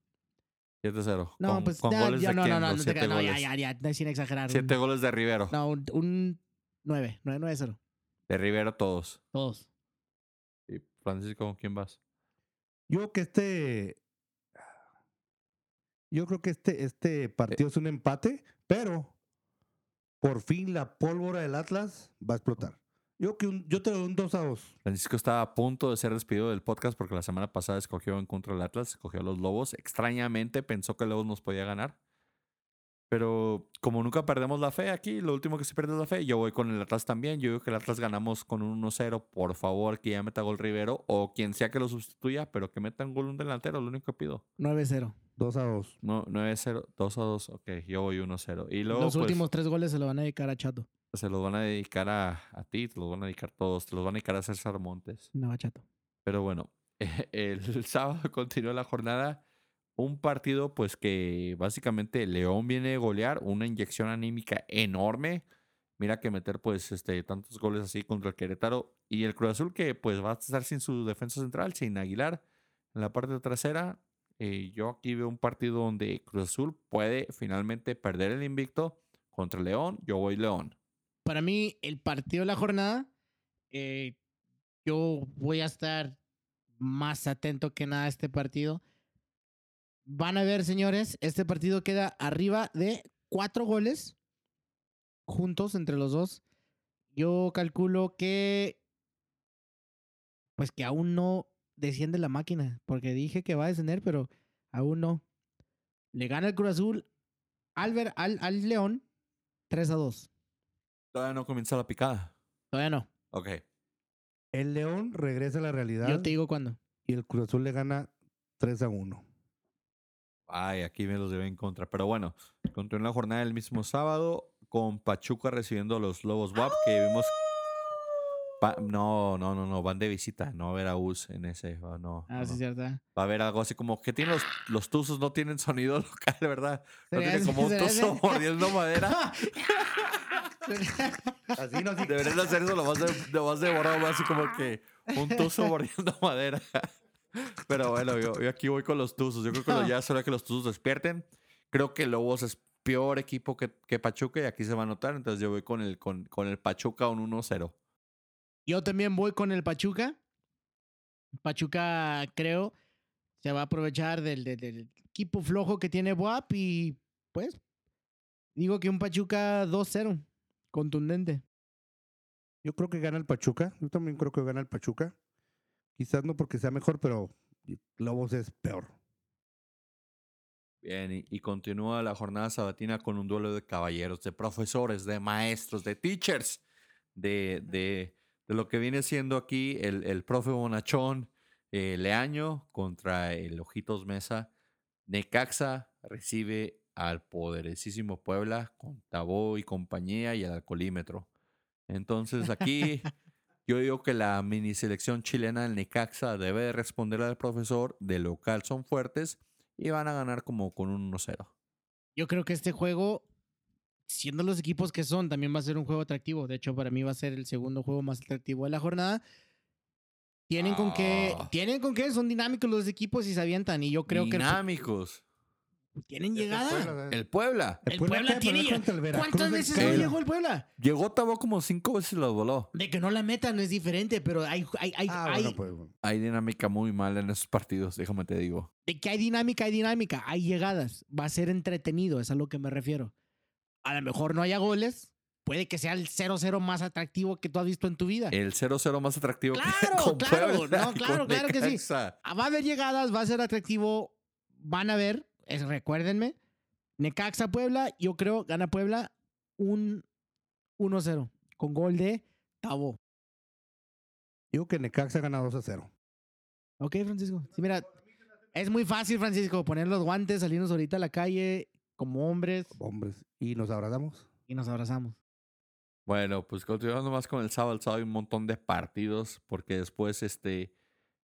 7-0. No, con, pues con ya, goles ya, de no, no, no, no, te no, ya, ya, ya, sin exagerar. Siete un, goles de Rivero. no, un, un 9, 9, 9, 0. De Rivero todos. Todos. Y Francisco, ¿con quién vas? Yo que este. Yo creo que este, este partido es un empate, pero por fin la pólvora del Atlas va a explotar. Yo que un- yo te doy un 2 a 2. Francisco estaba a punto de ser despedido del podcast porque la semana pasada escogió en contra del Atlas, escogió a los Lobos. Extrañamente pensó que Lobos nos podía ganar. Pero como nunca perdemos la fe aquí, lo último que se pierde es la fe. Yo voy con el Atlas también. Yo digo que el Atlas ganamos con un 1-0. Por favor, que ya meta gol Rivero o quien sea que lo sustituya, pero que meta un gol un delantero, lo único que pido. 9-0. 2 a 2. No, 9-0, 2-2. Ok, yo voy 1-0. Y luego Los pues, últimos tres goles se lo van a dedicar a Chato. se los van a dedicar a, a ti, te los van a dedicar todos, te los van a dedicar a César Montes. No, a Chato. Pero bueno, el sábado continúa la jornada. Un partido, pues que básicamente León viene a golear, una inyección anímica enorme. Mira que meter, pues, este, tantos goles así contra el Querétaro. Y el Cruz Azul, que pues va a estar sin su defensa central, sin Aguilar. En la parte trasera, eh, yo aquí veo un partido donde Cruz Azul puede finalmente perder el invicto contra León. Yo voy León. Para mí, el partido de la jornada, eh, yo voy a estar más atento que nada a este partido. Van a ver, señores, este partido queda arriba de cuatro goles juntos entre los dos. Yo calculo que, pues que aún no desciende la máquina, porque dije que va a descender, pero aún no. Le gana el Cruz Azul al, ver, al, al León 3 a 2. Todavía no comienza la picada. Todavía no. Ok. El León regresa a la realidad Yo te digo cuándo. y el Cruz Azul le gana 3 a 1. Ay, aquí me los llevé en contra. Pero bueno, continúa la jornada del mismo sábado con Pachuca recibiendo a los Lobos WAP que vimos. Pa- no, no, no, no, van de visita. No va a haber a US en ese. oh, no, Ah, no, sí, no. cierto. Va a haber algo así como que tienen los, los tuzos, no tienen sonido local, ¿verdad? No tienen como un tuzo mordiendo madera. Así no, sí. Deberían hacer eso lo más de, lo más de broma, así como que un tuzo mordiendo madera. Pero bueno, yo, yo aquí voy con los tuzos. Yo creo que ya es hora que los tuzos despierten. Creo que Lobos es peor equipo que, que Pachuca y aquí se va a notar. Entonces yo voy con el, con, con el Pachuca un 1-0. Yo también voy con el Pachuca. Pachuca, creo, se va a aprovechar del, del- del equipo flojo que tiene Buap y pues digo que un Pachuca 2-0, contundente. Yo creo que gana el Pachuca. Yo también creo que gana el Pachuca. Quizás no porque sea mejor, pero Lobos es peor. Bien, y, y continúa la jornada sabatina con un duelo de caballeros, de profesores, de maestros, de teachers, de, de, de lo que viene siendo aquí el, el profe Bonachón eh, Leaño contra el Ojitos Mesa. Necaxa recibe al poderosísimo Puebla con Tabó y compañía y el alcoholímetro. Entonces aquí yo digo que la mini selección chilena del Necaxa debe de responder al profesor, de local son fuertes y van a ganar como con un 1-0. Yo creo que este juego, siendo los equipos que son, también va a ser un juego atractivo. De hecho, para mí va a ser el segundo juego más atractivo de la jornada. Tienen con qué, Ah. tienen con qué, son dinámicos los equipos y se avientan. Y yo creo que Dinámicos. Tienen llegada. El Puebla. El Puebla de tiene llegada. ¿Cuántas veces no llegó el Puebla? Llegó Tabó como cinco veces y los voló. De que no la meta no es diferente, pero hay, hay, hay, Ah, hay- bueno, pues. bueno. Hay dinámica muy mala en esos partidos, déjame te digo. de que hay dinámica, hay dinámica, hay llegadas. Va a ser entretenido, es a lo que me refiero. A lo mejor no haya goles, puede que sea el 0-0 más atractivo que tú has visto en tu vida. El 0-0 más atractivo que Claro, con claro, Puebla no, claro, con claro que sí. Ah, Va a haber llegadas, va a ser atractivo. Van a ver, es- recuérdenme. Necaxa Puebla, yo creo gana Puebla un 1-0 con gol de Tabo. Digo que Necaxa gana 2 a 0. Ok, Francisco. Sí, mira, es muy fácil, Francisco, poner los guantes, salirnos ahorita a la calle como hombres Hombres. Y nos abrazamos. y nos abrazamos. Bueno, pues continuando más con el sábado, el sábado hay un montón de partidos, porque después este,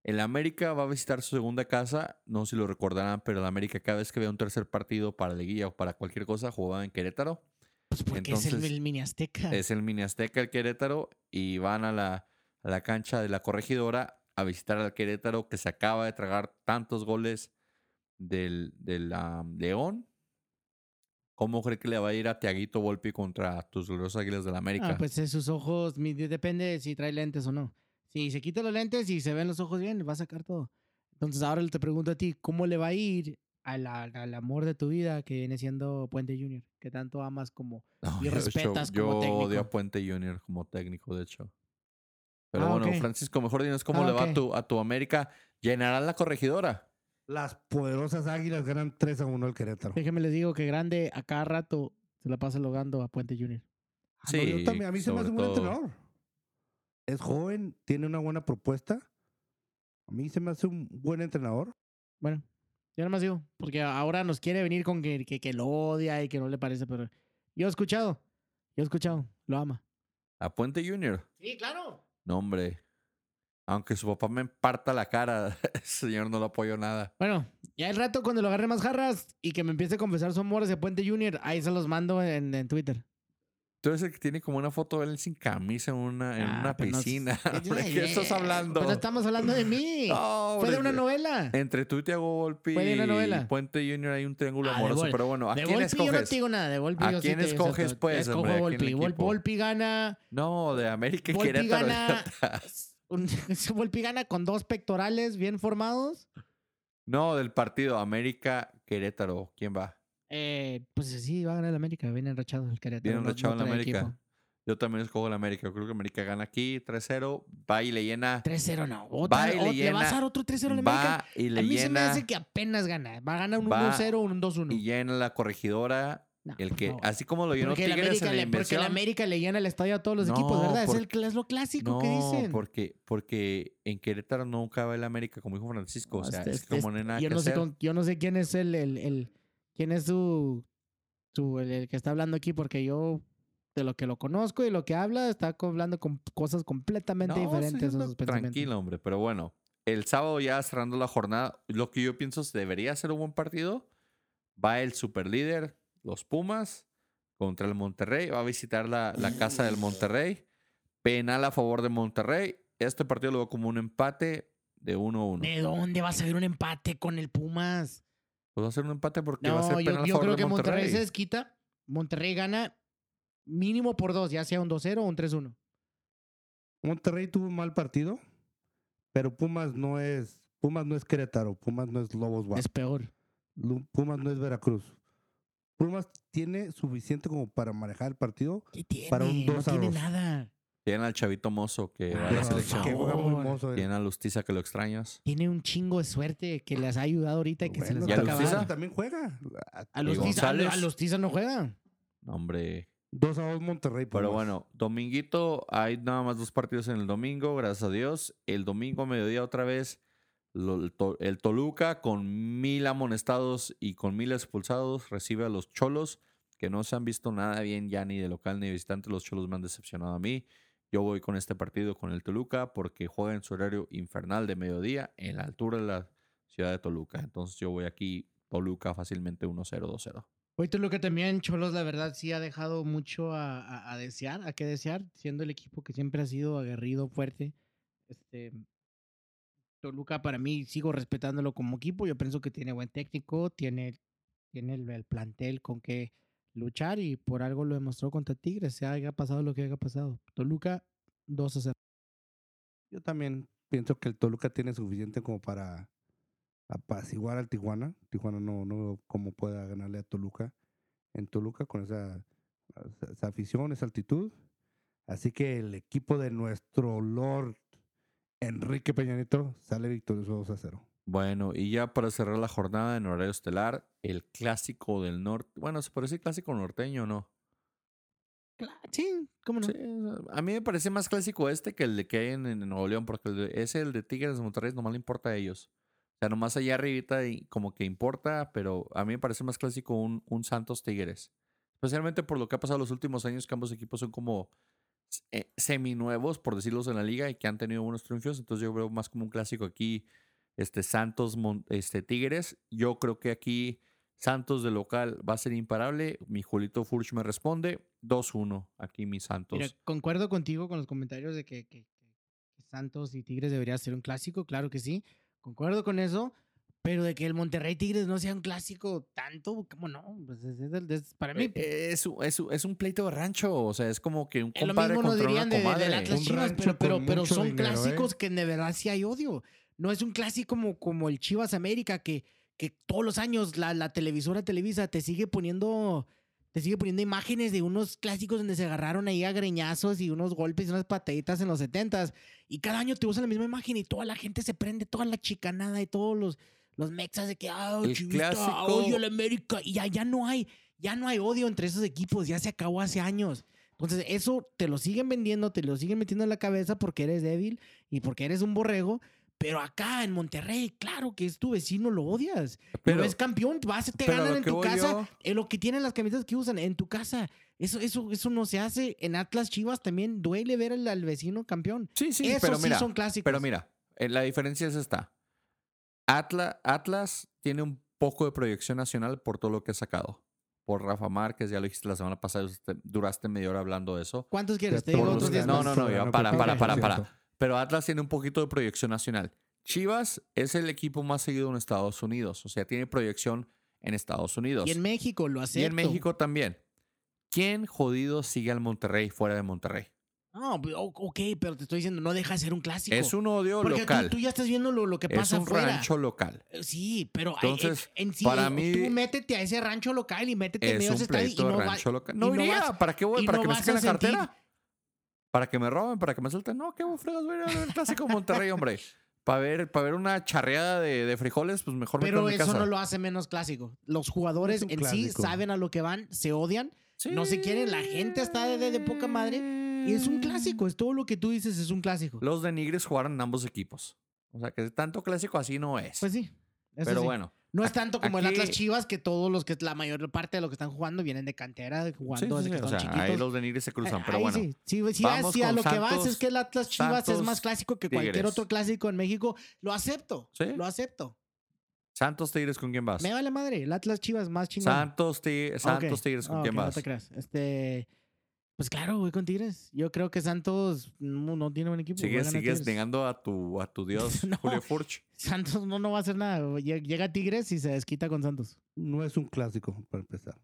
el América va a visitar su segunda casa, no sé si lo recordarán, pero el América cada vez que vea un tercer partido para Liguilla o para cualquier cosa, jugaba en Querétaro. Pues porque es el, mini azteca. Es el Mini Azteca, el Querétaro, y van a la, a la cancha de la corregidora a visitar al Querétaro que se acaba de tragar tantos goles del, del ah, León. ¿Cómo cree que le va a ir a Tiaguito Volpi contra tus gloriosas águilas del América? Ah, pues es sus ojos, depende si trae lentes o no. Si se quita los lentes y se ven los ojos bien, va a sacar todo. Entonces ahora te pregunto a ti, ¿cómo le va a ir a la- al amor de tu vida que viene siendo Puente Junior? Que tanto amas como... No, y yo, de hecho, respetas yo como odio a técnico. Puente Junior como técnico, de hecho. Pero Ah, bueno. Francisco, mejor dinos cómo Ah, le va a tu, a tu América. ¿Llenarán la corregidora? Las poderosas águilas ganan 3 a 1 al Querétaro. Déjenme les digo que Grande a cada rato se la pasa logando a Puente Junior. Ah, no, yo Sí, también- a mí se me hace un buen entrenador. Es joven, tiene una buena propuesta. A mí se me hace un buen entrenador. Bueno, yo nada más digo, porque ahora nos quiere venir con que, que, que lo odia y que no le parece, pero yo he escuchado, yo he escuchado, lo ama. ¿A Puente Junior? Sí, claro. No, hombre. Aunque su papá me parta la cara, ese señor no lo apoyo nada. Bueno, ya el rato cuando lo agarre más jarras y que me empiece a confesar su amor hacia Puente Junior, ahí se los mando en, en Twitter. Tú eres el que tiene como una foto de él sin camisa en una, en Ah, una pero no- piscina. ¿De qué estás eh, hablando? Pues no estamos hablando de mí. No, Fue de una novela. Entre tú y Tiago Volpi Fue de una y. Puente Junior hay un triángulo Ah, amoroso. Pero bueno, ¿a de quién Volpi yo no escoges? te digo nada. De Volpi ¿A yo quién escoges, pues, Escojo Volpi. Gana. No, de América y Querétaro. gana. un- Volpi gana con dos pectorales bien formados. No, del partido América Querétaro. ¿Quién va? Eh, pues sí, va a ganar el América. Viene enrachado el Querétaro. Viene no- enrachado no la trae América. equipo. Yo también escojo la América. Creo que América gana aquí 3-0. Va y le llena. 3-0 no. Otra, Va y le o- ¿Le vas llena- a dar otro 3-0 al América? Va y le A mí se me llena. hace que apenas gana. Va a ganar un Va 1-0 o un 2-1. Y llena la corregidora No, El que, así como lo llenó Porque el, Tigres América en la le, porque el inversión. América le llena el estadio a todos los No, equipos, ¿verdad? Es, por- el, es lo clásico No, que dicen. porque, porque en Querétaro nunca va el América, como dijo Francisco. o No, sea, este- es este- como no hay nada yo, que no sé hacer. con- yo no sé quién es el, el, el- quién es su, su el, el que está hablando aquí, porque yo de lo que lo conozco y lo que habla, está hablando con cosas completamente No, diferentes sí, a no, sus pensamientos. Tranquilo, hombre. Pero bueno, el sábado ya cerrando la jornada, lo que yo pienso es debería ser un buen partido. Va el superlíder, los Pumas, contra el Monterrey. Va a visitar la, la casa del Monterrey. Penal a favor de Monterrey. Este partido lo veo como un empate de 1-1. ¿De dónde vas a ver un empate con el Pumas? Pues va a ser un empate porque va a No, ser yo, penal a yo favor creo de que Monterrey. Monterrey. se desquita. Monterrey gana mínimo por dos, ya sea un 2-0 o un 3-1. Monterrey tuvo un mal partido, pero Pumas no es Pumas no es Querétaro, Pumas no es Lobos Guap, Es peor. Pumas no es Veracruz. Pumas tiene suficiente como para manejar el partido. ¿Qué tiene? Para un no 2 a tiene 2. nada. Tienen al chavito mozo que va a Ah, la por selección. que juega muy favor. mozo. él. Tienen a Lustiza que lo extrañas. Tiene un chingo de suerte que les ha ayudado ahorita y que se les Bueno, ¿Y a va a también- Lustiza? acabar. también juega. A ¿Y los Tiza, González? a los Tiza no juega. No, Hombre. 2 a 2 Monterrey. Pero bueno, dominguito, hay nada más dos partidos en el domingo, gracias a Dios. El domingo a mediodía otra vez, lo- el, To- el Toluca con mil amonestados y con mil expulsados recibe a los Cholos, que no se han visto nada bien ya ni de local ni de visitante. Los Cholos me han decepcionado a mí. Yo voy con este partido con el Toluca porque juega en su horario infernal de mediodía en la altura de la ciudad de Toluca. Entonces yo voy aquí, Toluca fácilmente 1-0, 2-0. Hoy Toluca también, Cholos, la verdad, sí ha dejado mucho a, desear, a qué desear, siendo el equipo que siempre ha sido aguerrido, fuerte. Este, Toluca, para mí, sigo respetándolo como equipo. Yo pienso que tiene buen técnico, tiene, tiene el, el plantel con que luchar y por algo lo demostró contra Tigres, sea haya pasado lo que haya pasado. Toluca, 2 a 0. Yo también pienso que el Toluca tiene suficiente como para apaciguar al Tijuana. Tijuana no, no veo cómo pueda ganarle a Toluca en Toluca con esa, esa afición, esa altitud. Así que el equipo de nuestro Lord Enrique Peñanito sale victorioso 2 a 0. Bueno, y ya para cerrar la jornada en horario estelar, el clásico del norte. Bueno, se parece clásico norteño, ¿no? Sí, ¿cómo no? Sí, a mí me parece más clásico este que el de que hay en, en Nuevo León, porque el de- ese, el de Tigres de Monterrey, nomás le importa a ellos. O sea, nomás allá arribita y como que importa, pero a mí me parece más clásico un, un Santos Tigres. Especialmente por lo que ha pasado los últimos años, que ambos equipos son como eh, seminuevos, por decirlos en la liga, y que han tenido buenos triunfos. Entonces yo veo más como un clásico aquí, este Santos este, Tigres. Yo creo que aquí Santos de local va a ser imparable. Mi Julito Furch me responde 2-1. Aquí mi Santos. Mira, concuerdo contigo con los comentarios de que, que- que Santos y Tigres debería ser un clásico, claro que sí. Concuerdo con eso, pero de que el Monterrey Tigres no sea un clásico tanto, ¿cómo no? Pues es- es es- para mí, Eh, Es, un- es, un- es un pleito de rancho. O sea, es como que un es lo compadre mismo nos dirían una de, de- Un Chivas, pero, pero, pero son dinero, ¿eh? clásicos que de verdad sí hay odio. No es un clásico como, como el Chivas América, que, que todos los años la, la televisora Televisa te sigue poniendo te sigue poniendo imágenes de unos clásicos donde se agarraron ahí a greñazos y unos golpes y unas pataditas en los setentas. Y cada año te usan la misma imagen y toda la gente se prende, toda la chicanada y todos los, los mexas de que, ah, El chivista, clásico- odio a la América. Y ya, ya no hay, ya no hay odio entre esos equipos, ya se acabó hace años. Entonces, eso te lo siguen vendiendo, te lo siguen metiendo en la cabeza porque eres débil y porque eres un borrego. Pero acá en Monterrey, claro que es tu vecino, lo odias. Pero- Pero es campeón, vas, te ganan en tu casa, yo- en lo que tienen las camisetas que usan, en tu casa. Eso, eso, eso no se hace. En Atlas Chivas también duele ver al, al vecino campeón. Sí, sí, Esos pero sí mira, son clásicos. pero mira, eh, la diferencia es esta. Atlas, Atlas tiene un poco de proyección nacional por todo lo que ha sacado. Por Rafa Márquez, ya lo dijiste la semana pasada, duraste media hora hablando de eso. ¿Cuántos quieres? Te digo otros que- diez no, no, no, Soberano, para, para, para, para. Pero Atlas tiene un poquito de proyección nacional. Chivas es el equipo más seguido en Estados Unidos. O sea, tiene proyección en Estados Unidos. Y en México lo Y acepto. en México también. ¿Quién jodido sigue al Monterrey fuera de Monterrey? No, o- ok, pero te estoy diciendo, no deja de ser un clásico. Es un odio Porque tú- local. Tú, ya estás viendo lo, lo que es pasa un afuera. rancho local. Eh, Sí, pero hay- Entonces, en, en sí, para eh, mí- tú métete a ese rancho local y métete en Es medio de un ese estadio y no rancho local. y No iría. ¿Para qué voy? y ¿Para no que me saquen la sentir- cartera? ¿Para que me roben? ¿Para que me suelten? No, qué fregas voy a ir clásico Monterrey, hombre. Para ver, para ver una charreada de, de frijoles, pues mejor me Pero mi eso casa. no lo hace menos clásico. Los jugadores en clásico. sí saben a lo que van, se odian, no se quieren, la gente está de- de- de poca madre, y es un clásico. Es todo lo que tú dices, es un clásico. Los de Nigres jugaron en ambos equipos. O sea, que tanto clásico así no es. Pues sí. Eso Pero sí. bueno. No es tanto como el aquí- Atlas Chivas, que todos los que la mayor parte de los que están jugando vienen de cantera, de Sí, jugando sí, desde que O son sea, chiquitos. ahí los de Nigres se cruzan. Ah, pero ahí bueno. Sí, sí, sí, Vamos a con lo que vas es que el Atlas Chivas es Santos, más clásico que cualquier Tigres. otro clásico en México. Lo acepto. Sí. Lo acepto. Santos Tigres, ¿con quién vas? Me vale madre. El Atlas Chivas más chingón. Santos, Tigres, Santos Ok. Tigres, ¿con Ah, quién vas? No te creas. Este. Pues claro, voy con Tigres. Yo creo que Santos no, no tiene buen equipo. a Sigues, sigues Tigres. negando a tu, a tu dios, No. Julio Furch. Santos no, no va a hacer nada. Lle- Llega Tigres y se desquita con Santos. No es un clásico, para empezar.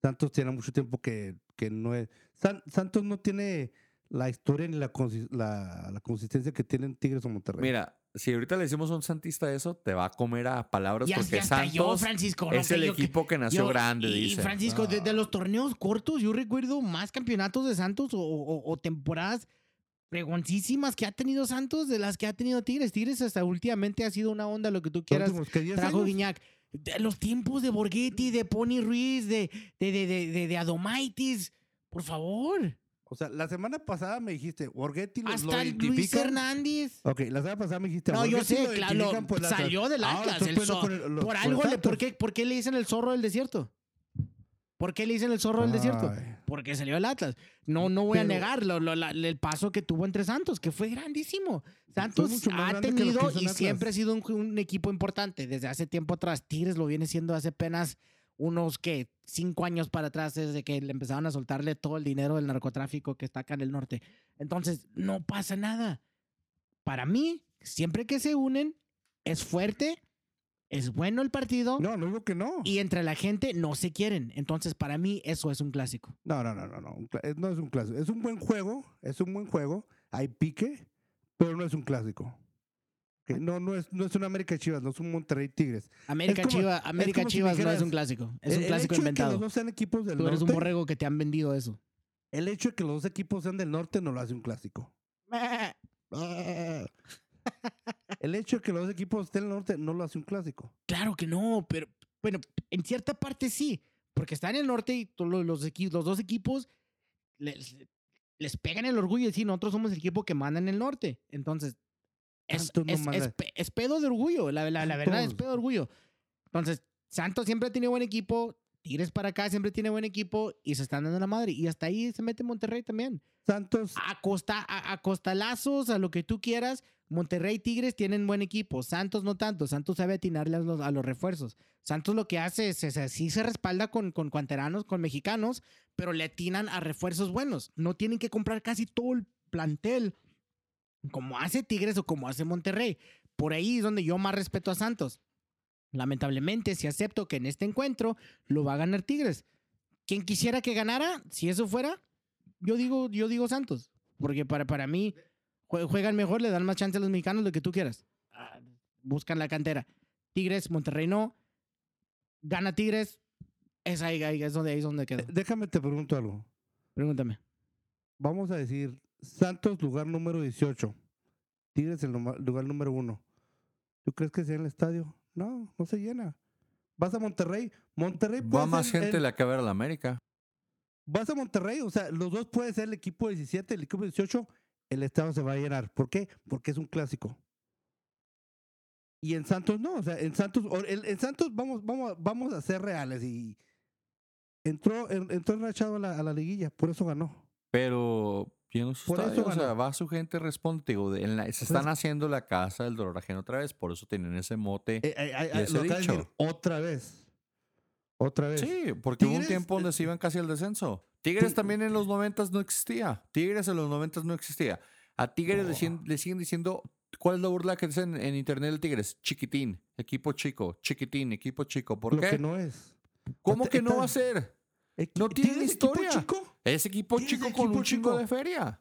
Santos tiene mucho tiempo que, que no es. San- Santos no tiene la historia ni la, consi- la, la consistencia que tienen Tigres o Monterrey. Mira, si ahorita le decimos a un santista eso, te va a comer a palabras Ya, porque ya Santos Francisco. no, es el equipo que nació yo- grande, y, dice. Francisco, desde Ah. los torneos cortos, yo recuerdo más campeonatos de Santos o, o- o temporadas pregoncísimas que ha tenido Santos de las que ha tenido Tigres. Tigres hasta últimamente ha sido una onda, lo que tú quieras. últimos, ¿qué, 10 Trajo años? Guiñac. De los tiempos de Borghetti, de Pony Ruiz, de, de, de, de, de, de Adomaitis. Por favor. O sea, la semana pasada me dijiste, Borghetti lo, lo Hasta Luis. Hernández. Ok, la semana pasada me dijiste, No, yo sé, claro, por el salió del Ahora Atlas. el el- lo- por algo, el le, ¿por, qué, ¿por qué le dicen el zorro del desierto? ¿Por qué le dicen el zorro del desierto? Porque salió del Atlas. No, no voy a negar lo- lo- la- el paso que tuvo entre Santos, que fue grandísimo. Santos ha tenido y siempre ha sido un, un equipo importante. Desde hace tiempo atrás, Tigres lo viene siendo hace apenas unos, que Cinco años para atrás, desde que le empezaron a soltarle todo el dinero del narcotráfico que está acá en el norte. Entonces, no pasa nada. Para mí, siempre que se unen, es fuerte, es bueno el partido. No, no digo que no. Y entre la gente no se quieren. Entonces, para mí, eso es un clásico. No, no, no, no, no. eh, No es un clásico. Es un buen juego, es un buen juego. Hay pique, pero no es un clásico. Que no, no es, no es un América Chivas, no es un Monterrey Tigres. América, como- Chiva- América si Chivas no es un clásico. Es un el clásico hecho de que inventado. los dos sean equipos del Tú eres un borrego que te han vendido eso. el hecho de que los dos equipos sean del norte no lo hace un clásico. El hecho de que los dos equipos estén del norte no lo hace un clásico. Claro que no, pero bueno, en cierta parte sí, porque están en el norte y los dos equipos les, les pegan el orgullo y decir, nosotros somos el equipo que manda en el norte. Entonces, es, no pedo de orgullo, la, la- la verdad es pedo de orgullo. Entonces, Santos siempre ha tenido buen equipo, Tigres para acá siempre tiene buen equipo y se están dando la madre. Y hasta ahí se mete Monterrey también. Santos, a, costa, a, a costalazos, a lo que tú quieras. Monterrey y Tigres tienen buen equipo. Santos no tanto. Santos sabe atinarle a los, a los refuerzos. Santos lo que hace es, es así se respalda con, con cuanteranos, con mexicanos, pero le atinan a refuerzos buenos. No tienen que comprar casi todo el plantel como hace Tigres o como hace Monterrey. Por ahí es donde yo más respeto a Santos. Lamentablemente, si acepto que en este encuentro lo va a ganar Tigres. Quien quisiera que ganara, si eso fuera, yo digo, yo digo Santos. Porque para, para mí jue- juegan mejor, le dan más chance a los mexicanos, lo que tú quieras. Ah, Buscan la cantera. Tigres, Monterrey no. Gana Tigres. Es ahí, ahí es donde, ahí es donde queda. eh, déjame te pregunto algo. Pregúntame. Vamos a decir Santos lugar número 18. Tigres el lugar número 1. ¿Tú crees que sea en el estadio? No, no se llena. Vas a Monterrey, Monterrey puede Va más ser gente el- la que a ver a la América. Vas a Monterrey, o sea, los dos pueden ser el equipo 17, el equipo 18, el estadio se va a llenar. ¿Por qué? Porque es un clásico. Y en Santos no, o sea, en Santos, en, Santos vamos, vamos, vamos a ser reales y entró, en- entró enrachado a la, a la liguilla, por eso ganó. Pero lleno Por eso o sea, va su gente, responde. digo, de- en la- se están es- haciendo la casa del dolor ajeno otra vez, por eso tienen ese mote. Eh, eh, eh, Y eh, ese dicho. decir otra vez. Otra vez. Sí, porque hubo un tiempo donde se iban casi al descenso. Tigres Ti- también en los noventas no existía. Tigres en los noventas no existía. A Tigres le, Oh. siguen, le siguen diciendo, ¿cuál es la burla que dicen en internet de Tigres? Chiquitín, equipo chico, chiquitín, equipo chico. ¿Por lo qué? que no es. ¿Cómo que no va a ser? No tiene ¿Tigres equipo historia. chico? Es equipo ¿Tigres chico de con equipo un chico? de feria.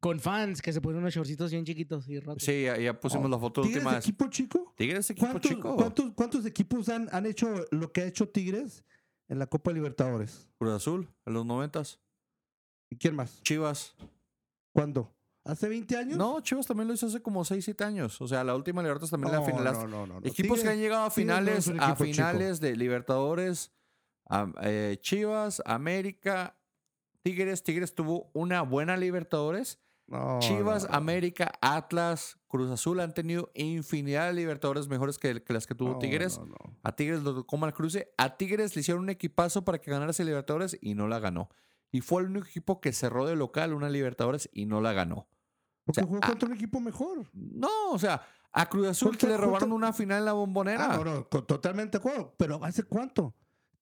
Con fans que se ponen unos shortcitos bien chiquitos y rotos. Sí, ya, ya pusimos Oh, la foto ¿Tigres última vez. equipo chico? Tigres equipo ¿Cuántos, chico. cuántos- cuántos equipos han, han hecho lo que ha hecho Tigres en la Copa Libertadores? Cruz Azul, en los noventas. ¿Y quién más? Chivas. ¿Cuándo? ¿Hace 20 años? No, Chivas también lo hizo hace como 6, 7 años. O sea, la última Libertadores también la final. no, no, no, no. Equipos que Tigres- han llegado a Tigres no finales, a chico. finales de Libertadores, a- eh, Chivas, América, Tigres. Tigres tuvo una buena Libertadores. No, Chivas, no. América, Atlas, Cruz Azul han tenido infinidad de Libertadores mejores que, que las que tuvo No, Tigres. A Tigres lo tocó mal cruce. A Tigres le hicieron un equipazo para que ganara ese Libertadores y no la ganó. Y fue el único equipo que cerró de local una Libertadores y no la ganó. Porque sea, jugó contra un equipo mejor. No, o sea, a Cruz Azul Contra- le robaron contra- una final en la bombonera. Ah, no, no, totalmente acuerdo. Pero ¿hace cuánto?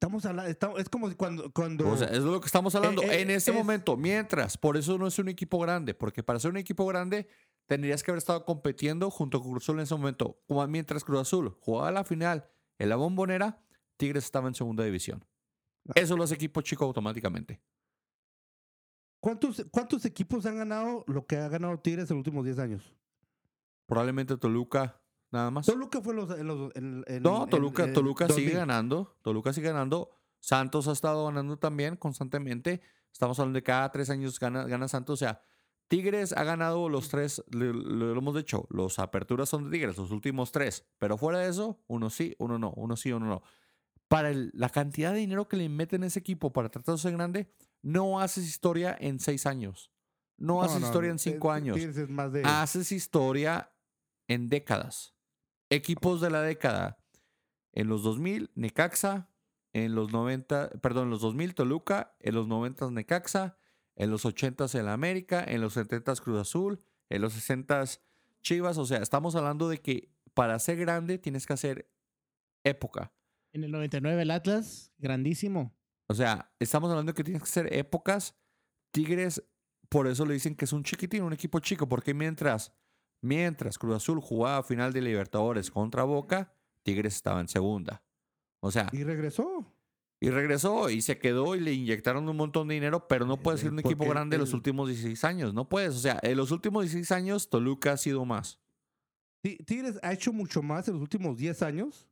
Estamos hablando, estamos- es como cuando, cuando O sea, es lo que estamos hablando. Eh, eh, en este es- momento, mientras, por eso no es un equipo grande, porque para ser un equipo grande tendrías que haber estado compitiendo junto con Cruz Azul en ese momento. Como Mientras Cruz Azul jugaba la final en la bombonera, Tigres estaba en segunda división. Ah. Eso lo hace equipo chico automáticamente. ¿cuántos, ¿cuántos equipos han ganado lo que ha ganado Tigres en los últimos 10 años? Probablemente Toluca, nada más. Toluca fue los, en los- en- en- No, Toluca, en Toluca sigue 2000. ganando. Toluca sigue ganando. Santos ha estado ganando también constantemente. Estamos hablando de cada tres años gana, gana Santos. O sea, Tigres ha ganado los tres, lo hemos dicho, los aperturas son de Tigres, los últimos tres. Pero fuera de eso, uno sí, uno no, uno sí, uno no. Para el- la cantidad de dinero que le meten a ese equipo para tratar de ser grande, no haces historia en seis años. No, No, haces no, historia no, en cinco eh, años más de... haces historia en décadas. Equipos de la década. En los 2000, Necaxa. En los 90, perdón, en los 2000, Toluca. En los 90, Necaxa. En los 80, el América. En los 70, Cruz Azul. En los 60, Chivas. O sea, estamos hablando de que para ser grande tienes que hacer época. En el 99 el Atlas, grandísimo. O sea, estamos hablando de que tienes que hacer épocas. Tigres, por eso le dicen que es un chiquitín, un equipo chico, porque mientras, mientras Cruz Azul jugaba final de Libertadores contra Boca, Tigres estaba en segunda. O sea, Y regresó. y regresó y se quedó y le inyectaron un montón de dinero, pero no puedes Eh, ser un equipo porque grande en los el- últimos 16 años. No puedes. O sea, en los últimos 16 años, Toluca ha sido más. Ti- Tigres ha hecho mucho más en los últimos 10 años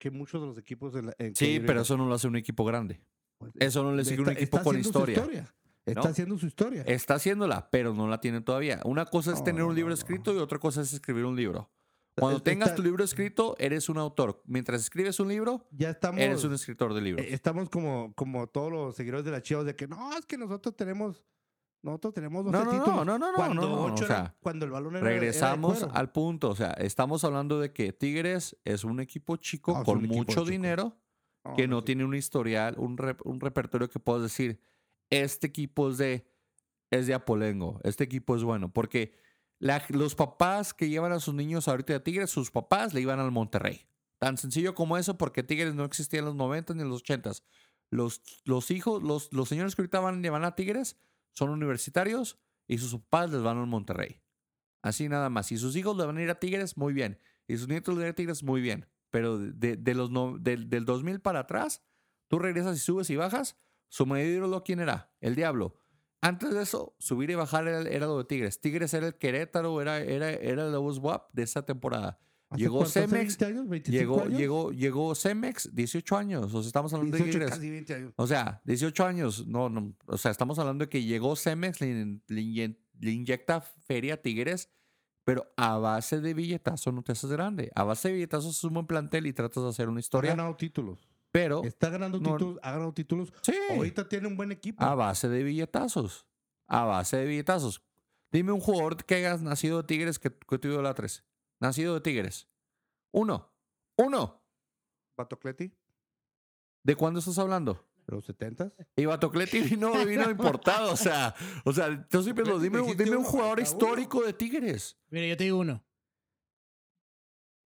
que muchos de los equipos en la, en Sí, pero eso no lo hace un equipo grande. pues, Eso no le sigue un está- equipo está con su historia. Está ¿no? haciendo su historia. Está haciéndola, pero no la tiene todavía. Una cosa es No, tener un libro escrito y otra cosa es escribir un libro. Cuando Está- tengas tu libro escrito, eres un autor. Mientras escribes un libro, ya estamos, eres un escritor de libros. eh, estamos como, como todos los seguidores de la Chivas de que no, es que nosotros tenemos, nosotros tenemos 12 No, no, no, títulos. no, no, no, cuando, no, no, o era- sea, cuando el balón era, era de Regresamos cuero. al punto. O sea, estamos hablando de que Tigres es un equipo chico es con mucho dinero que no, no sí. tiene un historial, un, rep- un repertorio que puedas decir, este equipo es de, es de Apolengo, este equipo es bueno. Porque los papás que llevan a sus niños ahorita de Tigres, sus papás le iban al Monterrey. Tan sencillo como eso, porque Tigres no existía en los 90 ni en los 80. Los, los hijos, los, los señores que ahorita van, van a Tigres son universitarios y sus papás les van al Monterrey. Así nada más. Y sus hijos le van a ir a Tigres, muy bien. Y sus nietos le van a ir a Tigres, muy bien. Pero de, de los no- del, del 2000 para atrás, tú regresas y subes y bajas. Su mayor ídolo, ¿quién era? El Diablo. Antes de eso, subir y bajar era, era lo de Tigres. Tigres era el Querétaro, era, era, era el WAP de esa temporada. ¿Hace llegó Cemex, 20 años? ¿25 Llegó, años? llegó, llegó Cemex, 18 años. O sea, estamos hablando 18, de Tigres. casi 20 años. O sea, 18 años. No, no. O sea, estamos hablando de que llegó Cemex, le, le le inyecta feria a Tigres, pero a base de billetazo no te haces grande. A base de billetazo es un buen plantel y tratas de hacer una Ha historia. ganado títulos. Pero, Está ganando no- títulos, ha ganado títulos. sí, Ahorita tiene un buen equipo. a base de billetazos. A base de billetazos. Dime un jugador que hayas nacido de Tigres que, que tú idolatres. Nacido de Tigres. Uno. Uno. Batocleti, ¿De cuándo estás hablando? de los 70 Y Batocleti vino, vino importado, o sea, o sea, yo siempre lo dime, un jugador histórico de Tigres. Mira, yo te digo uno.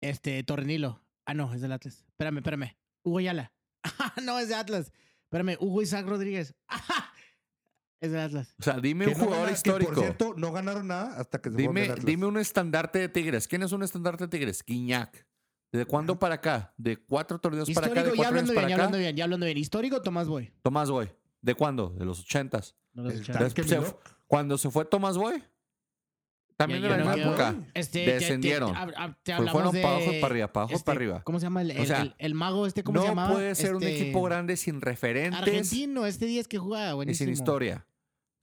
Este, Torrenilo. Ah, no, es del Atlas. Espérame, espérame. Hugo Yala. No, es de Atlas. Espérame, Hugo Isaac Rodríguez. Es del Atlas. O sea, dime un no jugador gana- que, histórico. por cierto, no ganaron nada hasta que se Dime, Atlas. dime un estandarte de Tigres. ¿Quién es un estandarte de Tigres? Guiñac. ¿De cuándo para acá? ¿De cuatro torneos para acá? ¿De Histórico, ya cuatro años hablando bien, para ya hablando bien, ya hablando bien. Histórico, Tomás Boy. Tomás Boy. ¿De cuándo? De los ochentas. No los Después Milok. Cuando se fue Tomás Boy. También de la misma época. Este, te- te- Descendieron. te fueron de, para abajo, para arriba, para abajo, este, para arriba. ¿Cómo se llama? El, el- sea, el- el mago este, ¿cómo se No llamaba? puede ser un Este, equipo grande sin referentes Argentino, este 10 que jugaba, y buenísimo. sin historia.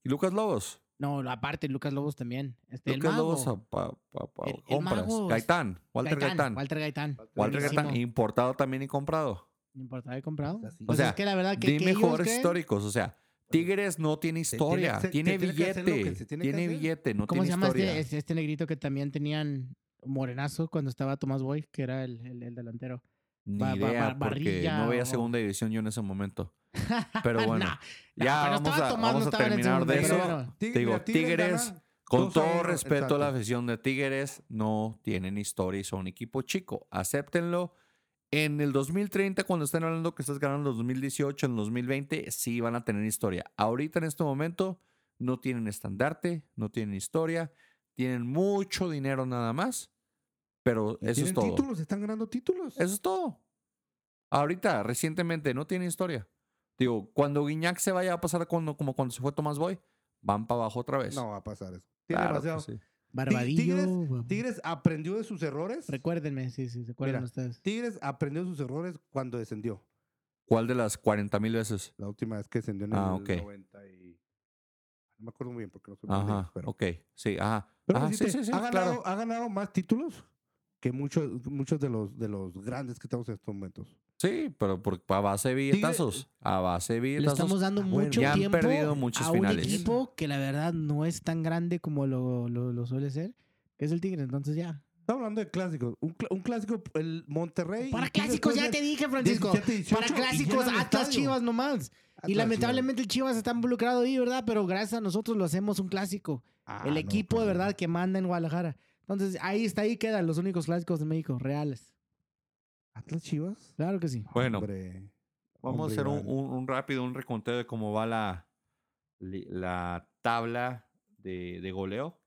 ¿Y Lucas Lobos? No, aparte, Lucas Lobos también. Este, el Lucas mago. Lobos a pa- pa- pa- El- el compras. mago es- Gaitán, Walter Gaitán. Walter Gaitán. Walter Gaitán, buenísimo. importado también y comprado. No importa, he comprado. Así. Pues sea, es que la verdad que, Dime que ellos jugadores creen- históricos, o sea, Tigres no tiene historia, tiene se tiene billete, tiene tiene billete, no ¿Cómo se tiene llama historia. este, este, este negrito que también tenían morenazo cuando estaba Tomás Boy, que era el, el- el delantero? Ni Ba- idea, ba- porque Barrilla no veía o- segunda división yo en ese momento. Pero bueno, Nah, ya nah, vamos a- Tomás vamos a terminar de eso. digo, Tigres, gana Con todo respeto a la afición de Tigres, no tienen historia y son equipo chico. Acéptenlo. En el 2030, cuando estén hablando que estás ganando en el 2018, en el 2020, sí van a tener historia. Ahorita, en este momento, no tienen estandarte, no tienen historia, tienen mucho dinero nada más, pero eso es tienen todo. títulos, están ganando títulos. Eso es todo. Ahorita, recientemente, no tiene historia. Digo, cuando Guiñac se vaya a pasar cuando, como cuando se fue Tomás Boy, van para abajo otra vez. No va a pasar eso. Tiene Claro demasiado. sí. Barbadillo. Tigres- Tigres aprendió de sus errores. Recuérdenme, sí, sí, se acuerdan Mira. ustedes. Tigres aprendió de sus errores cuando descendió. ¿Cuál de las 40 mil veces? La última vez que descendió en Ah, el ok. 90 y... No me acuerdo muy bien porque no soy muy Ajá, lejos, pero... ok. Sí, ajá. Pero Ajá, sí, sí, sí, ha, ganado, claro. ha ganado más títulos que muchos, muchos de los de los grandes que estamos en estos momentos. Sí, pero por, a base de billetazos. A base de Le billetazos. estamos dando Ah, bueno. mucho Ya han tiempo perdido muchos a un finales. equipo que la verdad no es tan grande como lo, lo, lo suele ser, que es el Tigre. Entonces ya. Estamos hablando de clásicos. Un, cl- un clásico, el Monterrey. Para clásicos, ya te dije, Francisco. 17, 18 Para clásicos, Atlas. Chivas nomás. Atlas, Y lamentablemente el Chivas está involucrado ahí, ¿verdad? Pero gracias a nosotros lo hacemos un clásico. Ah, el no, equipo de pero- verdad que manda en Guadalajara. Entonces ahí está, ahí quedan los únicos clásicos de México, reales. Atlas Chivas. Claro que sí. Bueno, Hombre, Vamos a hacer un, Iván. un- un rápido, un reconteo de cómo va la, la tabla de, de goleo.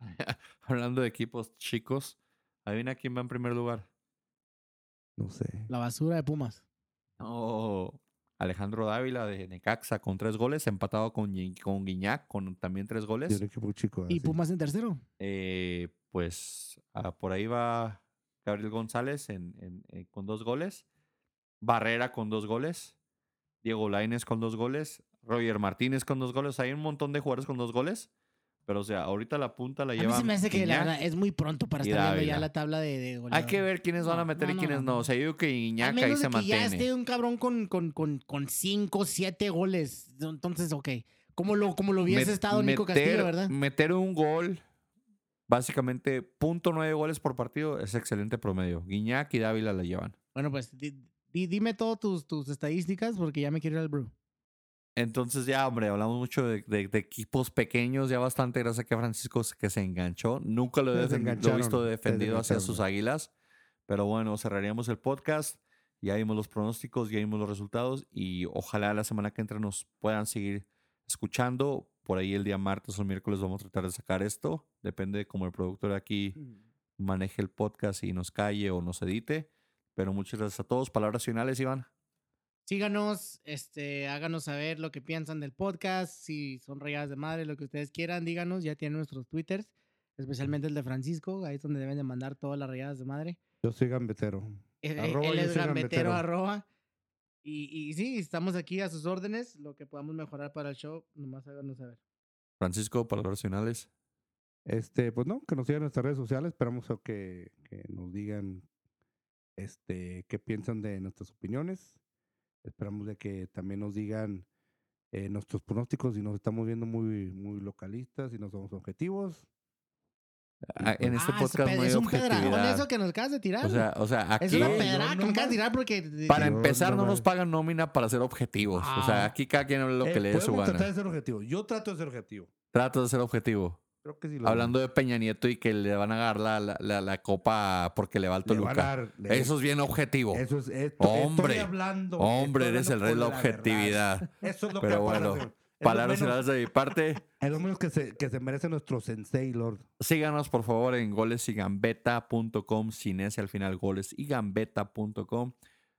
Hablando de equipos chicos, adivina quién va en primer lugar. No sé. La basura de Pumas. No, Alejandro Dávila de Necaxa con tres goles, empatado con, con Guiñac con también tres Y goles. equipo chico. Y así. Pumas en tercero. Eh, pues ah, por ahí va Gabriel González en- en- en- con dos goles. Barrera con dos goles. Diego Laines con dos goles. Roger Martínez con dos goles. Hay un montón de jugadores con dos goles. Pero, o sea, ahorita la punta la A mí lleva. se me hace que la verdad es muy pronto para estar viendo ya la tabla de, de Hay que ver quiénes van a meter no, y quiénes no. O sea, yo digo que A Iñak ahí se que ya mantiene. esté un cabrón con, con, con, con cinco, siete goles. Entonces, ok. Como lo, como lo hubiese Met- estado Nico Castillo, meter- ¿verdad? Meter un gol, básicamente, punto nueve goles por partido, es excelente promedio. Guiñac y Dávila la llevan. Bueno, pues di- di- dime todas tus, tus estadísticas porque ya me quiero ir al Brew. Entonces ya, hombre, hablamos mucho de, de- de equipos pequeños, ya bastante gracias a que Francisco se- que se enganchó. Nunca lo he, lo visto defendido hacia sus águilas. Pero bueno, cerraríamos el podcast. Ya vimos los pronósticos, ya vimos los resultados y ojalá la semana que entra nos puedan seguir escuchando. Por ahí el día martes o miércoles vamos a tratar de sacar esto. Depende de cómo el productor aquí maneje el podcast y nos calle o nos edite. Pero muchas gracias a todos. Palabras finales, Iván. Síganos, este, háganos saber lo que piensan del podcast, si son rayadas de madre, lo que ustedes quieran, díganos, ya tienen nuestros twitters, especialmente el de Francisco, ahí es donde deben de mandar todas las rayadas de madre. Yo soy gambetero. Eh, Arroba él yo es soy gambetero, gambetero. arroba. Y, y sí, estamos aquí a sus órdenes, lo que podamos mejorar para el show, nomás háganos saber. Francisco, palabras finales. Este, pues no, que nos sigan en nuestras redes sociales. Esperamos a que, que nos digan este, qué piensan de nuestras opiniones. Esperamos de que también nos digan eh, nuestros pronósticos si nos estamos viendo muy, muy localistas, si no somos objetivos. Ah, En este Ah, podcast pe- no hay es un objetividad. eso que nos acabas de tirar. O sea, o sea, es aquí una yo pedrada que me acabas de tirar porque... para Yo empezar no nomás- nos pagan nómina para ser objetivos. O sea, Ah. aquí cada quien habla lo que Eh, le dé su podemos tratar gana. de ser objetivos. Yo trato de ser objetivo. Trata de ser objetivo. Creo que sí lo Hablando de Peña Nieto y que le van a dar la, la, la- la copa porque le va al Toluca. dar- le- Eso es bien objetivo. Eso es, esto, Hombre, estoy hablando, Hombre, estoy eres el rey de la verdad. objetividad. Eso es lo Pero que bueno, Palabras de mi parte. Es lo menos que se, que se merece nuestro sensei, Lord. Síganos por favor en golesigambeta.com, sin ese al final, golesigambeta.com.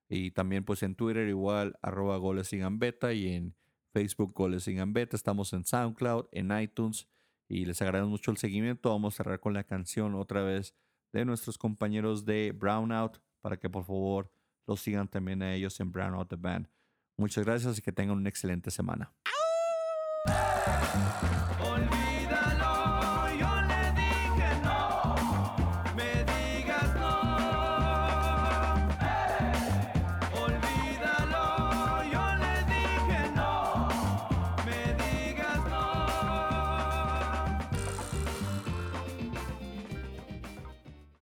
Y también pues en Twitter igual, arroba golesigambeta y en Facebook golesigambeta. Estamos en SoundCloud, en iTunes y les agradecemos mucho el seguimiento. Vamos a cerrar con la canción otra vez de nuestros compañeros de Brownout para que por favor los sigan también a ellos en Brownout The Band. Muchas gracias y que tengan una excelente semana.